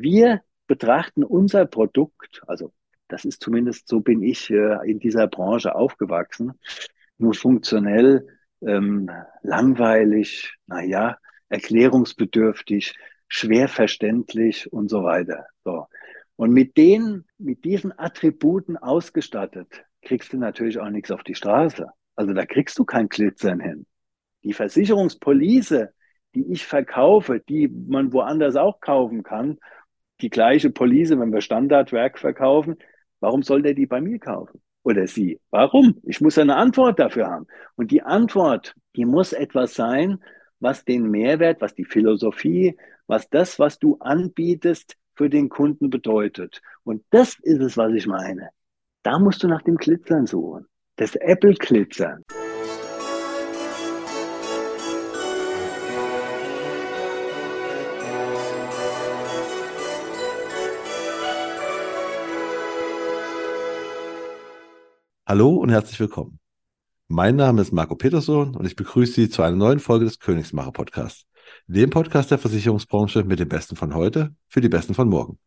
Wir betrachten unser Produkt, also das ist zumindest so bin ich äh, in dieser Branche aufgewachsen, nur funktionell, ähm, langweilig, naja, erklärungsbedürftig, schwer verständlich und so weiter. So. Und mit den, mit diesen Attributen ausgestattet, kriegst du natürlich auch nichts auf die Straße. Also da kriegst du kein Glitzern hin. Die Versicherungspolice, die ich verkaufe, die man woanders auch kaufen kann, die gleiche Police, wenn wir Standardwerk verkaufen, warum soll der die bei mir kaufen? Oder sie? Warum? Ich muss eine Antwort dafür haben. Und die Antwort, die muss etwas sein, was den Mehrwert, was die Philosophie, was das, was du anbietest, für den Kunden bedeutet. Und das ist es, was ich meine. Da musst du nach dem Glitzern suchen. Das Apple-Glitzern. Hallo und herzlich willkommen. Mein Name ist Marco Peterson und ich begrüße Sie zu einer neuen Folge des Königsmacher Podcasts, dem Podcast der Versicherungsbranche mit den Besten von heute für die Besten von morgen.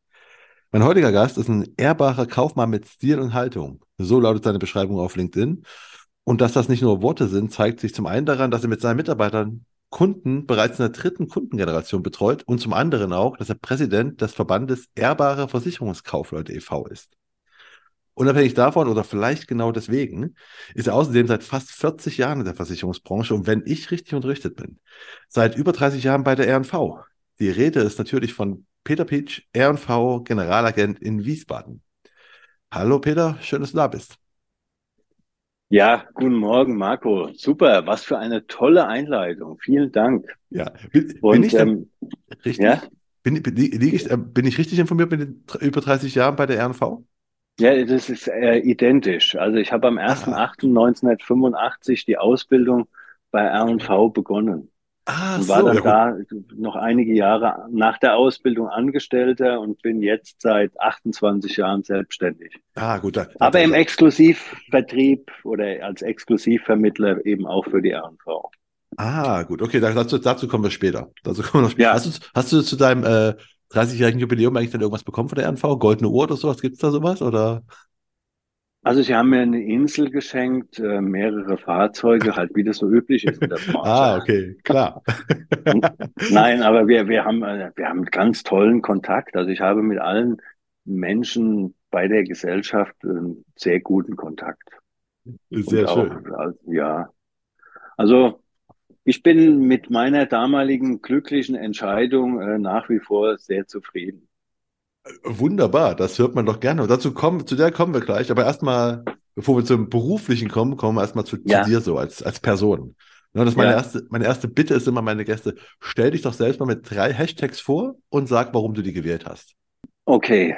Mein heutiger Gast ist ein ehrbarer Kaufmann mit Stil und Haltung. So lautet seine Beschreibung auf LinkedIn. Und dass das nicht nur Worte sind, zeigt sich zum einen daran, dass er mit seinen Mitarbeitern Kunden bereits in der dritten Kundengeneration betreut und zum anderen auch, dass er Präsident des Verbandes Ehrbare Versicherungskaufleute e.V. ist. Unabhängig davon oder vielleicht genau deswegen ist er außerdem seit fast 40 Jahren in der Versicherungsbranche und wenn ich richtig unterrichtet bin, seit über 30 Jahren bei der RNV. Die Rede ist natürlich von Peter Peach, RNV Generalagent in Wiesbaden. Hallo Peter, schön, dass du da bist. Ja, guten Morgen, Marco. Super, was für eine tolle Einleitung. Vielen Dank. Ja, bin, und, bin ich ähm, richtig? Ja? Bin, bin, ich, äh, bin ich richtig informiert mit den über 30 Jahren bei der RNV? Ja, das ist äh, identisch. Also ich habe am 1.8.1985 die Ausbildung bei R&V begonnen. Ah, und war so, dann ja, da noch einige Jahre nach der Ausbildung Angestellter und bin jetzt seit 28 Jahren selbstständig. Ah, gut. Da, Aber im Exklusivvertrieb oder als Exklusivvermittler eben auch für die R&V. Ah, gut. Okay, dazu, dazu kommen wir später. Dazu kommen wir noch später. Ja. Hast, du, hast du zu deinem äh, 30-jährigen Jubiläum eigentlich dann irgendwas bekommen von der RNV? Goldene Uhr oder sowas? Gibt es da sowas? Oder? Also sie haben mir eine Insel geschenkt, äh, mehrere Fahrzeuge, halt wie das so üblich ist in der Branche. ah, okay, klar. Nein, aber wir, wir, haben, äh, wir haben ganz tollen Kontakt. Also ich habe mit allen Menschen bei der Gesellschaft einen sehr guten Kontakt. Sehr auch, schön. Also, ja. Also ich bin mit meiner damaligen glücklichen Entscheidung äh, nach wie vor sehr zufrieden. Wunderbar, das hört man doch gerne. Und dazu kommen, zu der kommen wir gleich. Aber erstmal, bevor wir zum beruflichen kommen, kommen wir erstmal zu, ja. zu dir so als, als Person. Ja, das meine, ja. erste, meine erste Bitte ist immer, meine Gäste, stell dich doch selbst mal mit drei Hashtags vor und sag, warum du die gewählt hast. Okay,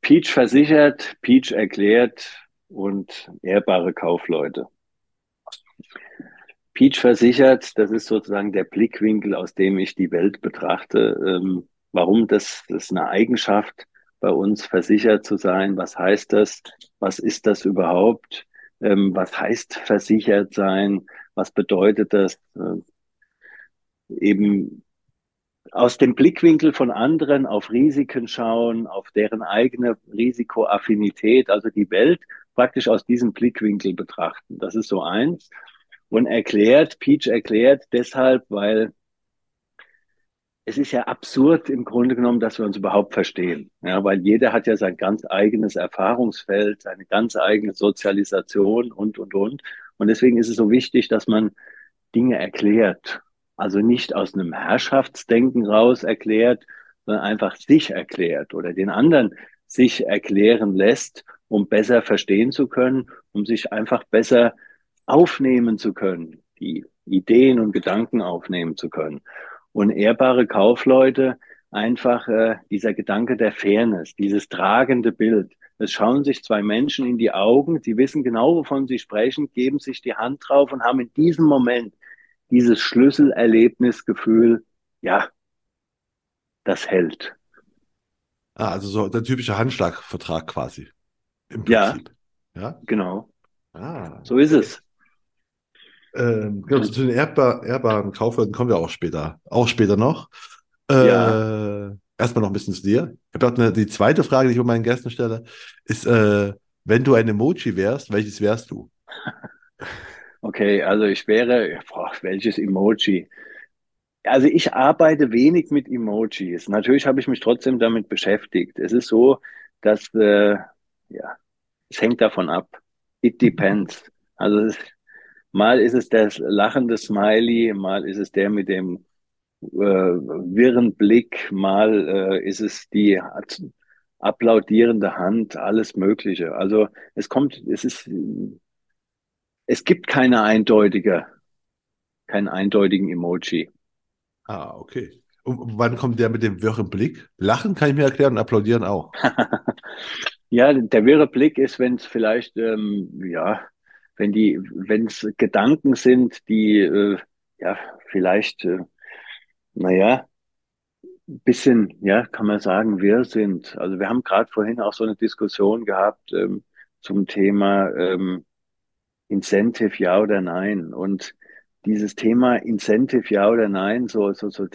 Peach versichert, Peach erklärt und ehrbare Kaufleute. Peach versichert, das ist sozusagen der Blickwinkel, aus dem ich die Welt betrachte. Ähm, warum das, das ist eine Eigenschaft bei uns, versichert zu sein. Was heißt das? Was ist das überhaupt? Ähm, was heißt versichert sein? Was bedeutet das? Äh, eben aus dem Blickwinkel von anderen auf Risiken schauen, auf deren eigene Risikoaffinität, also die Welt praktisch aus diesem Blickwinkel betrachten. Das ist so eins und erklärt, Peach erklärt deshalb, weil es ist ja absurd im Grunde genommen, dass wir uns überhaupt verstehen. Ja, weil jeder hat ja sein ganz eigenes Erfahrungsfeld, seine ganz eigene Sozialisation und, und, und. Und deswegen ist es so wichtig, dass man Dinge erklärt. Also nicht aus einem Herrschaftsdenken raus erklärt, sondern einfach sich erklärt oder den anderen sich erklären lässt, um besser verstehen zu können, um sich einfach besser aufnehmen zu können, die Ideen und Gedanken aufnehmen zu können. Und ehrbare Kaufleute, einfach äh, dieser Gedanke der Fairness, dieses tragende Bild. Es schauen sich zwei Menschen in die Augen, sie wissen genau, wovon sie sprechen, geben sich die Hand drauf und haben in diesem Moment dieses Schlüsselerlebnisgefühl, ja, das hält. Ah, also so der typische Handschlagvertrag quasi. Im Prinzip. Ja, ja? genau. Ah, so ist es. Ähm, genau, zu den ehrbar, ehrbaren Kaufleuten kommen wir auch später, auch später noch. Äh, ja. erstmal noch ein bisschen zu dir. Ich habe eine, die zweite Frage, die ich bei meinen Gästen stelle, ist, äh, wenn du ein Emoji wärst, welches wärst du? Okay, also ich wäre, boah, welches Emoji? Also ich arbeite wenig mit Emojis. Natürlich habe ich mich trotzdem damit beschäftigt. Es ist so, dass, äh, ja, es hängt davon ab. It depends. Also es, mal ist es das lachende Smiley, mal ist es der mit dem äh, wirren Blick, mal äh, ist es die applaudierende Hand, alles Mögliche. Also es kommt, es ist, es gibt keine eindeutige, keinen eindeutigen Emoji. Ah, okay. Und wann kommt der mit dem wirren Blick? Lachen kann ich mir erklären und applaudieren auch. ja, der wirre Blick ist, wenn es vielleicht, ähm, ja, wenn die, wenn es Gedanken sind, die, äh, ja, vielleicht, äh, naja, bisschen, ja, kann man sagen, wir sind. Also wir haben gerade vorhin auch so eine Diskussion gehabt ähm, zum Thema ähm, Incentive, ja oder nein. Und dieses Thema Incentive, ja oder nein, so, so, so,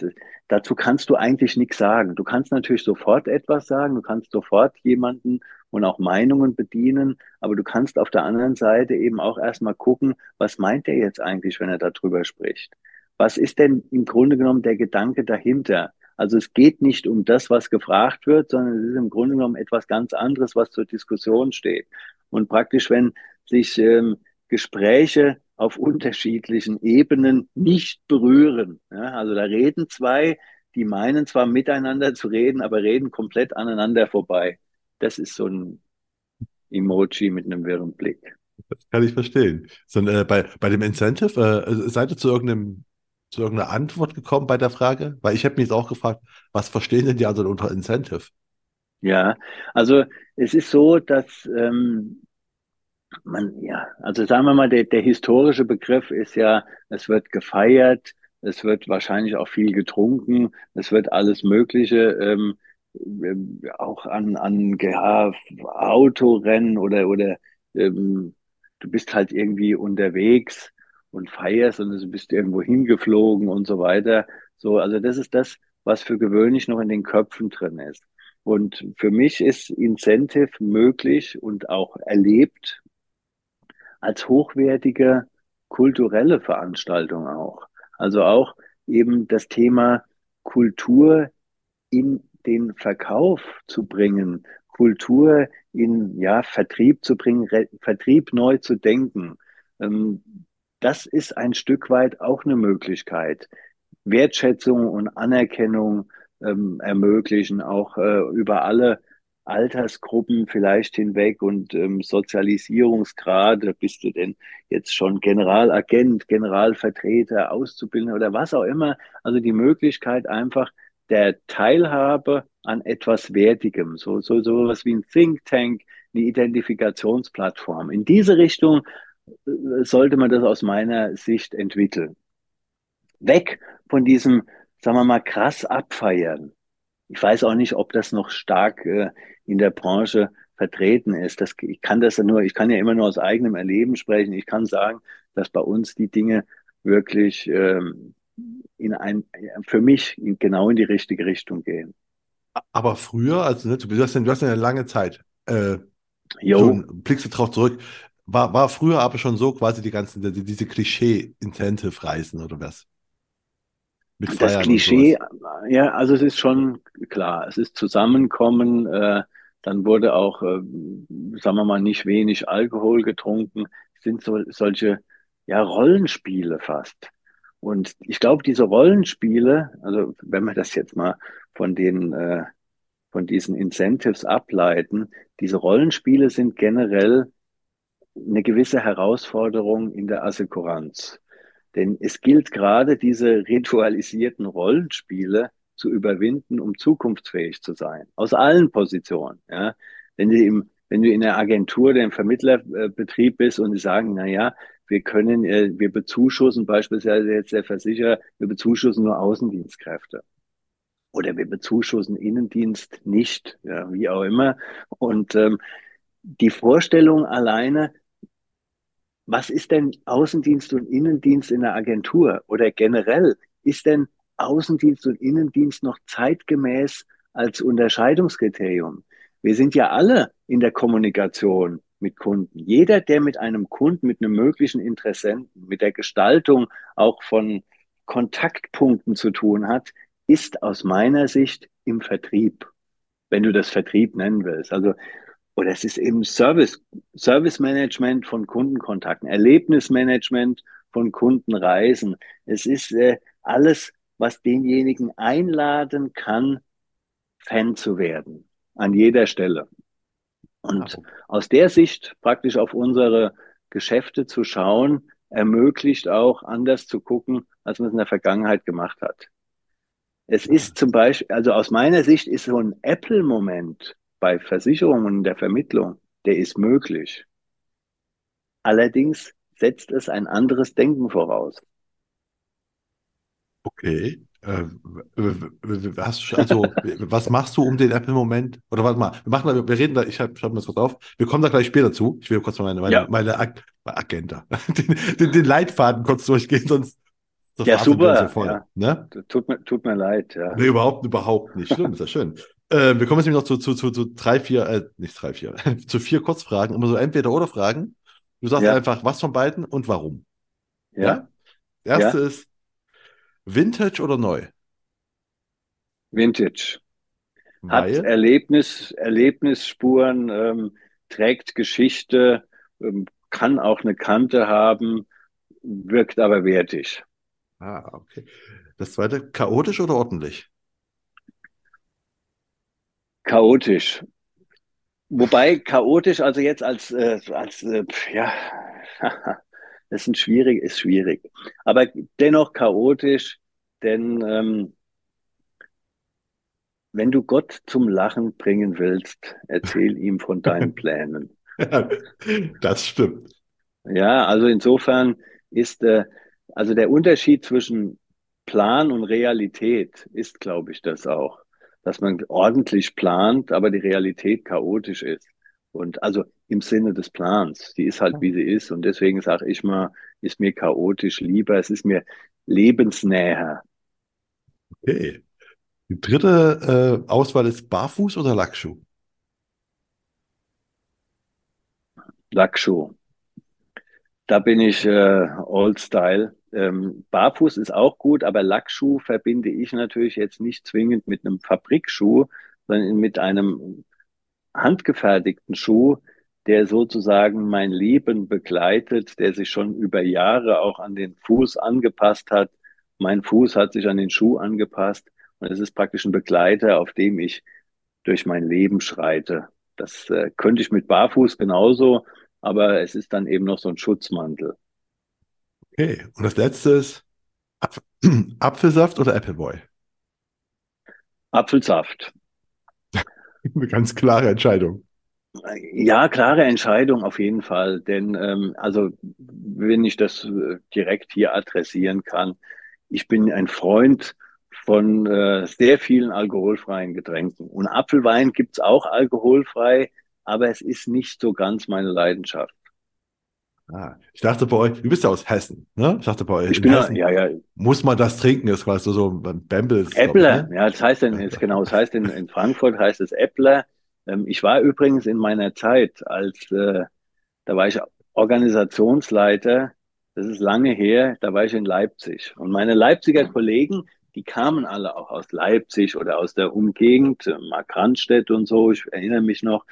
dazu kannst du eigentlich nichts sagen. Du kannst natürlich sofort etwas sagen, du kannst sofort jemanden und auch Meinungen bedienen, aber du kannst auf der anderen Seite eben auch erstmal gucken, was meint er jetzt eigentlich, wenn er darüber spricht? Was ist denn im Grunde genommen der Gedanke dahinter? Also es geht nicht um das, was gefragt wird, sondern es ist im Grunde genommen etwas ganz anderes, was zur Diskussion steht. Und praktisch, wenn sich ähm, Gespräche auf unterschiedlichen Ebenen nicht berühren. Ja, also da reden zwei, die meinen zwar miteinander zu reden, aber reden komplett aneinander vorbei. Das ist so ein Emoji mit einem wirren Blick. Das kann ich verstehen. So, äh, bei, bei dem Incentive, äh, seid ihr zu irgendeinem zu irgendeiner Antwort gekommen bei der Frage? Weil ich habe mich jetzt auch gefragt, was verstehen denn die also unter Incentive? Ja, also es ist so, dass ähm, man, ja, also sagen wir mal, der, der historische Begriff ist ja, es wird gefeiert, es wird wahrscheinlich auch viel getrunken, es wird alles Mögliche, ähm auch an, an ja, Autorennen oder, oder ähm, du bist halt irgendwie unterwegs und feierst und du bist irgendwo hingeflogen und so weiter. So, also das ist das, was für gewöhnlich noch in den Köpfen drin ist. Und für mich ist Incentive möglich und auch erlebt als hochwertige kulturelle Veranstaltung auch. Also auch eben das Thema Kultur in den Verkauf zu bringen, Kultur in ja, Vertrieb zu bringen, Vertrieb neu zu denken. Ähm, das ist ein Stück weit auch eine Möglichkeit. Wertschätzung und Anerkennung ähm, ermöglichen, auch äh, über alle Altersgruppen vielleicht hinweg und ähm, Sozialisierungsgrade, bist du denn jetzt schon Generalagent, Generalvertreter, Auszubildender oder was auch immer. Also die Möglichkeit einfach der Teilhabe an etwas Wertigem, so, so, so was wie ein Think Tank, eine Identifikationsplattform. In diese Richtung äh, sollte man das aus meiner Sicht entwickeln. Weg von diesem, sagen wir mal, krass abfeiern. Ich weiß auch nicht, ob das noch stark äh, in der Branche vertreten ist. Das, ich kann das ja nur, ich kann ja immer nur aus eigenem Erleben sprechen. Ich kann sagen, dass bei uns die Dinge wirklich ähm, in ein, für mich genau in die richtige Richtung gehen. Aber früher, also ne, du, hast ja, du hast ja eine lange Zeit. Äh, jo. blickst du drauf zurück. War, war früher aber schon so quasi die ganzen, die, diese Klischee-Incentive-Reisen oder was? Das Klischee, ja, also es ist schon klar, es ist Zusammenkommen, äh, dann wurde auch, äh, sagen wir mal, nicht wenig Alkohol getrunken, es sind so, solche, ja, Rollenspiele fast. Und ich glaube, diese Rollenspiele, also wenn wir das jetzt mal von den, äh, von diesen Incentives ableiten, diese Rollenspiele sind generell eine gewisse Herausforderung in der Assekuranz. Denn es gilt gerade, diese ritualisierten Rollenspiele zu überwinden, um zukunftsfähig zu sein. Aus allen Positionen. Ja. Wenn du im, wenn du in der Agentur oder im Vermittlerbetrieb bist und die sagen, na ja, wir können, äh, wir bezuschussen beispielsweise jetzt der Versicherer, wir bezuschussen nur Außendienstkräfte. Oder wir bezuschussen Innendienst nicht, ja, wie auch immer. Und ähm, die Vorstellung alleine, was ist denn Außendienst und Innendienst in der Agentur oder generell? Ist denn Außendienst und Innendienst noch zeitgemäß als Unterscheidungskriterium. Wir sind ja alle in der Kommunikation mit Kunden. Jeder, der mit einem Kunden, mit einem möglichen Interessenten, mit der Gestaltung auch von Kontaktpunkten zu tun hat, ist aus meiner Sicht im Vertrieb, wenn du das Vertrieb nennen willst. Also, oder es ist eben Service, Service Management von Kundenkontakten, Erlebnismanagement von Kundenreisen. Es ist äh, alles, was denjenigen einladen kann, Fan zu werden, an jeder Stelle. Und aus der Sicht praktisch auf unsere Geschäfte zu schauen, ermöglicht auch anders zu gucken, als man es in der Vergangenheit gemacht hat. Es ist zum Beispiel, also aus meiner Sicht ist so ein Apple-Moment bei Versicherungen und der Vermittlung, der ist möglich. Allerdings setzt es ein anderes Denken voraus. Okay. Äh, hast, also, was machst du um den Apple-Moment? Oder warte mal, wir machen da, wir reden da, ich hab mir das kurz auf. Wir kommen da gleich später zu. Ich will kurz mal meine, meine, ja. meine, Ag Agenda, den, den, den, Leitfaden kurz durchgehen, sonst. Ja, super. Voll, ja. ne? tut, mir, tut mir leid. Ja. Nee, überhaupt, überhaupt nicht schlimm, ist ja schön. Äh, wir kommen jetzt nämlich noch zu, zu, zu, zu drei, vier, äh, nicht drei, vier, zu vier Kurzfragen, immer so entweder oder Fragen. Du sagst ja. einfach, was von beiden und warum. Ja. ja? Erste ist, Vintage oder neu? Vintage. Hat Erlebnis, Erlebnisspuren, ähm, trägt Geschichte, ähm, kann auch eine Kante haben, wirkt aber wertig. Ah, okay. Das zweite, chaotisch oder ordentlich? Chaotisch. Wobei chaotisch, also jetzt als, äh, als äh, ja, das ist, schwierig, ist schwierig. Aber dennoch chaotisch, denn ähm, wenn du Gott zum Lachen bringen willst, erzähl ihm von deinen Plänen. das stimmt. Ja, also insofern ist äh, also der Unterschied zwischen Plan und Realität ist, glaube ich, das auch, dass man ordentlich plant, aber die Realität chaotisch ist. Und also im Sinne des Plans, die ist halt wie sie ist. Und deswegen sage ich mal, ist mir chaotisch lieber, es ist mir lebensnäher. Okay. Die dritte äh, Auswahl ist Barfuß oder Lackschuh? Lackschuh. Da bin ich äh, Old Style. Ähm, Barfuß ist auch gut, aber Lackschuh verbinde ich natürlich jetzt nicht zwingend mit einem Fabrikschuh, sondern mit einem handgefertigten Schuh, der sozusagen mein Leben begleitet, der sich schon über Jahre auch an den Fuß angepasst hat. Mein Fuß hat sich an den Schuh angepasst und es ist praktisch ein Begleiter, auf dem ich durch mein Leben schreite. Das äh, könnte ich mit Barfuß genauso, aber es ist dann eben noch so ein Schutzmantel. Okay, und das letzte ist Apf Apfelsaft oder Appleboy? Apfelsaft. Eine ganz klare Entscheidung. Ja, klare Entscheidung auf jeden Fall. Denn ähm, also wenn ich das äh, direkt hier adressieren kann, ich bin ein Freund von äh, sehr vielen alkoholfreien Getränken. Und Apfelwein gibt's auch alkoholfrei, aber es ist nicht so ganz meine Leidenschaft. Ah, ich dachte bei euch, du bist ja aus Hessen, ne? Ich dachte bei euch, ich bin Hessen ja, ja. muss man das trinken, ist quasi so ein Bamble. Äppler, ne? ja, das heißt in, jetzt genau, das heißt in, in Frankfurt heißt es Äppler. Ähm, ich war übrigens in meiner Zeit als, äh, da war ich Organisationsleiter, das ist lange her, da war ich in Leipzig. Und meine Leipziger Kollegen, die kamen alle auch aus Leipzig oder aus der Umgegend, Mark Randstedt und so, ich erinnere mich noch,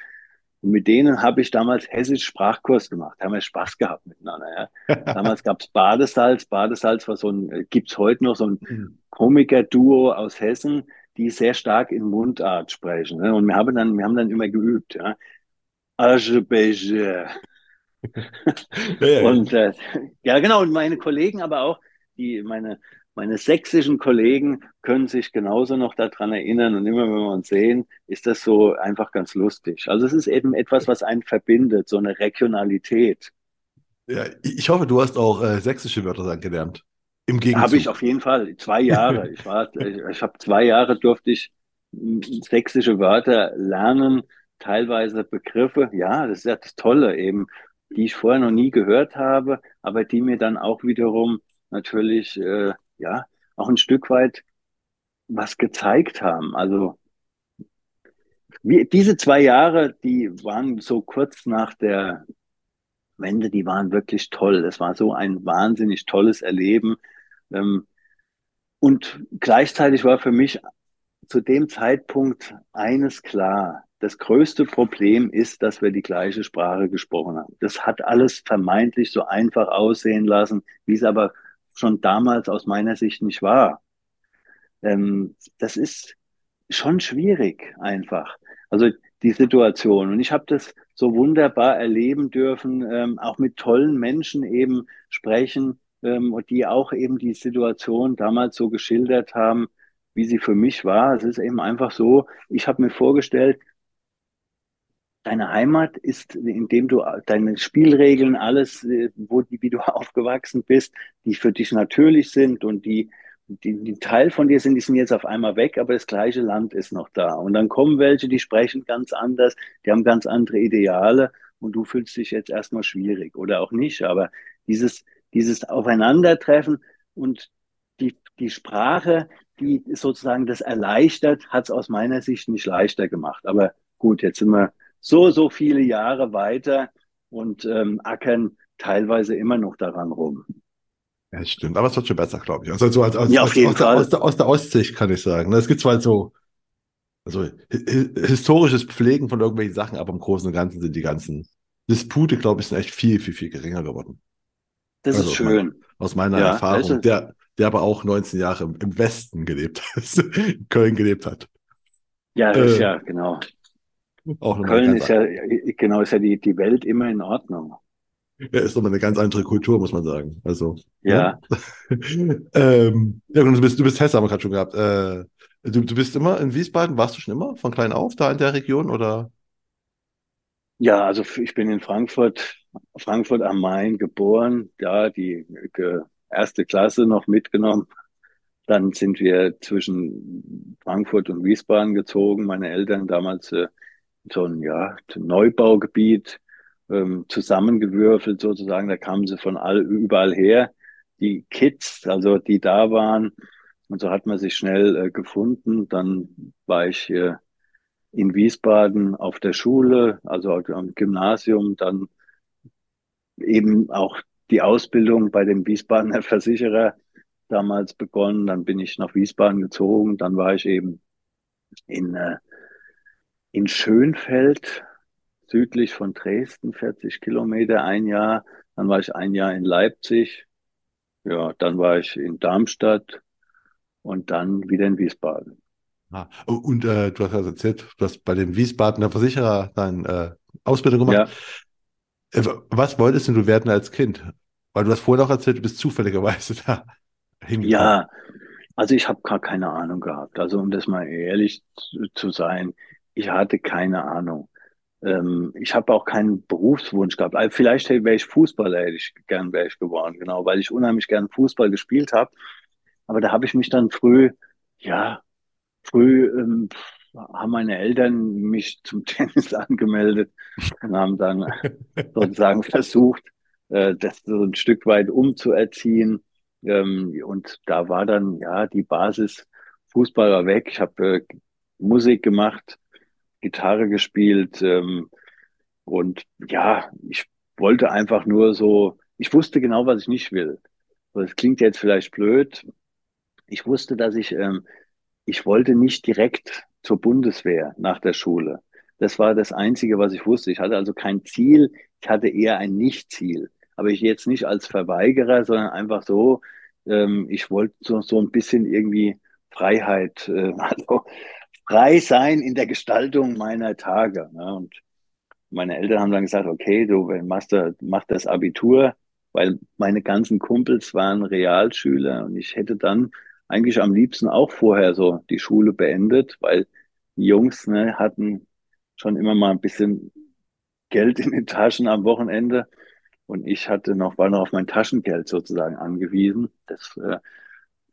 und mit denen habe ich damals hessisch Sprachkurs gemacht. Da haben wir Spaß gehabt miteinander. Ja. damals gab es Badesalz. Badesalz war so ein, äh, gibt's heute noch so ein mhm. Komiker-Duo aus Hessen, die sehr stark in Mundart sprechen. Ne? Und wir haben dann, wir haben dann immer geübt. Ja. Ja. Und äh, ja, genau. Und meine Kollegen aber auch, die meine meine sächsischen Kollegen können sich genauso noch daran erinnern und immer wenn wir uns sehen, ist das so einfach ganz lustig. Also es ist eben etwas, was einen verbindet, so eine Regionalität. Ja, ich hoffe, du hast auch äh, sächsische Wörter dann gelernt. Im Gegenzug. Habe ich auf jeden Fall. Zwei Jahre. ich war, ich, ich habe zwei Jahre durfte ich sächsische Wörter lernen, teilweise Begriffe. Ja, das ist ja das Tolle eben, die ich vorher noch nie gehört habe, aber die mir dann auch wiederum natürlich äh, ja, auch ein Stück weit was gezeigt haben. Also wie, diese zwei Jahre, die waren so kurz nach der Wende, die waren wirklich toll. Es war so ein wahnsinnig tolles Erleben. Ähm, und gleichzeitig war für mich zu dem Zeitpunkt eines klar. Das größte Problem ist, dass wir die gleiche Sprache gesprochen haben. Das hat alles vermeintlich so einfach aussehen lassen, wie es aber schon damals aus meiner Sicht nicht war. Ähm, das ist schon schwierig einfach. Also die Situation. Und ich habe das so wunderbar erleben dürfen, ähm, auch mit tollen Menschen eben sprechen, ähm, die auch eben die Situation damals so geschildert haben, wie sie für mich war. Es ist eben einfach so, ich habe mir vorgestellt, deine Heimat ist, indem du deine Spielregeln, alles, äh, wo wie du aufgewachsen bist, die für dich natürlich sind und die, die, die Teil von dir sind, die sind jetzt auf einmal weg, aber das gleiche Land ist noch da. Und dann kommen welche, die sprechen ganz anders, die haben ganz andere Ideale und du fühlst dich jetzt erstmal schwierig oder auch nicht. Aber dieses, dieses Aufeinandertreffen und die, die Sprache, die sozusagen das erleichtert, hat es aus meiner Sicht nicht leichter gemacht. Aber gut, jetzt sind wir so, so viele Jahre weiter und ähm, ackern teilweise immer noch daran rum. Ja, stimmt, aber es wird schon besser, glaube ich. Also, also als, als, ja, aus, aus, der, aus, der, aus der Ostsicht kann ich sagen. Es gibt zwar so also historisches Pflegen von irgendwelchen Sachen, aber im Großen und Ganzen sind die ganzen Dispute, glaube ich, sind echt viel, viel, viel geringer geworden. Das also ist schön. Mein, aus meiner ja, Erfahrung, also, der, der aber auch 19 Jahre im Westen gelebt hat, in Köln gelebt hat. Ja, äh, ja, genau. Auch Köln ist ja, genau, ist ja die, die Welt immer in Ordnung. Ja, ist nochmal eine ganz andere Kultur, muss man sagen. Also. Ja. Ja, ähm, ja du bist, du bist Hesse, haben wir gerade schon gehabt. Äh, du, du bist immer in Wiesbaden, warst du schon immer von klein auf da in der Region oder? Ja, also ich bin in Frankfurt, Frankfurt am Main geboren, ja, die erste Klasse noch mitgenommen. Dann sind wir zwischen Frankfurt und Wiesbaden gezogen. Meine Eltern damals äh, so ein ja, Neubaugebiet ähm, zusammengewürfelt sozusagen. Da kamen sie von all, überall her. Die Kids, also die da waren. Und so hat man sich schnell äh, gefunden. Dann war ich äh, in Wiesbaden auf der Schule, also am Gymnasium, dann eben auch die Ausbildung bei dem Wiesbadener Versicherer damals begonnen. Dann bin ich nach Wiesbaden gezogen. Dann war ich eben in, äh, in Schönfeld, südlich von Dresden, 40 Kilometer, ein Jahr. Dann war ich ein Jahr in Leipzig. Ja, dann war ich in Darmstadt und dann wieder in Wiesbaden. Ah, und äh, du hast also erzählt, du hast bei dem Wiesbadener Versicherer deine äh, Ausbildung gemacht. Äh, was wolltest du werden als Kind? Weil du hast vorhin auch erzählt, du bist zufälligerweise da hingekommen. Ja, also ich habe gar keine Ahnung gehabt. Also um das mal ehrlich zu, zu sein, ich hatte keine Ahnung. Ähm, ich habe auch keinen Berufswunsch gehabt. Also vielleicht wäre ich Fußballer, hätte ich gern wäre ich geworden, genau, weil ich unheimlich gern Fußball gespielt habe. Aber da habe ich mich dann früh, ja, früh ähm, haben meine Eltern mich zum Tennis angemeldet und haben dann sozusagen versucht, äh, das so ein Stück weit umzuerziehen. Ähm, und da war dann ja die Basis Fußball war weg. Ich habe äh, Musik gemacht, Gitarre gespielt ähm, und ja, ich wollte einfach nur so, ich wusste genau, was ich nicht will. Das klingt jetzt vielleicht blöd. Ich wusste, dass ich, ähm, ich wollte nicht direkt zur Bundeswehr nach der Schule. Das war das Einzige, was ich wusste. Ich hatte also kein Ziel, ich hatte eher ein Nicht-Ziel. Aber ich jetzt nicht als Verweigerer, sondern einfach so, ähm, ich wollte so, so ein bisschen irgendwie Freiheit, äh, also frei sein in der Gestaltung meiner Tage. Ne? Und meine Eltern haben dann gesagt, okay, du machst, mach das Abitur, weil meine ganzen Kumpels waren Realschüler und ich hätte dann eigentlich am liebsten auch vorher so die Schule beendet, weil die Jungs ne, hatten schon immer mal ein bisschen Geld in den Taschen am Wochenende und ich hatte noch, war noch auf mein Taschengeld sozusagen angewiesen. Das äh,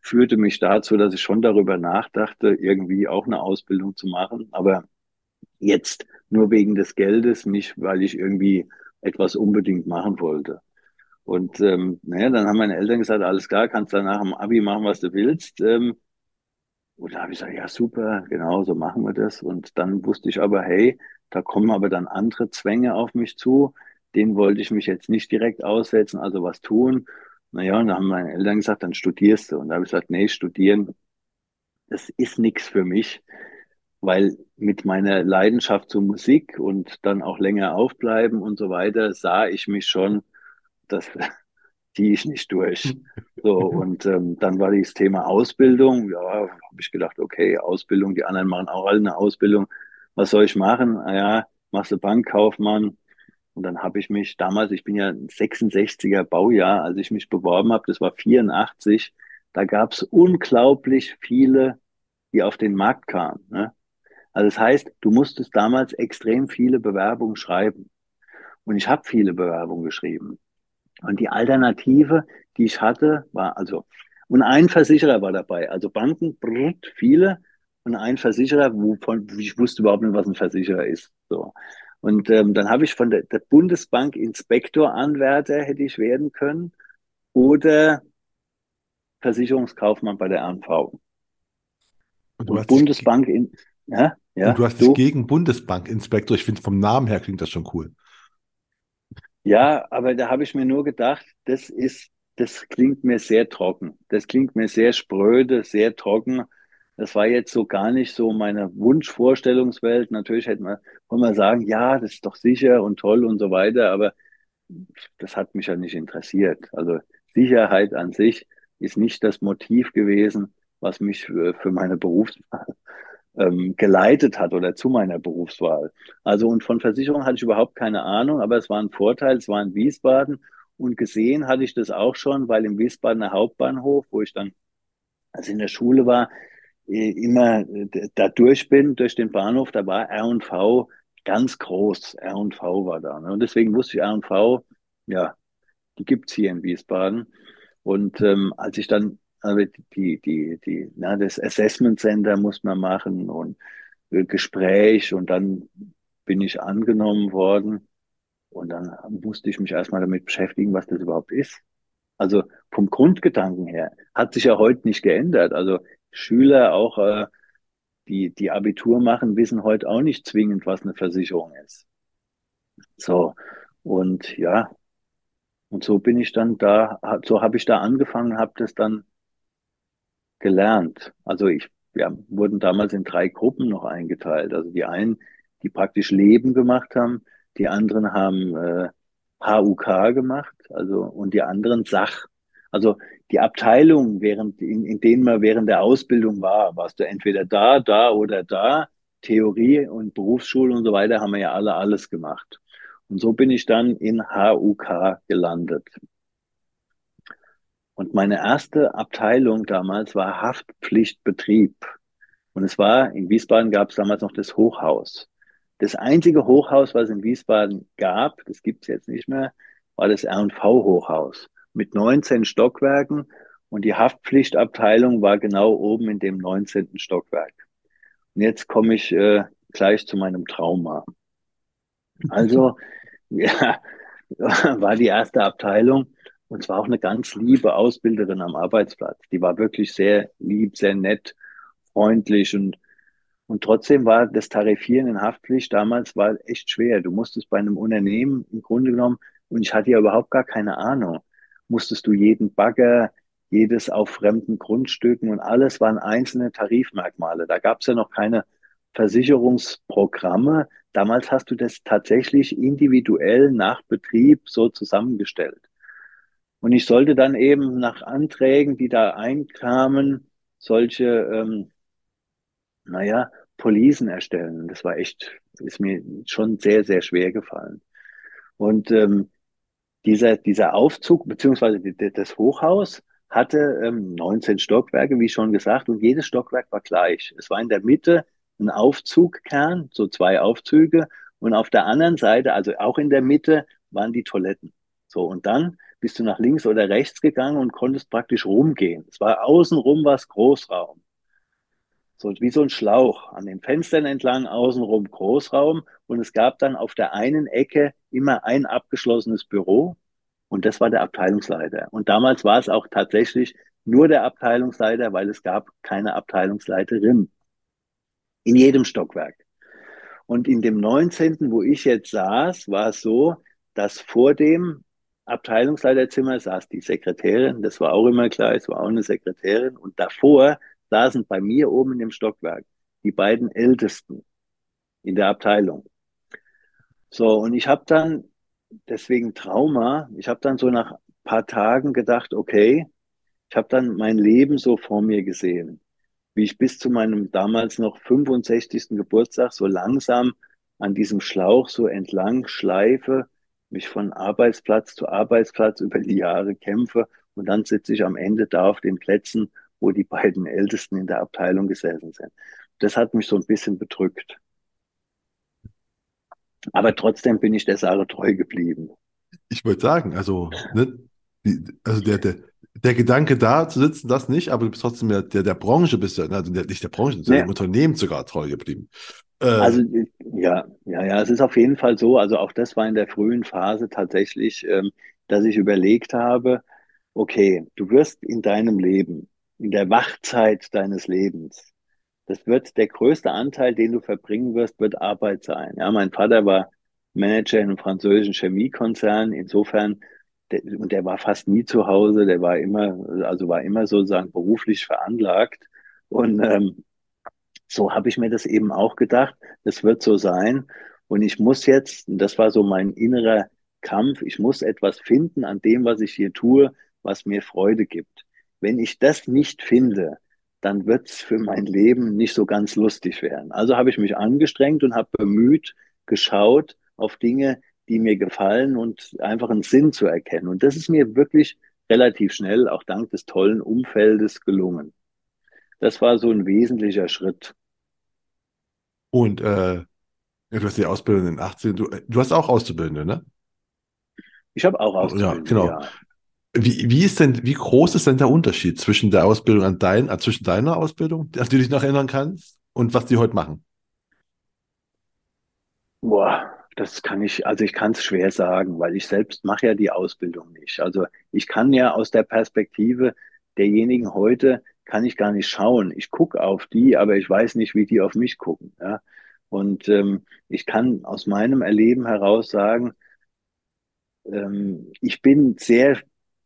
führte mich dazu, dass ich schon darüber nachdachte, irgendwie auch eine Ausbildung zu machen, aber jetzt nur wegen des Geldes, nicht weil ich irgendwie etwas unbedingt machen wollte. Und ähm, naja, dann haben meine Eltern gesagt, alles klar, kannst danach im Abi machen, was du willst. Ähm, Und da habe ich gesagt, ja super, genau so machen wir das. Und dann wusste ich aber, hey, da kommen aber dann andere Zwänge auf mich zu. Den wollte ich mich jetzt nicht direkt aussetzen, also was tun. Naja, und da haben meine Eltern gesagt, dann studierst du. Und da habe ich gesagt, nee, studieren, das ist nichts für mich, weil mit meiner Leidenschaft zur Musik und dann auch länger aufbleiben und so weiter, sah ich mich schon, das ziehe ich nicht durch. So, und ähm, dann war dieses Thema Ausbildung. Ja, habe ich gedacht, okay, Ausbildung, die anderen machen auch alle eine Ausbildung. Was soll ich machen? Naja, machst du Bankkaufmann. Und dann habe ich mich damals, ich bin ja 66er Baujahr, als ich mich beworben habe, das war 84, da gab es unglaublich viele, die auf den Markt kamen. Ne? Also das heißt, du musstest damals extrem viele Bewerbungen schreiben. Und ich habe viele Bewerbungen geschrieben. Und die Alternative, die ich hatte, war also, und ein Versicherer war dabei, also Banken, brrrt, viele, und ein Versicherer, wovon ich wusste überhaupt nicht, was ein Versicherer ist. So. Und ähm, dann habe ich von der, der Bundesbank Inspektoranwärter hätte ich werden können oder Versicherungskaufmann bei der RNV. Und, und Bundesbank in, ja, ja, und du hast dich gegen Bundesbank-Inspektor. Ich finde, vom Namen her klingt das schon cool. Ja, aber da habe ich mir nur gedacht, das ist, das klingt mir sehr trocken. Das klingt mir sehr spröde, sehr trocken. Das war jetzt so gar nicht so meine Wunschvorstellungswelt. Natürlich hätte man, kann man sagen, ja, das ist doch sicher und toll und so weiter, aber das hat mich ja nicht interessiert. Also Sicherheit an sich ist nicht das Motiv gewesen, was mich für, für meine Berufswahl ähm, geleitet hat oder zu meiner Berufswahl. Also und von Versicherung hatte ich überhaupt keine Ahnung, aber es war ein Vorteil, es war in Wiesbaden und gesehen hatte ich das auch schon, weil im Wiesbadener Hauptbahnhof, wo ich dann, als ich in der Schule war, immer äh, da durch bin, durch den Bahnhof, da war R&V ganz groß. R&V war da. Ne? Und deswegen wusste ich, R&V, ja, die gibt's hier in Wiesbaden. Und ähm, als ich dann aber die, die, die, na, das Assessment Center muss man machen und Gespräch und dann bin ich angenommen worden und dann musste ich mich erstmal damit beschäftigen, was das überhaupt ist. Also vom Grundgedanken her hat sich ja heute nicht geändert. Also Schüler auch, äh, die, die Abitur machen, wissen heute auch nicht zwingend, was eine Versicherung ist. So, und ja, und so bin ich dann da, so habe ich da angefangen, habe das dann gelernt. Also ich, wir wurden damals in drei Gruppen noch eingeteilt. Also die einen, die praktisch Leben gemacht haben, die anderen haben äh, HUK gemacht, also und die anderen Sach. Also die Abteilung, während, in, in denen man während der Ausbildung war, warst du entweder da, da oder da. Theorie und Berufsschule und so weiter haben wir ja alle alles gemacht. Und so bin ich dann in HUK gelandet. Und meine erste Abteilung damals war Haftpflichtbetrieb. Und es war, in Wiesbaden gab es damals noch das Hochhaus. Das einzige Hochhaus, was es in Wiesbaden gab, das gibt es jetzt nicht mehr, war das R&V-Hochhaus mit 19 Stockwerken. Und die Haftpflichtabteilung war genau oben in dem 19. Stockwerk. Und jetzt komme ich äh, gleich zu meinem Trauma. Also, ja, war die erste Abteilung. Und zwar auch eine ganz liebe Ausbilderin am Arbeitsplatz. Die war wirklich sehr lieb, sehr nett, freundlich und und trotzdem war das Tarifieren in Haftpflicht damals war echt schwer. Du musstest bei einem Unternehmen im Grunde genommen, und ich hatte ja überhaupt gar keine Ahnung, musstest du jeden Bagger, jedes auf fremden Grundstücken und alles waren einzelne Tarifmerkmale. Da gab es ja noch keine Versicherungsprogramme. Damals hast du das tatsächlich individuell nach Betrieb so zusammengestellt. Und ich sollte dann eben nach Anträgen, die da einkamen, solche, ähm, naja, Polisen erstellen. Das war echt, ist mir schon sehr, sehr schwer gefallen. Und ähm, dieser, dieser Aufzug, beziehungsweise das Hochhaus, hatte ähm, 19 Stockwerke, wie schon gesagt, und jedes Stockwerk war gleich. Es war in der Mitte ein Aufzugkern, so zwei Aufzüge, und auf der anderen Seite, also auch in der Mitte, waren die Toiletten. So, und dann bist du nach links oder rechts gegangen und konntest praktisch rumgehen. Es war außenrum was Großraum. So wie so ein Schlauch. An den Fenstern entlang, außenrum Großraum. Und es gab dann auf der einen Ecke immer ein abgeschlossenes Büro. Und das war der Abteilungsleiter. Und damals war es auch tatsächlich nur der Abteilungsleiter, weil es gab keine Abteilungsleiterin in jedem Stockwerk. Und in dem 19., wo ich jetzt saß, war es so, dass vor dem Abteilungsleiterzimmer saß die Sekretärin, das war auch immer klar, es war auch eine Sekretärin. Und davor saßen bei mir oben dem Stockwerk die beiden Ältesten in der Abteilung. So, und ich habe dann, deswegen Trauma, ich habe dann so nach ein paar Tagen gedacht, okay, ich habe dann mein Leben so vor mir gesehen, wie ich bis zu meinem damals noch 65. Geburtstag so langsam an diesem Schlauch so entlang schleife, mich von Arbeitsplatz zu Arbeitsplatz über die Jahre kämpfe und dann sitze ich am Ende da auf den Plätzen, wo die beiden Ältesten in der Abteilung gesessen sind. Das hat mich so ein bisschen bedrückt. Aber trotzdem bin ich der Sache treu geblieben. Ich wollte sagen, also, ne, also der, der, der Gedanke da zu sitzen, das nicht, aber du bist trotzdem der, der, der Branche, bist du, also der, nicht der Branche, sondern nee. dem Unternehmen sogar treu geblieben. Äh, also ja, ja, ja, es ist auf jeden Fall so, also auch das war in der frühen Phase tatsächlich, ähm, dass ich überlegt habe, okay, du wirst in deinem Leben, in der Wachzeit deines Lebens, das wird der größte Anteil, den du verbringen wirst, wird Arbeit sein. Ja, mein Vater war Manager in einem französischen Chemiekonzern. Insofern, der, und der war fast nie zu Hause, der war immer, also war immer sozusagen beruflich veranlagt. Und ähm, so habe ich mir das eben auch gedacht, das wird so sein. Und ich muss jetzt, und das war so mein innerer Kampf, ich muss etwas finden an dem, was ich hier tue, was mir Freude gibt. Wenn ich das nicht finde, dann wird es für mein Leben nicht so ganz lustig werden. Also habe ich mich angestrengt und habe bemüht, geschaut auf Dinge, die mir gefallen und einfach einen Sinn zu erkennen. Und das ist mir wirklich relativ schnell, auch dank des tollen Umfeldes, gelungen. Das war so ein wesentlicher Schritt. Und äh, du hast die Ausbildung in den 18, du, du hast auch Auszubildende, ne? Ich habe auch Auszubildende, ja. Genau. Ja. Wie, wie ist denn, wie groß ist denn der Unterschied zwischen der Ausbildung an dein, äh, zwischen deiner Ausbildung, an die du dich noch erinnern kannst, und was die heute machen? Boah, das kann ich, also ich kann es schwer sagen, weil ich selbst mache ja die Ausbildung nicht. Also ich kann ja aus der Perspektive derjenigen heute, kann ich gar nicht schauen. Ich gucke auf die, aber ich weiß nicht, wie die auf mich gucken. Ja? Und ähm, ich kann aus meinem Erleben heraus sagen, ähm, ich bin sehr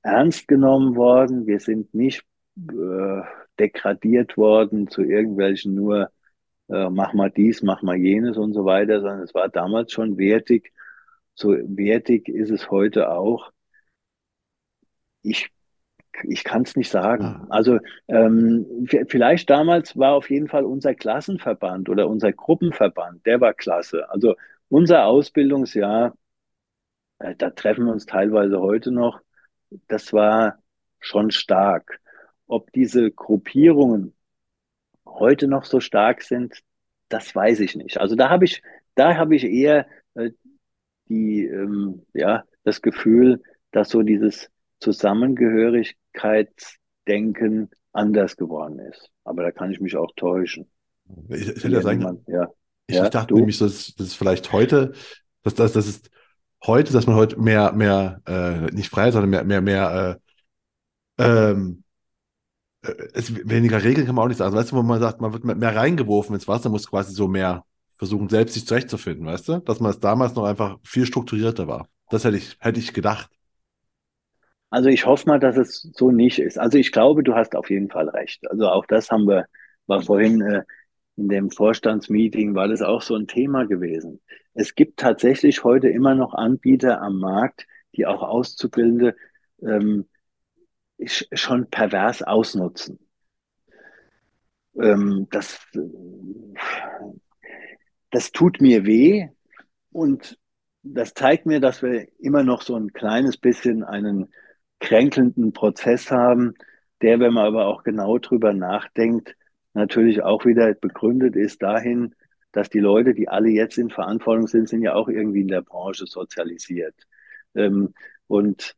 ernst genommen worden. Wir sind nicht äh, degradiert worden zu irgendwelchen nur äh, mach mal dies, mach mal jenes und so weiter, sondern es war damals schon wertig. So wertig ist es heute auch. Ich ich kann es nicht sagen. Ah. Also ähm, vielleicht damals war auf jeden Fall unser Klassenverband oder unser Gruppenverband, der war klasse. Also unser Ausbildungsjahr, äh, da treffen wir uns teilweise heute noch, das war schon stark. Ob diese Gruppierungen heute noch so stark sind, das weiß ich nicht. Also da habe ich, da habe ich eher äh, die, ähm, ja, das Gefühl, dass so dieses Zusammengehörigkeitsdenken anders geworden ist. Aber da kann ich mich auch täuschen. Ich, ich hätte ja sagen, ja. Ich, ja, dachte du? nämlich, dass das vielleicht heute, dass das, das ist heute, dass man heute mehr, mehr, äh, nicht frei, sondern mehr, mehr, mehr, äh, ähm, äh, es, weniger Regeln kann man auch nicht sagen. Also, weißt du, wo man sagt, man wird mehr reingeworfen ins Wasser, muss quasi so mehr versuchen, selbst sich zurechtzufinden, weißt du? Dass man es damals noch einfach viel strukturierter war. Das hätte ich, hätte ich gedacht. Also ich hoffe mal, dass es so nicht ist. Also ich glaube, du hast auf jeden Fall recht. Also auch das haben wir, war vorhin äh, in dem Vorstandsmeeting, war das auch so ein Thema gewesen. Es gibt tatsächlich heute immer noch Anbieter am Markt, die auch Auszubildende ähm, schon pervers ausnutzen. Ähm, das, das tut mir weh und das zeigt mir, dass wir immer noch so ein kleines bisschen einen kränkelnden Prozess haben, der, wenn man aber auch genau drüber nachdenkt, natürlich auch wieder begründet ist dahin, dass die Leute, die alle jetzt in Verantwortung sind, sind ja auch irgendwie in der Branche sozialisiert. Ähm, und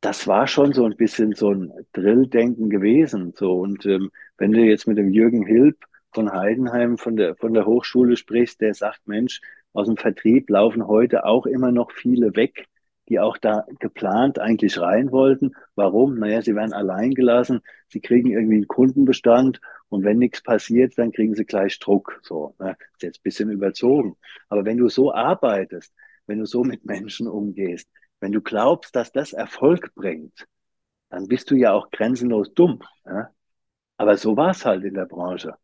das war schon so ein bisschen so ein Drilldenken gewesen. So und ähm, wenn du jetzt mit dem Jürgen Hilb von Heidenheim von der von der Hochschule sprichst, der sagt, Mensch, aus dem Vertrieb laufen heute auch immer noch viele weg, die auch da geplant eigentlich rein wollten. Warum? Naja, sie werden allein gelassen, sie kriegen irgendwie einen Kundenbestand und wenn nichts passiert, dann kriegen sie gleich Druck. So, ne? ist jetzt ein bisschen überzogen. Aber wenn du so arbeitest, wenn du so mit Menschen umgehst, wenn du glaubst, dass das Erfolg bringt, dann bist du ja auch grenzenlos dumm. Ja? Aber so war es halt in der Branche.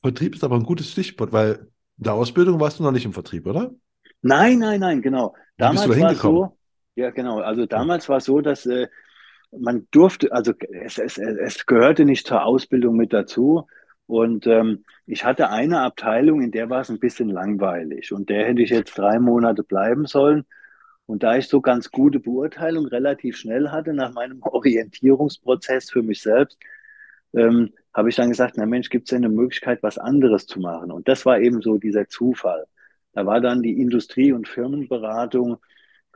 Vertrieb ist aber ein gutes Stichwort, weil in der Ausbildung warst du noch nicht im Vertrieb, oder? Nein, nein, nein, genau. Damals war es so, ja genau, also damals war es so, dass äh, man durfte, also es, es, es gehörte nicht zur Ausbildung mit dazu. Und ähm, ich hatte eine Abteilung, in der war es ein bisschen langweilig. Und der hätte ich jetzt drei Monate bleiben sollen. Und da ich so ganz gute Beurteilung relativ schnell hatte nach meinem Orientierungsprozess für mich selbst, ähm, habe ich dann gesagt, na Mensch, gibt es denn eine Möglichkeit, was anderes zu machen? Und das war eben so dieser Zufall. Da war dann die Industrie- und Firmenberatung,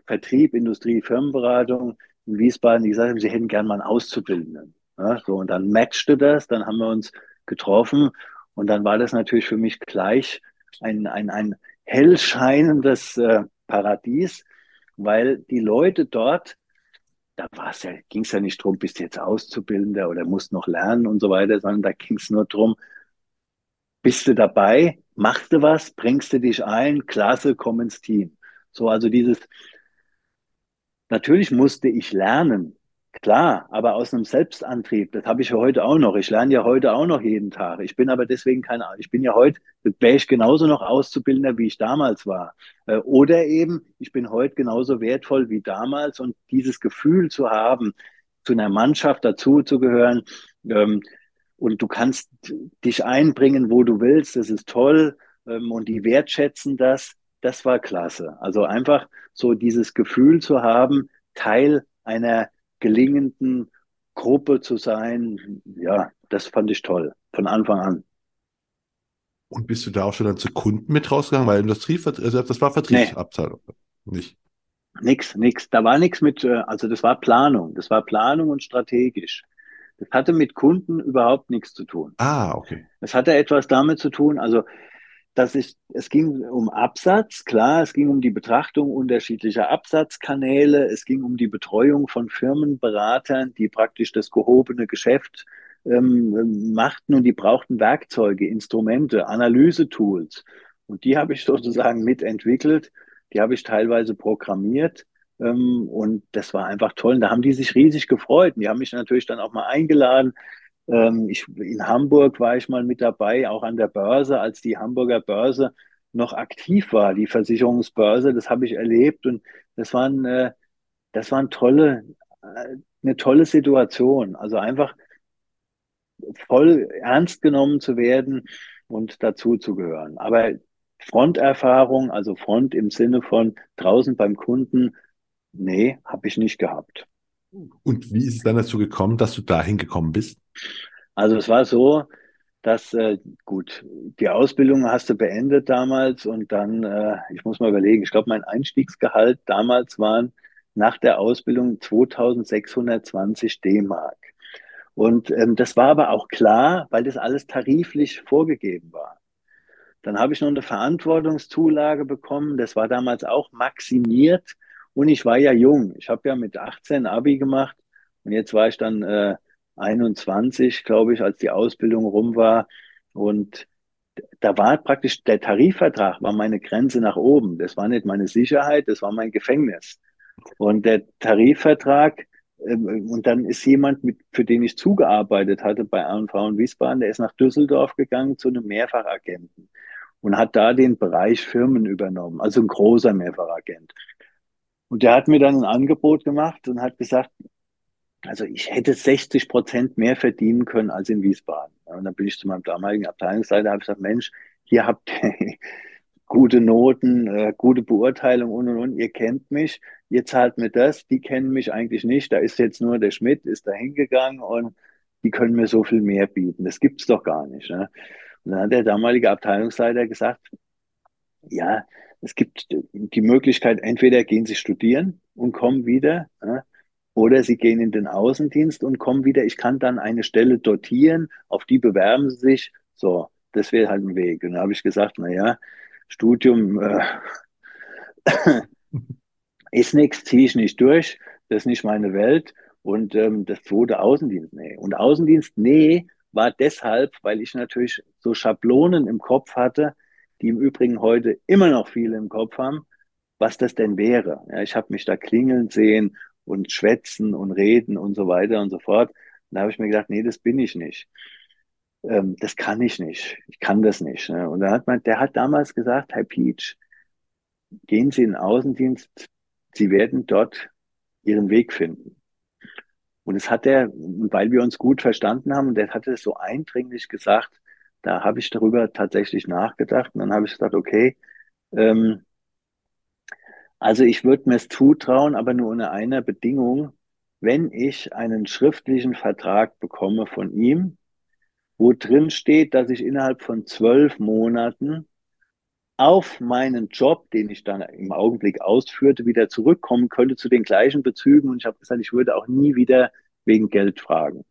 Vertrieb, Industrie, Firmenberatung in Wiesbaden, die gesagt haben, sie hätten gern mal einen Auszubildenden. Ja, so, und dann matchte das, dann haben wir uns getroffen und dann war das natürlich für mich gleich ein, ein, ein hell scheinendes äh, Paradies, weil die Leute dort, da ja, ging es ja nicht drum, bist du jetzt Auszubildender oder musst noch lernen und so weiter, sondern da ging es nur drum, bist du dabei, machst du was, bringst du dich ein, klasse, komm ins Team. So, also dieses, natürlich musste ich lernen, Klar, aber aus einem Selbstantrieb, das habe ich ja heute auch noch. Ich lerne ja heute auch noch jeden Tag. Ich bin aber deswegen keine, ich bin ja heute, wäre ich genauso noch Auszubildender, wie ich damals war. Äh, oder eben, ich bin heute genauso wertvoll wie damals und dieses Gefühl zu haben, zu einer Mannschaft dazuzugehören, ähm, und du kannst dich einbringen, wo du willst, das ist toll, ähm, und die wertschätzen das, das war klasse. Also einfach so dieses Gefühl zu haben, Teil einer gelingenden Gruppe zu sein, ja, das fand ich toll, von Anfang an. Und bist du da auch schon dann zu Kunden mit rausgegangen? Weil Industrie, also das war Vertriebsabteilung, nee. nicht? Nix, nix. Da war nichts mit, äh, also das war Planung. Das war Planung und strategisch. Das hatte mit Kunden überhaupt nichts zu tun. Ah, okay. Es hatte etwas damit zu tun, also dass ich, es ging um Absatz, klar, es ging um die Betrachtung unterschiedlicher Absatzkanäle, es ging um die Betreuung von Firmenberatern, die praktisch das gehobene Geschäft ähm, machten und die brauchten Werkzeuge, Instrumente, Analysetools. Und die habe ich sozusagen mitentwickelt, die habe ich teilweise programmiert. Ähm, und das war einfach toll. Und da haben die sich riesig gefreut. Und die haben mich natürlich dann auch mal eingeladen ähm, ich, in Hamburg war ich mal mit dabei, auch an der Börse, als die Hamburger Börse noch aktiv war, die Versicherungsbörse. Das habe ich erlebt und das waren, äh, das waren tolle, äh, eine tolle Situation. Also einfach voll ernst genommen zu werden und dazu zu gehören. Aber Fronterfahrung, also Front im Sinne von draußen beim Kunden, nee, habe ich nicht gehabt. Und wie ist es dann dazu gekommen, dass du dahin gekommen bist? Also es war so, dass, äh, gut, die Ausbildung hast du beendet damals und dann, äh, ich muss mal überlegen, ich glaube, mein Einstiegsgehalt damals waren nach der Ausbildung 2620 D-Mark. Und ähm, das war aber auch klar, weil das alles tariflich vorgegeben war. Dann habe ich noch eine Verantwortungszulage bekommen. Das war damals auch maximiert. Und ich war ja jung. Ich habe ja mit 18 Abi gemacht. Und jetzt war ich dann äh, 21, glaube ich, als die Ausbildung rum war. Und da war praktisch der Tarifvertrag, war meine Grenze nach oben. Das war nicht meine Sicherheit, das war mein Gefängnis. Und der Tarifvertrag, ähm, und dann ist jemand, mit, für den ich zugearbeitet hatte bei A&V in Wiesbaden, der ist nach Düsseldorf gegangen zu einem Mehrfachagenten und hat da den Bereich Firmen übernommen, also ein großer Mehrfachagent. Und der hat mir dann ein Angebot gemacht und hat gesagt, also ich hätte 60 Prozent mehr verdienen können als in Wiesbaden. Und dann bin ich zu meinem damaligen Abteilungsleiter, habe gesagt, Mensch, hier habt ihr gute Noten, äh, gute Beurteilung und und und. Ihr kennt mich, ihr zahlt mir das. Die kennen mich eigentlich nicht. Da ist jetzt nur der Schmidt, ist da hingegangen und die können mir so viel mehr bieten. Das gibt's doch gar nicht. Ne? Und dann hat der damalige Abteilungsleiter gesagt, ja, es gibt die Möglichkeit, entweder gehen Sie studieren und kommen wieder, ne? Oder sie gehen in den Außendienst und kommen wieder. Ich kann dann eine Stelle dotieren, auf die bewerben sie sich. So, das wäre halt ein Weg. Und da habe ich gesagt, na ja, Studium äh, ist nichts, ziehe ich nicht durch, das ist nicht meine Welt. Und ähm, das zweite Außendienst, nee. Und Außendienst, nee, war deshalb, weil ich natürlich so Schablonen im Kopf hatte, die im Übrigen heute immer noch viele im Kopf haben, was das denn wäre. Ja, ich habe mich da klingeln sehen und schwätzen und reden und so weiter und so fort. Da habe ich mir gedacht, nee, das bin ich nicht. Ähm, das kann ich nicht. Ich kann das nicht. Ne? Und da hat man, der hat damals gesagt, Herr Peach, gehen Sie in den Außendienst, Sie werden dort Ihren Weg finden. Und es hat er, weil wir uns gut verstanden haben, und er hatte es so eindringlich gesagt, da habe ich darüber tatsächlich nachgedacht und dann habe ich gesagt, okay, ähm, also ich würde mir es zutrauen, aber nur unter einer Bedingung, wenn ich einen schriftlichen Vertrag bekomme von ihm, wo drin steht, dass ich innerhalb von zwölf Monaten auf meinen Job, den ich dann im Augenblick ausführte, wieder zurückkommen könnte zu den gleichen Bezügen. Und ich habe gesagt, ich würde auch nie wieder wegen Geld fragen.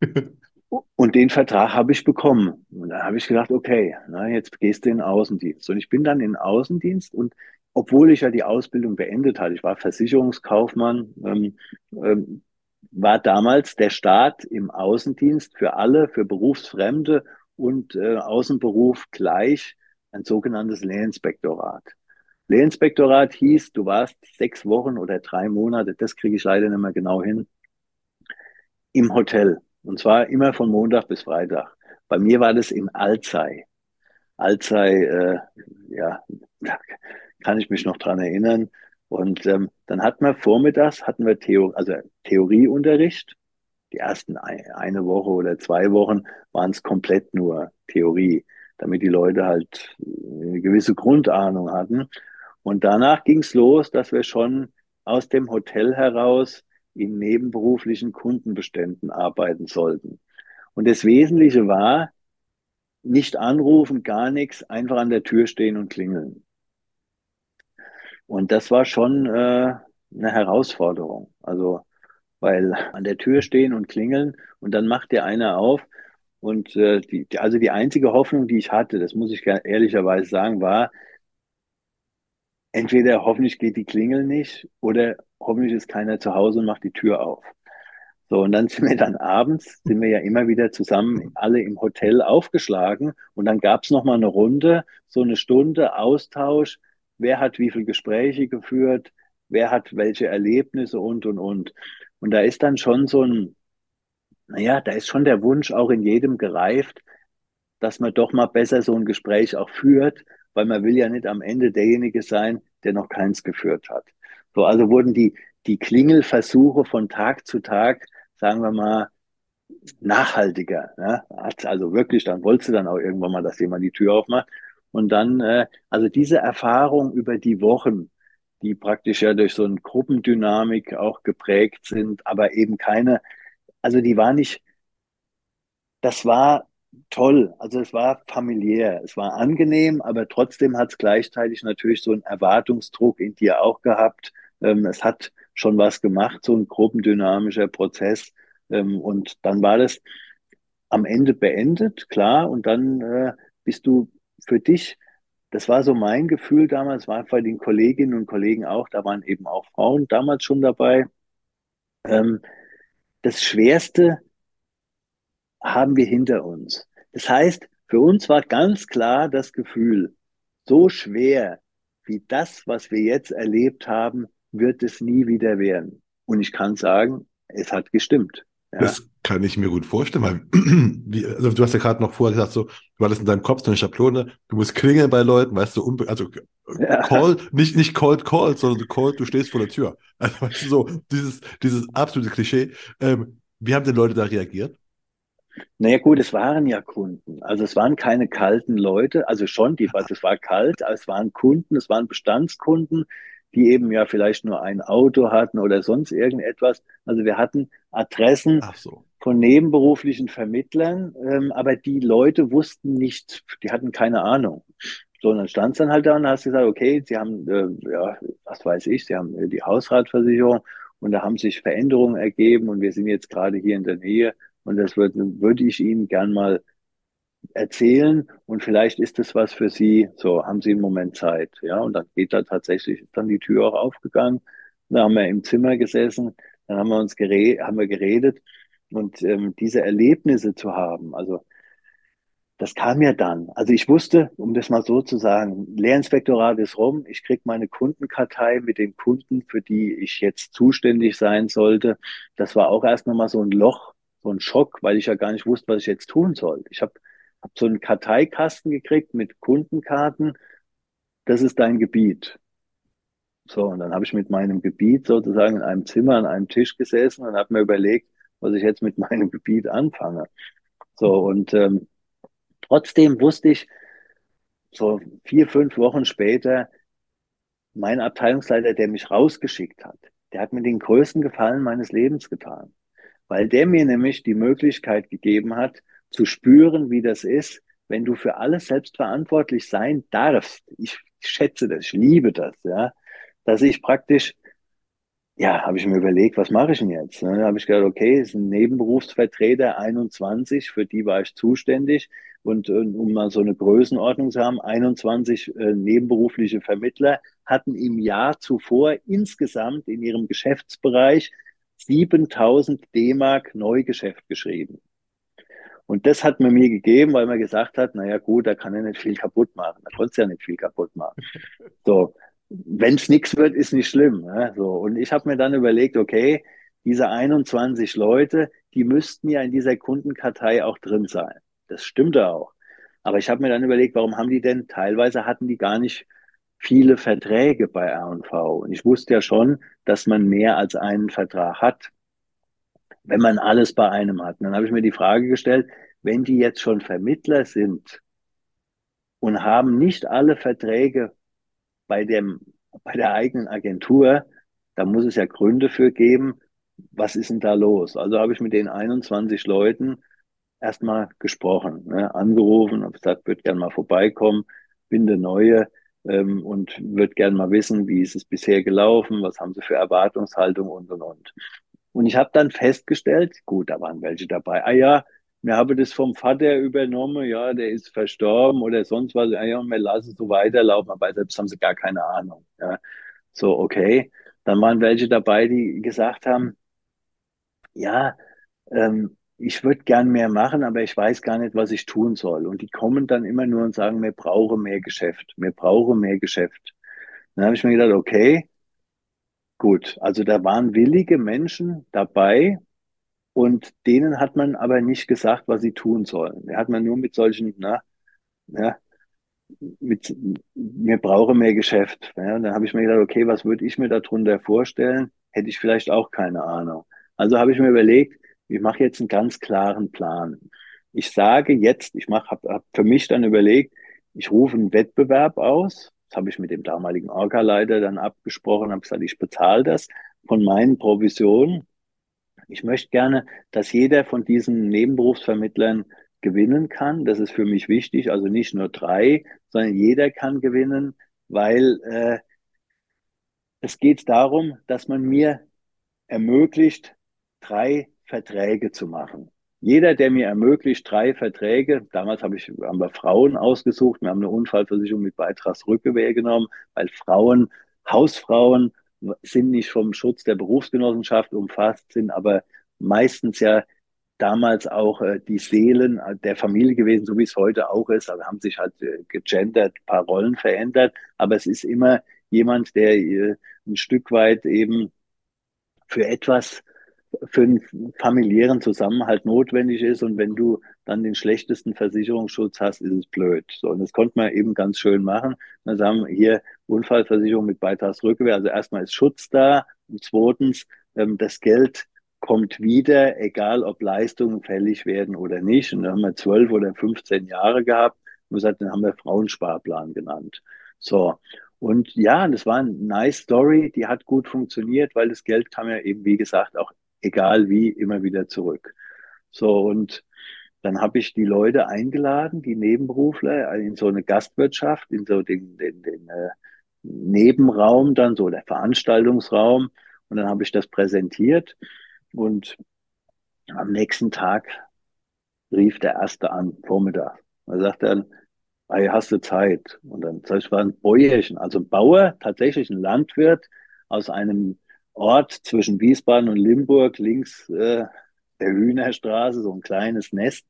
Und den Vertrag habe ich bekommen. Und da habe ich gedacht, okay, na, jetzt gehst du in den Außendienst. Und ich bin dann in den Außendienst und obwohl ich ja die Ausbildung beendet hatte, ich war Versicherungskaufmann, ähm, ähm, war damals der Staat im Außendienst für alle, für Berufsfremde und äh, Außenberuf gleich ein sogenanntes Lehrinspektorat. Lehrinspektorat hieß, du warst sechs Wochen oder drei Monate, das kriege ich leider nicht mehr genau hin, im Hotel. Und zwar immer von Montag bis Freitag. Bei mir war das in Alzey. Alzey, äh, ja, kann ich mich noch dran erinnern. Und ähm, dann hatten wir vormittags, hatten wir Theo also Theorieunterricht. Die ersten eine Woche oder zwei Wochen waren es komplett nur Theorie, damit die Leute halt eine gewisse Grundahnung hatten. Und danach ging es los, dass wir schon aus dem Hotel heraus in nebenberuflichen Kundenbeständen arbeiten sollten. Und das Wesentliche war, nicht anrufen, gar nichts, einfach an der Tür stehen und klingeln. Und das war schon äh, eine Herausforderung. Also, weil an der Tür stehen und klingeln und dann macht dir einer auf. Und äh, die, also die einzige Hoffnung, die ich hatte, das muss ich ehrlicherweise sagen, war, entweder hoffentlich geht die Klingel nicht oder hoffentlich ist keiner zu Hause und macht die Tür auf. So, und dann sind wir dann abends, sind wir ja immer wieder zusammen alle im Hotel aufgeschlagen und dann gab's noch mal eine Runde, so eine Stunde Austausch, wer hat wie viele Gespräche geführt, wer hat welche Erlebnisse und, und, und. Und da ist dann schon so ein, naja, da ist schon der Wunsch auch in jedem gereift, dass man doch mal besser so ein Gespräch auch führt, weil man will ja nicht am Ende derjenige sein, der noch keins geführt hat. So, also wurden die, die Klingelversuche von Tag zu Tag, sagen wir mal, nachhaltiger. Ne? Also wirklich, dann wolltest du dann auch irgendwann mal, dass jemand die Tür aufmacht. Und dann, äh, also diese Erfahrung über die Wochen, die praktisch ja durch so eine Gruppendynamik auch geprägt sind, aber eben keine, also die war nicht, das war toll. Also es war familiär, es war angenehm, aber trotzdem hat es gleichzeitig natürlich so einen Erwartungsdruck in dir auch gehabt. Ähm, es hat schon was gemacht, so ein gruppendynamischer Prozess. Ähm, und dann war das am Ende beendet, klar. Und dann äh, bist du für dich, das war so mein Gefühl damals, war bei den Kolleginnen und Kollegen auch, da waren eben auch Frauen damals schon dabei. Ähm, das Schwerste haben wir hinter uns. Das heißt, für uns war ganz klar das Gefühl, so schwer wie das, was wir jetzt erlebt haben, wird es nie wieder werden. Und ich kann sagen, es hat gestimmt. Ja. Das kann ich mir gut vorstellen, weil wie, also du hast ja gerade noch vorher gesagt, so, du hattest in deinem Kopf so eine Schablone, du musst klingeln bei Leuten, weißt du, also ja. call, nicht, nicht cold call, sondern du call, du stehst vor der Tür. Also weißt du, so, dieses, dieses absolute Klischee. Ähm, wie haben denn Leute da reagiert? Naja gut, es waren ja Kunden. Also es waren keine kalten Leute, also schon, die, also es war kalt, aber es waren Kunden, es waren Bestandskunden, die eben ja vielleicht nur ein Auto hatten oder sonst irgendetwas. Also wir hatten Adressen so. von nebenberuflichen Vermittlern, ähm, aber die Leute wussten nicht, die hatten keine Ahnung. So, und dann stand es dann halt da und hast gesagt, okay, sie haben, äh, ja, was weiß ich, sie haben äh, die Hausratversicherung und da haben sich Veränderungen ergeben und wir sind jetzt gerade hier in der Nähe und das würde, würde ich Ihnen gern mal erzählen und vielleicht ist das was für Sie. So, haben Sie einen Moment Zeit. Ja, und dann geht da tatsächlich dann die Tür auch aufgegangen. Dann haben wir im Zimmer gesessen, dann haben wir uns geredet, haben wir geredet und ähm, diese Erlebnisse zu haben, also das kam ja dann. Also ich wusste, um das mal so zu sagen, Lehrinspektorat ist rum, ich krieg meine Kundenkartei mit den Kunden, für die ich jetzt zuständig sein sollte. Das war auch erst nochmal so ein Loch, so ein Schock, weil ich ja gar nicht wusste, was ich jetzt tun soll. Ich habe hab so einen Karteikasten gekriegt mit Kundenkarten. Das ist dein Gebiet. So, und dann habe ich mit meinem Gebiet sozusagen in einem Zimmer an einem Tisch gesessen und habe mir überlegt, was ich jetzt mit meinem Gebiet anfange. So, und ähm, Trotzdem wusste ich, so vier, fünf Wochen später, mein Abteilungsleiter, der mich rausgeschickt hat, der hat mir den größten Gefallen meines Lebens getan, weil der mir nämlich die Möglichkeit gegeben hat, zu spüren, wie das ist, wenn du für alles selbst verantwortlich sein darfst. Ich schätze das, ich liebe das, ja, dass ich praktisch ja, habe ich mir überlegt, was mache ich denn jetzt? Dann habe ich gedacht, okay, es ist ein Nebenberufsvertreter 21, für die war ich zuständig. Und, um mal so eine Größenordnung zu haben, 21 äh, nebenberufliche Vermittler hatten im Jahr zuvor insgesamt in ihrem Geschäftsbereich 7000 D-Mark Neugeschäft geschrieben. Und das hat man mir gegeben, weil man gesagt hat, naja gut, da kann er nicht viel kaputt machen. Da konnte ja nicht viel kaputt machen. So, wenn es nichts wird, ist nicht schlimm. Ne? So. Und ich habe mir dann überlegt, okay, diese 21 Leute, die müssten ja in dieser Kundenkartei auch drin sein. Das stimmte auch. Aber ich habe mir dann überlegt, warum haben die denn, teilweise hatten die gar nicht viele Verträge bei R&V. Und ich wusste ja schon, dass man mehr als einen Vertrag hat, wenn man alles bei einem hat. Und dann habe ich mir die Frage gestellt, wenn die jetzt schon Vermittler sind und haben nicht alle Verträge bei dem, bei der eigenen Agentur, da muss es ja Gründe für geben. Was ist denn da los? Also habe ich mit den 21 Leuten erstmal gesprochen, ne, angerufen, habe gesagt, würde gerne mal vorbeikommen, bin der Neue ähm, und würde gerne mal wissen, wie ist es bisher gelaufen, was haben sie für Erwartungshaltung und und und. Und ich habe dann festgestellt, gut, da waren welche dabei. Ah ja, wir haben das vom Vater übernommen, ja, der ist verstorben oder sonst was, ja, wir lassen es so weiterlaufen, aber selbst haben sie gar keine Ahnung. Ja. So, okay. Dann waren welche dabei, die gesagt haben, ja, ähm, ich würde gern mehr machen, aber ich weiß gar nicht, was ich tun soll. Und die kommen dann immer nur und sagen, wir brauchen mehr Geschäft, wir brauchen mehr Geschäft. Dann habe ich mir gedacht, okay, gut, also da waren willige Menschen dabei, und denen hat man aber nicht gesagt, was sie tun sollen. Da hat man nur mit solchen, na, ja, mit, wir brauchen mehr Geschäft. Ja, dann habe ich mir gedacht, okay, was würde ich mir darunter vorstellen? Hätte ich vielleicht auch keine Ahnung. Also habe ich mir überlegt, ich mache jetzt einen ganz klaren Plan. Ich sage jetzt, ich mache, habe hab für mich dann überlegt, ich rufe einen Wettbewerb aus. Das habe ich mit dem damaligen Orga-Leiter dann abgesprochen, habe gesagt, ich bezahle das von meinen Provisionen ich möchte gerne, dass jeder von diesen Nebenberufsvermittlern gewinnen kann. Das ist für mich wichtig. Also nicht nur drei, sondern jeder kann gewinnen, weil äh, es geht darum, dass man mir ermöglicht, drei Verträge zu machen. Jeder, der mir ermöglicht, drei Verträge, damals habe ich, haben wir Frauen ausgesucht, wir haben eine Unfallversicherung mit Beitragsrückgewehr genommen, weil Frauen, Hausfrauen sind nicht vom Schutz der Berufsgenossenschaft umfasst, sind aber meistens ja damals auch äh, die Seelen der Familie gewesen, so wie es heute auch ist. Also haben sich halt äh, gegendert, paar Rollen verändert, aber es ist immer jemand, der äh, ein Stück weit eben für etwas für einen familiären Zusammenhalt notwendig ist. Und wenn du dann den schlechtesten Versicherungsschutz hast, ist es blöd. So, und das konnte man eben ganz schön machen. Dann sagen hier Unfallversicherung mit Beitragsrückkehr. Also erstmal ist Schutz da. Und zweitens, ähm, das Geld kommt wieder, egal ob Leistungen fällig werden oder nicht. Und dann haben wir zwölf oder 15 Jahre gehabt. Und gesagt, dann haben wir Frauensparplan genannt. So. Und ja, das war eine nice Story, die hat gut funktioniert, weil das Geld kam ja eben, wie gesagt, auch egal wie, immer wieder zurück. So, und dann habe ich die Leute eingeladen, die Nebenberufler, in so eine Gastwirtschaft, in so den, den, den äh, Nebenraum dann, so der Veranstaltungsraum. Und dann habe ich das präsentiert. Und am nächsten Tag rief der Erste an, Vormittag. Er sagt dann, hey, hast du Zeit? Und dann ich, war ein Bäuerchen, also ein Bauer, tatsächlich ein Landwirt aus einem Ort zwischen Wiesbaden und Limburg, links äh, der Hühnerstraße, so ein kleines Nest.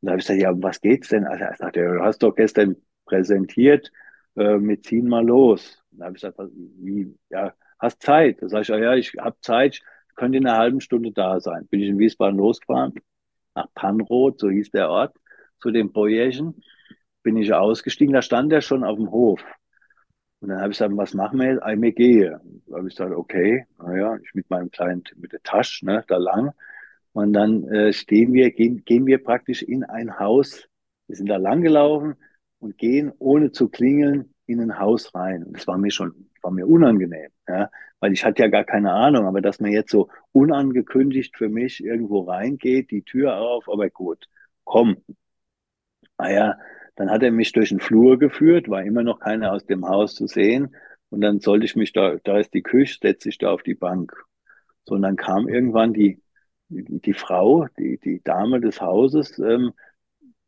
Und da habe ich gesagt, ja, was geht's denn? Also er sagt, ja, du hast doch gestern präsentiert, äh, wir ziehen mal los. Und da habe ich gesagt, wie, ja, hast Zeit? Da sage ich, ja, ich habe Zeit, könnte in einer halben Stunde da sein. Bin ich in Wiesbaden losgefahren, nach Panroth, so hieß der Ort, zu dem Bäuerchen. Bin ich ausgestiegen, da stand er schon auf dem Hof. Und dann habe ich gesagt, was machen wir jetzt? Mir gehe. Da habe ich gesagt, okay, naja, ich mit meinem kleinen, mit der Tasche, ne, da lang. Und dann äh, stehen wir, gehen, gehen wir praktisch in ein Haus. Wir sind da lang gelaufen und gehen, ohne zu klingeln, in ein Haus rein. Und das war mir schon, war mir unangenehm, ja, weil ich hatte ja gar keine Ahnung, aber dass man jetzt so unangekündigt für mich irgendwo reingeht, die Tür auf, aber gut, komm. Naja, dann hat er mich durch den Flur geführt, war immer noch keiner aus dem Haus zu sehen. Und dann sollte ich mich da, da ist die Küche, setze ich da auf die Bank. So, und dann kam irgendwann die, die, Frau, die, die Dame des Hauses, ähm,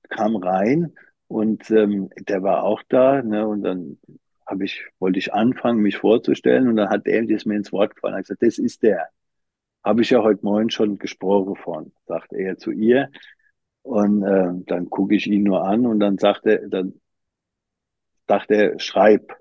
kam rein und ähm, der war auch da. Ne, und dann habe ich, wollte ich anfangen, mich vorzustellen. Und dann hat er, das mir ins Wort gefallen, hat gesagt, das ist der. Habe ich ja heute Morgen schon gesprochen von, sagt er zu ihr. Und äh, dann gucke ich ihn nur an und dann sagt er, dann dachte er, schreib.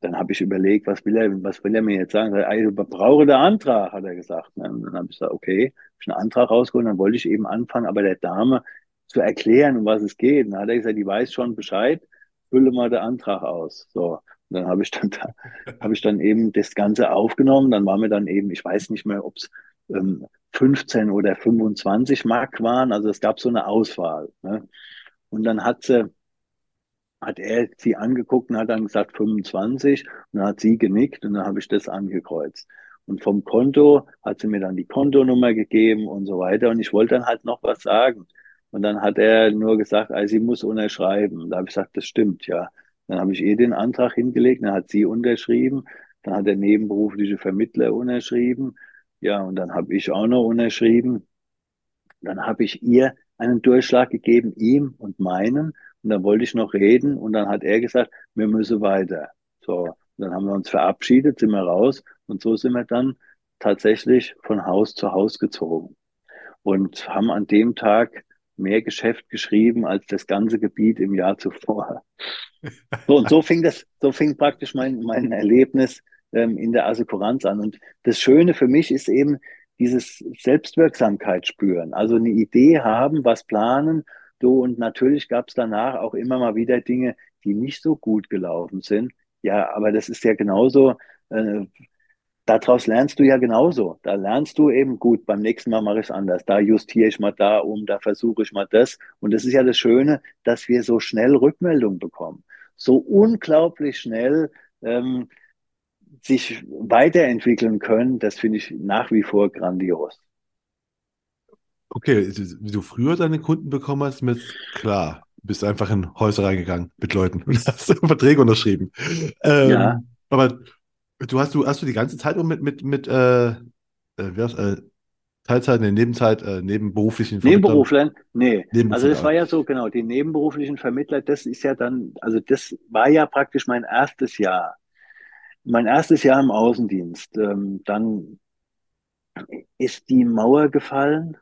Dann habe ich überlegt, was will er, was will er mir jetzt sagen? Ich brauche der Antrag, hat er gesagt. Und dann habe ich gesagt, okay, habe ich einen Antrag rausgeholt, dann wollte ich eben anfangen, aber der Dame zu erklären, um was es geht. dann hat er gesagt, die weiß schon Bescheid, fülle mal den Antrag aus. So. Und dann habe ich dann, da, habe ich dann eben das Ganze aufgenommen. Dann waren wir dann eben, ich weiß nicht mehr, ob es ähm, 15 oder 25 Mark waren. Also es gab so eine Auswahl. Ne? Und dann hat sie, hat er sie angeguckt und hat dann gesagt 25 und dann hat sie genickt und dann habe ich das angekreuzt. Und vom Konto hat sie mir dann die Kontonummer gegeben und so weiter. Und ich wollte dann halt noch was sagen. Und dann hat er nur gesagt, also sie muss unterschreiben. Da habe ich gesagt, das stimmt, ja. Dann habe ich ihr den Antrag hingelegt, dann hat sie unterschrieben, dann hat der nebenberufliche Vermittler unterschrieben ja, und dann habe ich auch noch unterschrieben. Dann habe ich ihr einen Durchschlag gegeben, ihm und meinen. Und dann wollte ich noch reden. Und dann hat er gesagt, wir müssen weiter. So, dann haben wir uns verabschiedet, sind wir raus. Und so sind wir dann tatsächlich von Haus zu Haus gezogen. Und haben an dem Tag mehr Geschäft geschrieben als das ganze Gebiet im Jahr zuvor. So, und so fing das, so fing praktisch mein, mein Erlebnis ähm, in der Assekuranz an. Und das Schöne für mich ist eben dieses Selbstwirksamkeit spüren. Also eine Idee haben, was planen. Du, und natürlich gab es danach auch immer mal wieder Dinge, die nicht so gut gelaufen sind. Ja, aber das ist ja genauso, äh, daraus lernst du ja genauso. Da lernst du eben gut, beim nächsten Mal mache ich es anders. Da justiere ich mal da um, da versuche ich mal das. Und das ist ja das Schöne, dass wir so schnell Rückmeldung bekommen. So unglaublich schnell. Ähm, sich weiterentwickeln können, das finde ich nach wie vor grandios. Okay, wie du früher deine Kunden bekommen hast, mit klar, bist einfach in Häuser reingegangen mit Leuten und hast Verträge unterschrieben. Ähm, ja. Aber du hast du hast du die ganze Zeit mit mit mit äh, äh, äh Teilzeit, nee, Nebenzeit, äh, nebenberuflichen Nebenberuflern? Nee. Also das war ja so, genau, die nebenberuflichen Vermittler, das ist ja dann, also das war ja praktisch mein erstes Jahr mein erstes Jahr im Außendienst. Ähm, dann ist die Mauer gefallen.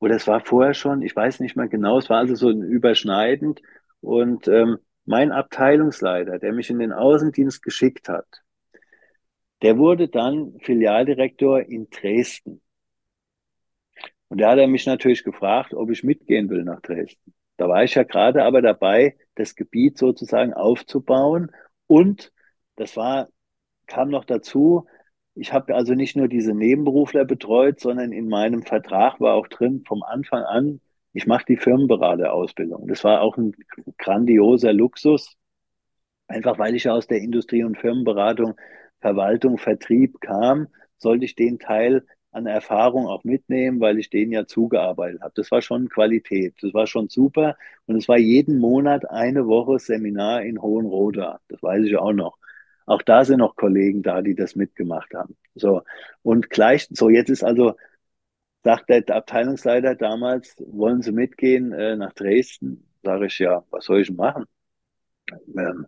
Oder es war vorher schon, ich weiß nicht mehr genau, es war also so überschneidend. Und ähm, mein Abteilungsleiter, der mich in den Außendienst geschickt hat, der wurde dann Filialdirektor in Dresden. Und da hat er mich natürlich gefragt, ob ich mitgehen will nach Dresden. Da war ich ja gerade aber dabei, das Gebiet sozusagen aufzubauen und das war, kam noch dazu, ich habe also nicht nur diese Nebenberufler betreut, sondern in meinem Vertrag war auch drin vom Anfang an, ich mache die Firmenberaterausbildung. Das war auch ein grandioser Luxus, einfach weil ich aus der Industrie- und Firmenberatung, Verwaltung, Vertrieb kam, sollte ich den Teil an Erfahrung auch mitnehmen, weil ich den ja zugearbeitet habe. Das war schon Qualität, das war schon super und es war jeden Monat eine Woche Seminar in Hohenroda, das weiß ich auch noch. Auch da sind noch Kollegen da, die das mitgemacht haben. So. Und gleich, so jetzt ist also sagt der Abteilungsleiter damals, wollen Sie mitgehen äh, nach Dresden? Sage ich, ja, was soll ich machen? Ähm,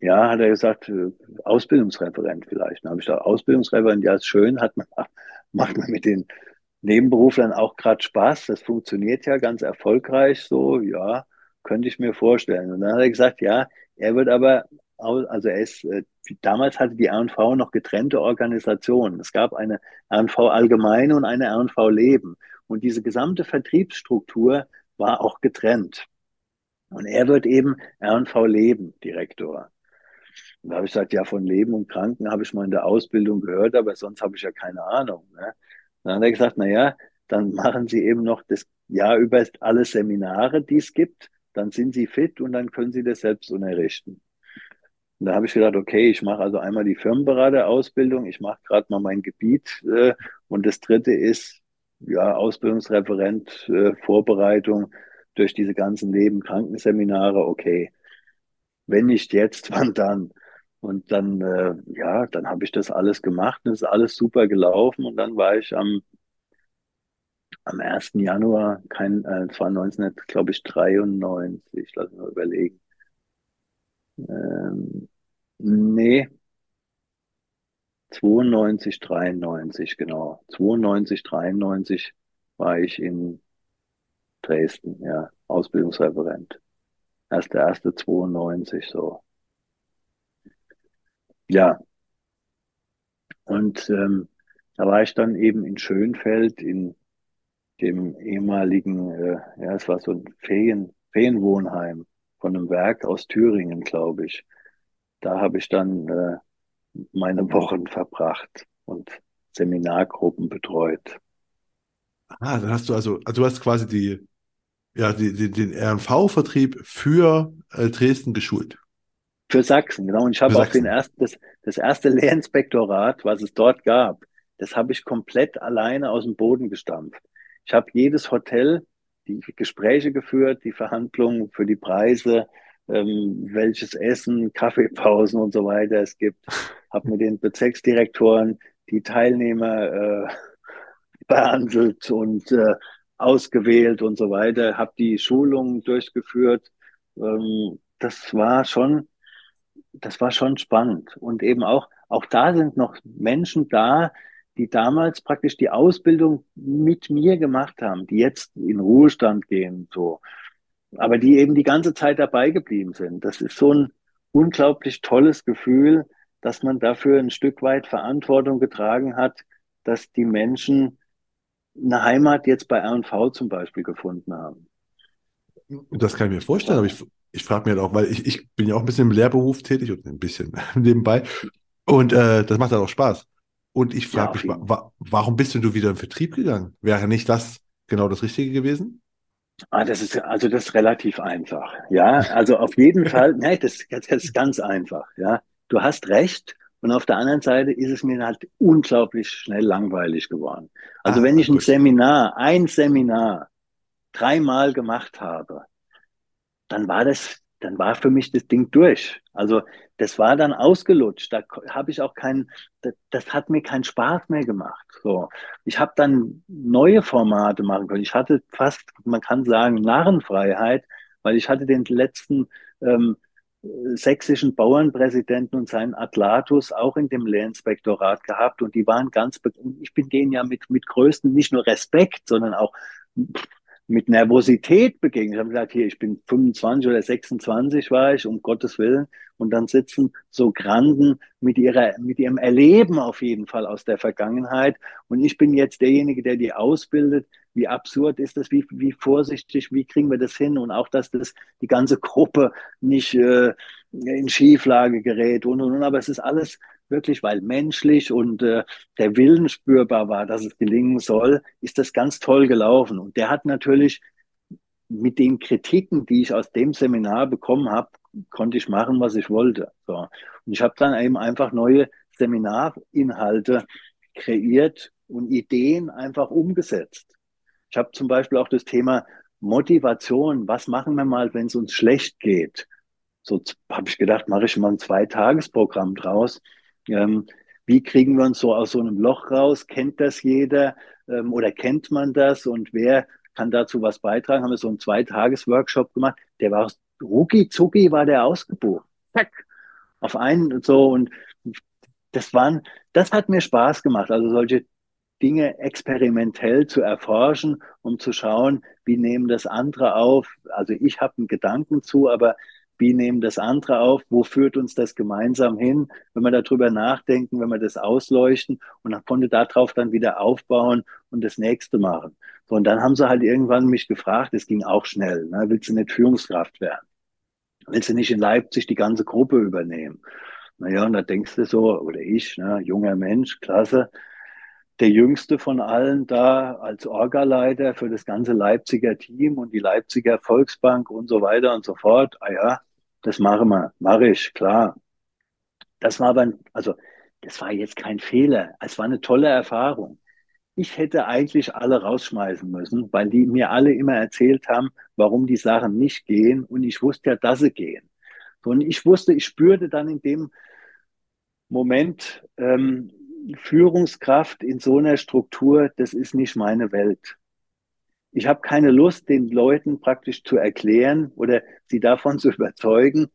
ja, hat er gesagt, äh, Ausbildungsreferent vielleicht. Dann habe ich gesagt, Ausbildungsreferent, ja, ist schön, hat man, macht man mit den Nebenberuflern auch gerade Spaß. Das funktioniert ja ganz erfolgreich so, ja, könnte ich mir vorstellen. Und dann hat er gesagt, ja, er wird aber, also er ist, äh, damals hatte die R&V noch getrennte Organisationen. Es gab eine R&V Allgemeine und eine R&V Leben. Und diese gesamte Vertriebsstruktur war auch getrennt. Und er wird eben R&V Leben Direktor. Und da habe ich gesagt, ja, von Leben und Kranken habe ich mal in der Ausbildung gehört, aber sonst habe ich ja keine Ahnung. Ne? Dann hat er gesagt, na ja, dann machen Sie eben noch das Jahr über alle Seminare, die es gibt. Dann sind Sie fit und dann können Sie das selbst unterrichten. Und da habe ich gedacht, okay, ich mache also einmal die Firmenberaterausbildung, ich mache gerade mal mein Gebiet äh, und das dritte ist ja Ausbildungsreferent, äh, Vorbereitung durch diese ganzen Leben-Krankenseminare. Okay, wenn nicht jetzt, wann dann? Und dann, äh, ja, dann habe ich das alles gemacht und es ist alles super gelaufen. Und dann war ich am, am 1. Januar, kein, äh, es war 19, glaube ich, 93, lass mich mal überlegen. Ähm, nee, 92, 93, genau. 92, 93 war ich in Dresden, ja, Ausbildungsreferent. Erst der erste 92, so. Ja, und ähm, da war ich dann eben in Schönfeld in dem ehemaligen, äh, ja, es war so ein Ferien, Ferienwohnheim von einem Werk aus Thüringen, glaube ich. Da habe ich dann äh, meine Wochen verbracht und Seminargruppen betreut. Ah, dann hast du also, also du hast quasi die, ja, die, die, den RNV-Vertrieb für äh, Dresden geschult. Für Sachsen, genau. Und ich habe auch den ersten, das, das erste Lehrinspektorat, was es dort gab, das habe ich komplett alleine aus dem Boden gestampft. Ich habe jedes Hotel die Gespräche geführt, die Verhandlungen für die Preise, ähm, welches Essen, Kaffeepausen und so weiter es gibt. Habe mit den Bezirksdirektoren die Teilnehmer äh, behandelt und äh, ausgewählt und so weiter. Habe die Schulungen durchgeführt. Ähm, das war schon das war schon spannend. Und eben auch, auch da sind noch Menschen da, die damals praktisch die Ausbildung mit mir gemacht haben, die jetzt in Ruhestand gehen, so. Aber die eben die ganze Zeit dabei geblieben sind. Das ist so ein unglaublich tolles Gefühl, dass man dafür ein Stück weit Verantwortung getragen hat, dass die Menschen eine Heimat jetzt bei R&V zum Beispiel gefunden haben. Das kann ich mir vorstellen, aber ich, ich frage mich halt auch, weil ich, ich bin ja auch ein bisschen im Lehrberuf tätig und ein bisschen nebenbei. Und äh, das macht halt auch Spaß. Und ich frage ja, mich, wa warum bist du wieder im Vertrieb gegangen? Wäre nicht das genau das Richtige gewesen? Ah, das ist also das ist relativ einfach. Ja, also auf jeden Fall, nein, das, das ist ganz einfach. Ja, du hast recht. Und auf der anderen Seite ist es mir halt unglaublich schnell langweilig geworden. Also ah, wenn ich ein gut. Seminar, ein Seminar dreimal gemacht habe, dann war das, dann war für mich das Ding durch. Also das war dann ausgelutscht. Da habe ich auch keinen, das, das, hat mir keinen Spaß mehr gemacht. So, ich habe dann neue Formate machen können. Ich hatte fast, man kann sagen, Narrenfreiheit, weil ich hatte den letzten ähm, sächsischen Bauernpräsidenten und seinen Atlatus auch in dem Lehrinspektorat gehabt und die waren ganz, ich bin denen ja mit, mit größten, nicht nur Respekt, sondern auch mit Nervosität begegnet. Ich habe gesagt, hier, ich bin 25 oder 26 war ich, um Gottes Willen. Und dann sitzen so Granden mit ihrer, mit ihrem Erleben auf jeden Fall aus der Vergangenheit. Und ich bin jetzt derjenige, der die ausbildet. Wie absurd ist das? Wie, wie vorsichtig? Wie kriegen wir das hin? Und auch, dass das die ganze Gruppe nicht äh, in Schieflage gerät und, und, und. Aber es ist alles wirklich, weil menschlich und äh, der Willen spürbar war, dass es gelingen soll, ist das ganz toll gelaufen. Und der hat natürlich mit den Kritiken, die ich aus dem Seminar bekommen habe, konnte ich machen, was ich wollte. So. Und ich habe dann eben einfach neue Seminarinhalte kreiert und Ideen einfach umgesetzt. Ich habe zum Beispiel auch das Thema Motivation. Was machen wir mal, wenn es uns schlecht geht? So habe ich gedacht, mache ich mal ein Zweitagesprogramm draus ähm, wie kriegen wir uns so aus so einem Loch raus? Kennt das jeder? ähm, oder kennt man das und wer kann dazu was beitragen? Haben wir so einen Zweitages-Workshop gemacht. Der war rucki zucki war der ausgebucht. Zack. Auf einen und so und das waren, das hat mir Spaß gemacht. Also solche Dinge experimentell zu erforschen, um zu schauen, wie nehmen das andere auf. Also ich habe einen Gedanken zu, aber wie nehmen das andere auf? Wo führt uns das gemeinsam hin? Wenn wir darüber nachdenken, wenn wir das ausleuchten und dann konnte darauf dann wieder aufbauen und das nächste machen. So, und dann haben sie halt irgendwann mich gefragt, es ging auch schnell, ne? willst du nicht Führungskraft werden? Willst du nicht in Leipzig die ganze Gruppe übernehmen? Naja, und da denkst du so, oder ich, ne, junger Mensch, klasse, der jüngste von allen da als Orgaleiter für das ganze Leipziger Team und die Leipziger Volksbank und so weiter und so fort. Ah ja, das mache wir, mache ich, klar. Das war aber, also, das war jetzt kein Fehler. Es war eine tolle Erfahrung. Ich hätte eigentlich alle rausschmeißen müssen, weil die mir alle immer erzählt haben, warum die Sachen nicht gehen. Und ich wusste ja, dass sie gehen. Und ich wusste, ich spürte dann in dem Moment, ähm, Führungskraft in so einer Struktur, das ist nicht meine Welt. Ich habe keine Lust, den Leuten praktisch zu erklären oder sie davon zu überzeugen,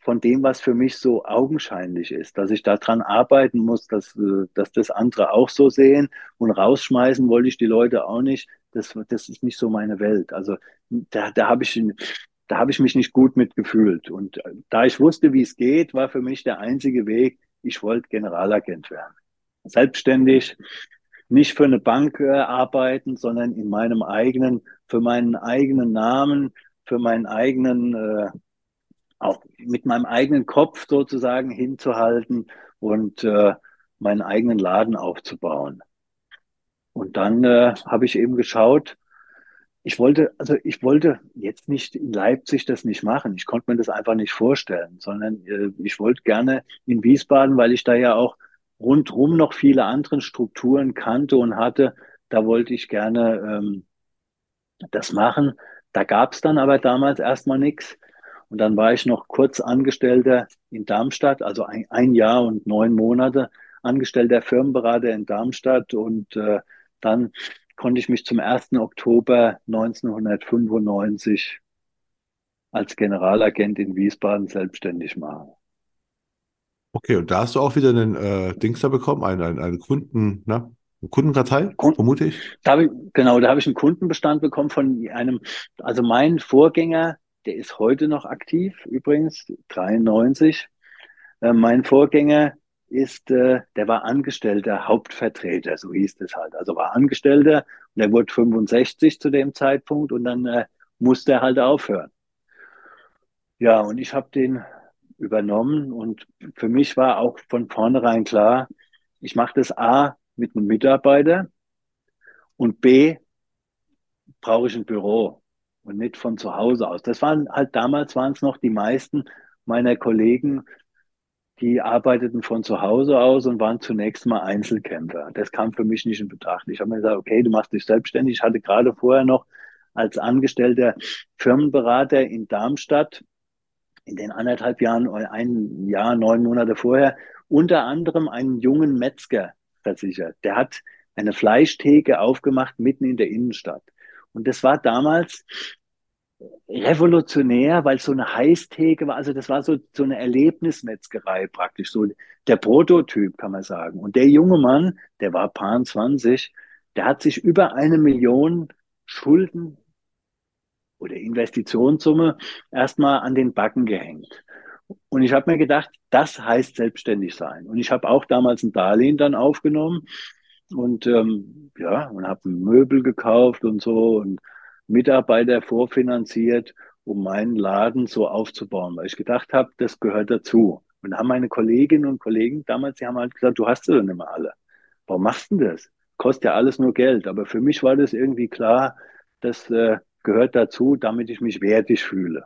von dem, was für mich so augenscheinlich ist, dass ich daran arbeiten muss, dass, äh, dass das andere auch so sehen und rausschmeißen wollte ich die Leute auch nicht. Das, das ist nicht so meine Welt. Also da, da habe ich, da habe ich mich nicht gut mitgefühlt. Und äh, da ich wusste, wie es geht, war für mich der einzige Weg, ich wollte Generalagent werden selbstständig, nicht für eine Bank äh, arbeiten, sondern in meinem eigenen, für meinen eigenen Namen, für meinen eigenen, äh, auch mit meinem eigenen Kopf sozusagen hinzuhalten und äh, meinen eigenen Laden aufzubauen. Und dann äh, habe ich eben geschaut, ich wollte, also ich wollte jetzt nicht in Leipzig das nicht machen. Ich konnte mir das einfach nicht vorstellen, sondern äh, ich wollte gerne in Wiesbaden, weil ich da ja auch rundrum noch viele andere Strukturen kannte und hatte. Da wollte ich gerne ähm, das machen. Da gab es dann aber damals erstmal nichts. Und dann war ich noch kurz Angestellter in Darmstadt, also ein, ein Jahr und neun Monate angestellter Firmenberater in Darmstadt. Und äh, dann konnte ich mich zum 1. Oktober 1995 als Generalagent in Wiesbaden selbstständig machen. Okay, und da hast du auch wieder einen äh, Dings da bekommen, einen, einen, einen Kunden, na, eine Kundenkartei, Kunden, vermute ich. Da ich, genau, da habe ich einen Kundenbestand bekommen von einem, also mein Vorgänger, der ist heute noch aktiv, übrigens, 93. Äh, mein Vorgänger ist, äh, der war Angestellter Hauptvertreter, so hieß das halt. Also war Angestellter und er wurde 65 zu dem Zeitpunkt und dann äh, musste er halt aufhören. Ja, und ich habe den übernommen. Und für mich war auch von vornherein klar, ich mache das A mit einem Mitarbeiter und B brauche ich ein Büro und nicht von zu Hause aus. Das waren halt damals waren es noch die meisten meiner Kollegen, die arbeiteten von zu Hause aus und waren zunächst mal Einzelkämpfer. Das kam für mich nicht in Betracht. Ich habe mir gesagt, okay, du machst dich selbstständig. Ich hatte gerade vorher noch als angestellter Firmenberater in Darmstadt in den anderthalb Jahren oder ein Jahr, neun Monate vorher unter anderem einen jungen Metzger versichert. Der hat eine Fleischtheke aufgemacht mitten in der Innenstadt. Und das war damals revolutionär, weil es so eine Heißtheke war. Also das war so, so eine Erlebnismetzgerei praktisch, so der Prototyp, kann man sagen. Und der junge Mann, der war paar 20, der hat sich über eine Million Schulden oder Investitionssumme erstmal an den Backen gehängt. Und ich habe mir gedacht, das heißt selbstständig sein. Und ich habe auch damals ein Darlehen dann aufgenommen und ähm, ja, und habe Möbel gekauft und so und Mitarbeiter vorfinanziert, um meinen Laden so aufzubauen, weil ich gedacht habe, das gehört dazu. Und haben meine Kolleginnen und Kollegen damals, die haben halt gesagt, du hast sie nicht mehr alle. Warum machst du denn das? Kostet ja alles nur Geld. Aber für mich war das irgendwie klar, dass äh, gehört dazu, damit ich mich wertig fühle.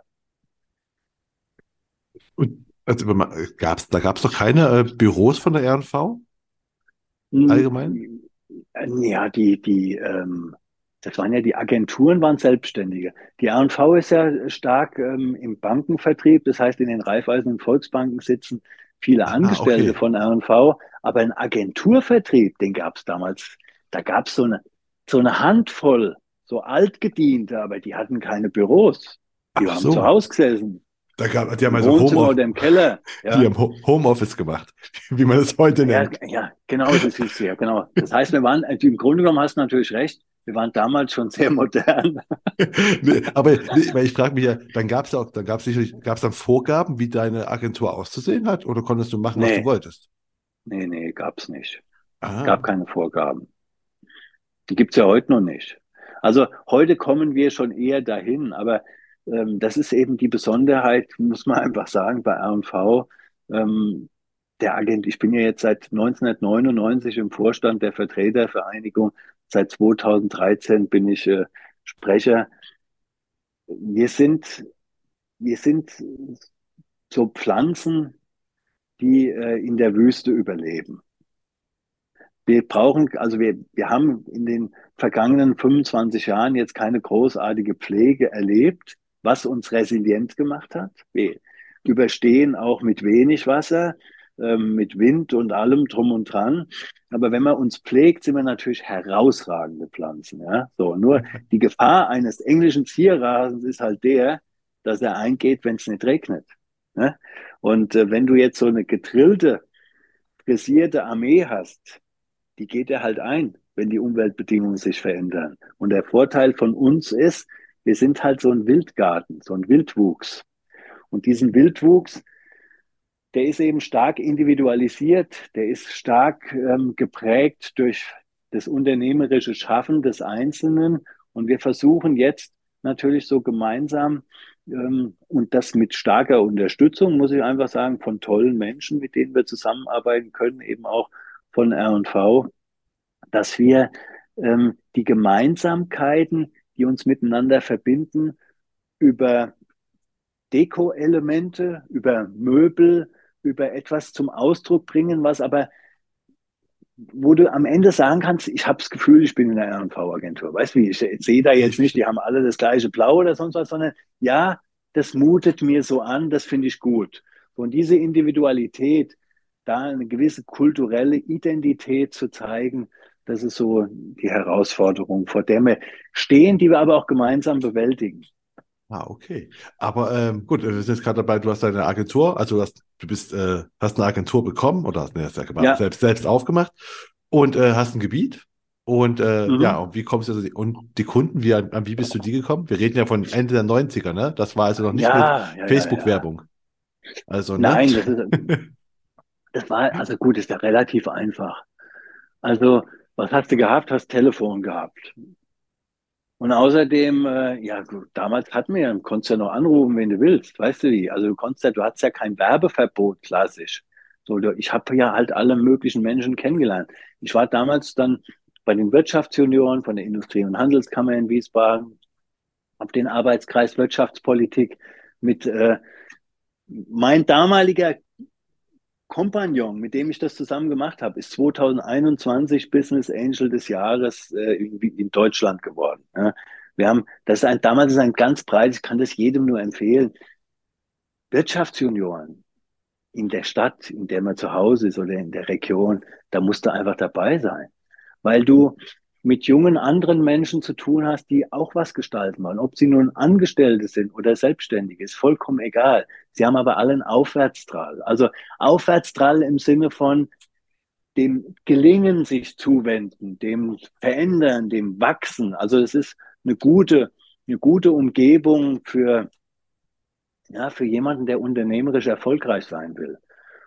Und also, gab's, da gab es doch keine äh, Büros von der RNV? Hm, Allgemein? Ja, die, die, ähm, das waren ja die Agenturen, waren Selbstständige. Die RNV ist ja stark ähm, im Bankenvertrieb, das heißt, in den Raiffeisen und Volksbanken sitzen viele ah, Angestellte ah, okay. von RNV, aber ein Agenturvertrieb, den gab es damals. Da gab es so eine, so eine Handvoll, so altgediente, aber die hatten keine Büros. Die Ach haben so. zu Hause gesessen. Da gab, die haben also Wohnzimmer Home, oder im Keller. Ja. die haben Ho- Homeoffice gemacht, wie man es heute Ja, nennt. ja, genau, das ist ja, genau. Das heißt, wir waren, im Grunde genommen hast du natürlich recht, wir waren damals schon sehr modern. Nee, aber nee, ich frage mich ja, dann gab es auch, dann gab es sicherlich, gab es dann Vorgaben, wie deine Agentur auszusehen hat, oder konntest du machen, was Nee. du wolltest? Nee, nee, gab's nicht. Ah, gab keine Vorgaben. Die gibt's ja heute noch nicht. Also heute kommen wir schon eher dahin, aber ähm, das ist eben die Besonderheit, muss man einfach sagen, bei R&V. Ähm, der Agent, ich bin ja jetzt seit 1999 im Vorstand der Vertretervereinigung, seit 2013 bin ich äh, Sprecher. Wir sind, wir sind so Pflanzen, die äh, in der Wüste überleben. Wir brauchen, also wir, wir haben in den vergangenen 25 Jahren jetzt keine großartige Pflege erlebt, was uns resilient gemacht hat. Wir überstehen auch mit wenig Wasser, ähm, mit Wind und allem drum und dran. Aber wenn man uns pflegt, sind wir natürlich herausragende Pflanzen. Ja? So, nur die Gefahr eines englischen Zierrasens ist halt der, dass er eingeht, wenn es nicht regnet. Ne? Und äh, wenn du jetzt so eine gedrillte, frisierte Armee hast, die geht er halt ein, wenn die Umweltbedingungen sich verändern. Und der Vorteil von uns ist, wir sind halt so ein Wildgarten, so ein Wildwuchs. Und diesen Wildwuchs, der ist eben stark individualisiert, der ist stark ähm, geprägt durch das unternehmerische Schaffen des Einzelnen. Und wir versuchen jetzt natürlich so gemeinsam ähm, und das mit starker Unterstützung, muss ich einfach sagen, von tollen Menschen, mit denen wir zusammenarbeiten können, eben auch von R&V, dass wir ähm, die Gemeinsamkeiten, die uns miteinander verbinden, über Deko-Elemente, über Möbel, über etwas zum Ausdruck bringen, was aber, wo du am Ende sagen kannst, ich habe das Gefühl, ich bin in einer R&V-Agentur. Weißt du ich, ich sehe da jetzt nicht, die haben alle das gleiche Blau oder sonst was, sondern ja, das mutet mir so an, das finde ich gut. Und diese Individualität, da eine gewisse kulturelle Identität zu zeigen, das ist so die Herausforderung, vor der wir stehen, die wir aber auch gemeinsam bewältigen. Ah, okay. Aber ähm, gut, wir sind jetzt gerade dabei, du hast deine Agentur, also du hast, du bist, äh, hast eine Agentur bekommen oder hast, nee, hast ja gemacht, Ja. selbst, selbst aufgemacht und äh, hast ein Gebiet. Und äh, Mhm. ja, und wie kommst du, also, und die Kunden, wie, an, wie bist du die gekommen? Wir reden ja von Ende der 90er, ne? Das war also noch nicht Ja, mit ja, Facebook-Werbung. Also, ne? Nein, das ist, das war, also gut, ist ja relativ einfach. Also, was hast du gehabt? Hast Telefon gehabt. Und außerdem, äh, ja gut, damals hatten wir ja, konntest ja noch anrufen, wenn du willst, weißt du wie? Also du konntest ja, du hattest ja kein Werbeverbot klassisch. So, du- ich habe ja halt alle möglichen Menschen kennengelernt. Ich war damals dann bei den Wirtschaftsjunioren von der Industrie- und Handelskammer in Wiesbaden, habe den Arbeitskreis Wirtschaftspolitik mit äh, mein damaliger Kompagnon, mit dem ich das zusammen gemacht habe, ist 2021 Business Angel des Jahres äh, in, Deutschland geworden. Ja. Wir haben, das ist ein, damals ist ein ganz breites, ich kann das jedem nur empfehlen. Wirtschaftsjunioren in der Stadt, in der man zu Hause ist oder in der Region, da musst du einfach dabei sein. Weil du mit jungen anderen Menschen zu tun hast, die auch was gestalten wollen. Ob sie nun Angestellte sind oder Selbstständige, ist vollkommen egal. Sie haben aber alle einen. Also Aufwärtstrahl im Sinne von dem Gelingen sich zuwenden, dem Verändern, dem Wachsen. Also es ist eine gute, eine gute Umgebung für, ja, für jemanden, der unternehmerisch erfolgreich sein will.